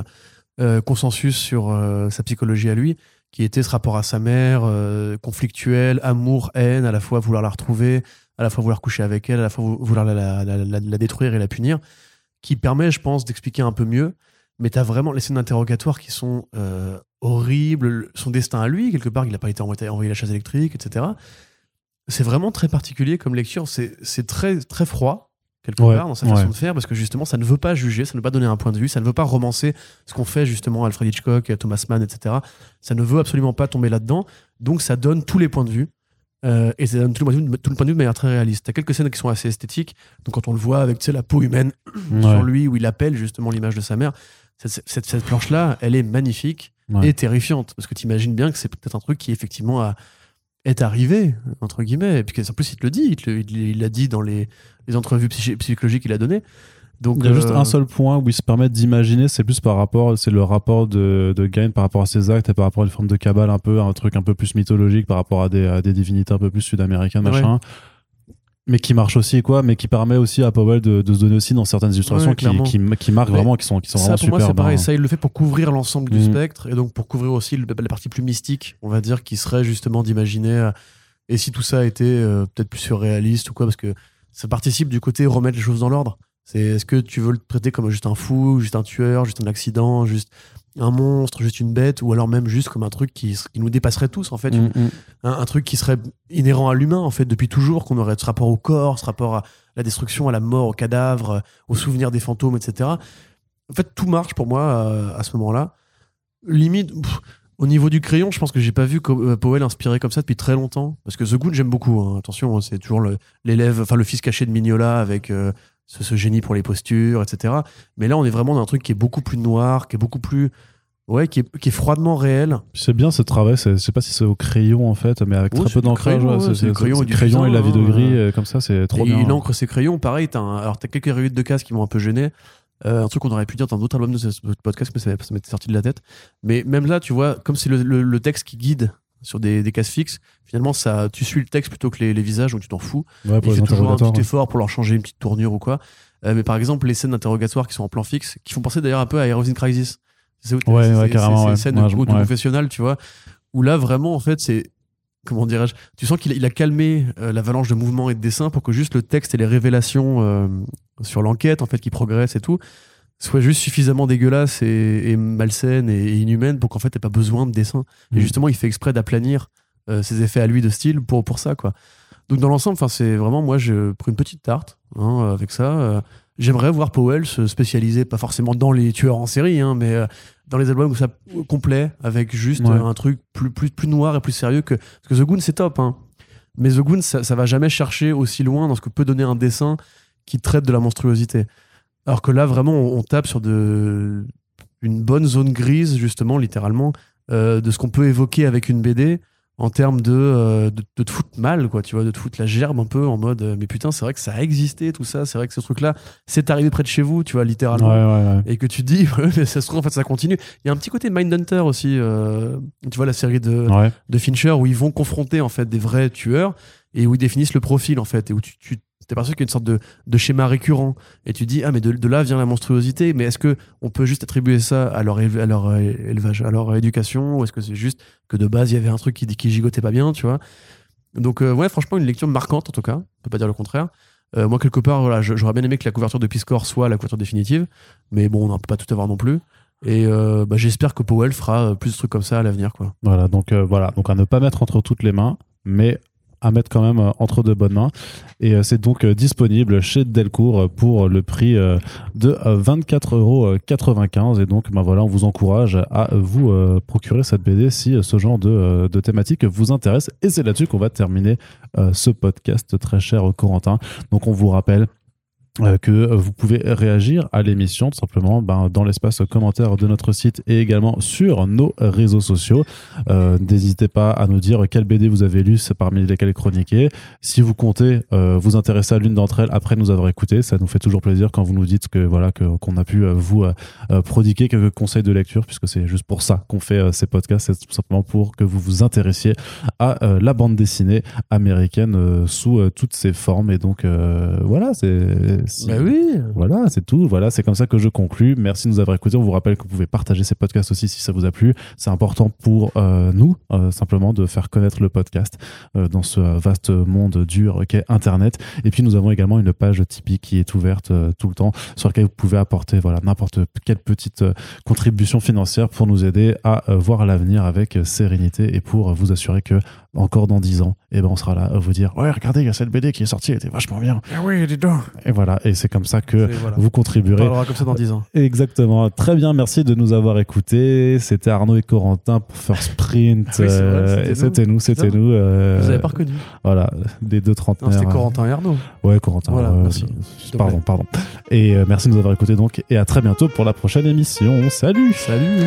S2: euh, consensus sur euh, sa psychologie à lui, qui était ce rapport à sa mère, euh, conflictuel, amour, haine, à la fois vouloir la retrouver, à la fois vouloir coucher avec elle, à la fois vou- vouloir la, détruire et la punir, qui permet, je pense, d'expliquer un peu mieux. Mais tu as vraiment les scènes d'interrogatoire qui sont horribles, son destin à lui, quelque part, il n'a pas été envoyé, envoyé la chaise électrique, etc. C'est vraiment très particulier comme lecture, c'est très, très froid, quelque
S1: Ouais,
S2: part, dans sa façon de faire, parce que justement, ça ne veut pas juger, ça ne veut pas donner un point de vue, ça ne veut pas romancer ce qu'ont fait justement Alfred Hitchcock, Thomas Mann, etc. Ça ne veut absolument pas tomber là-dedans, donc ça donne tous les points de vue. Euh, et ça donne tout le, point de vue, tout le point de vue de manière très réaliste. T'as quelques scènes qui sont assez esthétiques. Donc quand on le voit avec la peau humaine (clears throat) sur lui, où il appelle justement l'image de sa mère, cette, cette- cette planche-là, elle est magnifique et terrifiante. Parce que tu imagines bien que c'est peut-être un truc qui effectivement a- est arrivé, entre guillemets. Et puis en plus, il te le dit, il l'a dit dans les, les entrevues psychologiques qu'il a données. Donc,
S1: Il y a juste
S2: euh,
S1: un seul point où il se permet d'imaginer, c'est plus par rapport, c'est le rapport de, de Gain par rapport à ses actes et par rapport à une forme de cabale un peu, un truc un peu plus mythologique par rapport à des, à des divinités un peu plus sud-américaines,
S2: Ouais.
S1: Mais qui marche aussi, quoi, mais qui permet aussi à Powell de, de se donner aussi dans certaines illustrations
S2: Ouais,
S1: qui, qui, qui marquent vraiment, qui sont, qui sont
S2: ça,
S1: vraiment
S2: pour moi, c'est pareil. Ça, il le fait pour couvrir l'ensemble du
S1: Mhm.
S2: spectre et donc pour couvrir aussi le- la partie plus mystique, on va dire, qui serait justement d'imaginer. euh, et si tout ça était euh, peut-être plus surréaliste ou quoi, parce que ça participe du côté remettre les choses dans l'ordre. C'est est-ce que tu veux le traiter comme juste un fou, juste un tueur, juste un accident, juste un monstre, juste une bête, ou alors même juste comme un truc qui, qui nous dépasserait tous en fait,
S1: Mm, mm.
S2: un, un truc qui serait inhérent à l'humain en fait depuis toujours qu'on aurait ce rapport au corps ce rapport à la destruction à la mort au cadavre euh, au souvenir des fantômes etc en fait tout marche pour moi euh, à ce moment là limite pff, au niveau du crayon je pense que j'ai pas vu euh, Powell inspiré comme ça depuis très longtemps parce que The Good j'aime beaucoup hein. attention hein, c'est toujours le- l'élève enfin le fils caché de Mignola avec euh, ce, ce génie pour les postures etc mais là on est vraiment dans un truc qui est beaucoup plus noir qui est beaucoup plus ouais qui est, qui est froidement réel
S1: C'est bien ce travail, c'est- je sais pas si c'est au crayon en fait, mais avec
S2: Ouais,
S1: très peu
S2: crayon,
S1: ouais,
S2: c'est du crayon et du
S1: crayon et la vie de gris, euh, comme ça, c'est trop
S2: et
S1: bien.
S2: il encre ses crayons, pareil, t'as un- alors t'as quelques rayures de casse qui m'ont un peu gêné. Euh, un truc qu'on aurait pu dire dans d'autres albums de ce ce podcast, mais ça, ça m'était sorti de la tête. Mais même là, tu vois, comme c'est le, le- le texte qui guide sur des, des cases fixes, finalement, ça, tu suis le texte plutôt que les, les visages, donc tu t'en fous.
S1: Ouais, pour
S2: il fait toujours un petit effort pour leur changer une petite tournure ou quoi. Euh, mais par exemple, les scènes d'interrogatoire qui sont en plan fixe, qui font penser d'ailleurs un peu à Heroes in Crisis. C'est
S1: Ouais, ouais, carrément,
S2: C'est
S1: ouais.
S2: une scène
S1: je-
S2: auto-confessionnelle, tu vois, où là, vraiment, en fait, c'est. Comment dirais-je Tu sens qu'il a, il a calmé euh, l'avalanche de mouvements et de dessins pour que juste le texte et les révélations euh, sur l'enquête, en fait, qui progressent et tout, soient juste suffisamment dégueulasses et, et malsaines et, et inhumaines pour qu'en fait, t'aies pas besoin de dessin. Et
S1: Mm.
S2: justement, il fait exprès d'aplanir euh, ses effets à lui de style pour, pour ça, quoi. Donc, dans l'ensemble, c'est vraiment, moi, je prends une petite tarte hein, avec ça. Euh, J'aimerais voir Powell se spécialiser, pas forcément dans les tueurs en série, hein, mais euh, dans les albums où ça complet, avec juste
S1: Ouais.
S2: un truc plus, plus, plus noir et plus sérieux que. Parce que The Goon, c'est top, hein. Mais The Goon, ça, ça va jamais chercher aussi loin dans ce que peut donner un dessin qui traite de la monstruosité. Alors que là, vraiment, on, on tape sur de, une bonne zone grise, justement, littéralement, euh, de ce qu'on peut évoquer avec une BD en termes de, euh, de, de te foutre mal, quoi, tu vois, de te foutre la gerbe un peu en mode, euh, mais putain, c'est vrai que ça a existé, tout ça, c'est vrai que ce truc-là, c'est arrivé près de chez vous, tu vois, littéralement.
S1: Ouais, ouais, ouais.
S2: et que tu te dis (laughs) mais ça se trouve en fait ça continue. Il y a un petit côté Mindhunter aussi euh, tu vois la série de, de Fincher où ils vont confronter en fait des vrais tueurs et où ils définissent le profil en fait et où tu, tu t'es perçu qu'il y a une sorte de, de schéma récurrent. Et tu dis ah mais de, là vient la monstruosité. Mais est-ce que on peut juste attribuer ça à leur, euh, élevage à leur éducation? Ou est-ce que c'est juste que de base il y avait un truc qui, qui gigotait pas bien tu vois? Donc euh, ouais franchement une lecture marquante en tout cas. On peut pas dire le contraire. Euh, moi quelque part voilà j'aurais bien aimé que la couverture de Piscor soit la couverture définitive. Mais bon on ne peut pas tout avoir non plus. Et bah, j'espère que Powell fera plus de trucs comme ça à l'avenir
S1: Voilà, donc voilà, donc à ne pas mettre entre toutes les mains, mais à mettre quand même euh, entre de bonnes mains. Et euh, c'est donc euh, disponible chez Delcourt pour le prix de euh, 24,95 euros. Et donc, ben voilà, on vous encourage à vous procurer cette BD si ce genre de, de thématique vous intéresse. Et c'est là-dessus qu'on va terminer ce podcast très cher Corentin. Donc, on vous rappelle euh, que euh, vous pouvez réagir à l'émission tout simplement ben, dans l'espace commentaire de notre site et également sur nos réseaux sociaux. Euh, N'hésitez pas à nous dire quelle BD vous avez lu, parmi lesquelles chroniquer. Si vous comptez euh, vous intéresser à l'une d'entre elles après nous avoir écouté, ça nous fait toujours plaisir quand vous nous dites que voilà qu'on a pu euh, vous prodiguer quelques conseils de lecture puisque c'est juste pour ça qu'on fait ces podcasts, c'est tout simplement pour que vous vous intéressiez à la bande dessinée américaine sous toutes ses formes et donc voilà c'est si-
S2: Bah oui.
S1: voilà, c'est tout. Voilà, c'est comme ça que je conclus. Merci de nous avoir écoutés. On vous rappelle que vous pouvez partager ces podcasts aussi si ça vous a plu. C'est important pour euh, nous, euh, simplement, de faire connaître le podcast euh, dans ce vaste monde dur qu'est Internet. Et puis, nous avons également une page Tipeee qui est ouverte tout le temps, sur laquelle vous pouvez apporter voilà n'importe quelle petite contribution financière pour nous aider à voir l'avenir avec sérénité et pour vous assurer que encore dans 10 ans, eh ben, on sera là à vous dire ouais regardez il y a cette BD qui est sortie, elle était vachement bien.
S3: Ah oui, dis donc.
S1: Et voilà, et c'est comme ça que
S2: voilà.
S1: vous
S2: On
S1: contribuerez
S2: parlera comme ça dans 10 ans.
S1: Exactement. Très bien, merci de nous avoir écoutés. C'était Arnaud et Corentin pour First Print. (laughs)
S2: Oui, c'est vrai,
S1: Euh,
S2: c'était
S1: et c'était nous, c'était
S2: ça
S1: nous. euh,
S2: Vous avez pas reconnu
S1: Voilà, des deux trentenaires.
S2: c'était Corentin et Arnaud.
S1: Ouais, Corentin.
S2: Voilà,
S1: ouais,
S2: merci.
S1: Pardon, pardon. Et euh, merci de nous avoir écoutés donc. Et à très bientôt pour la prochaine émission. Salut
S2: Salut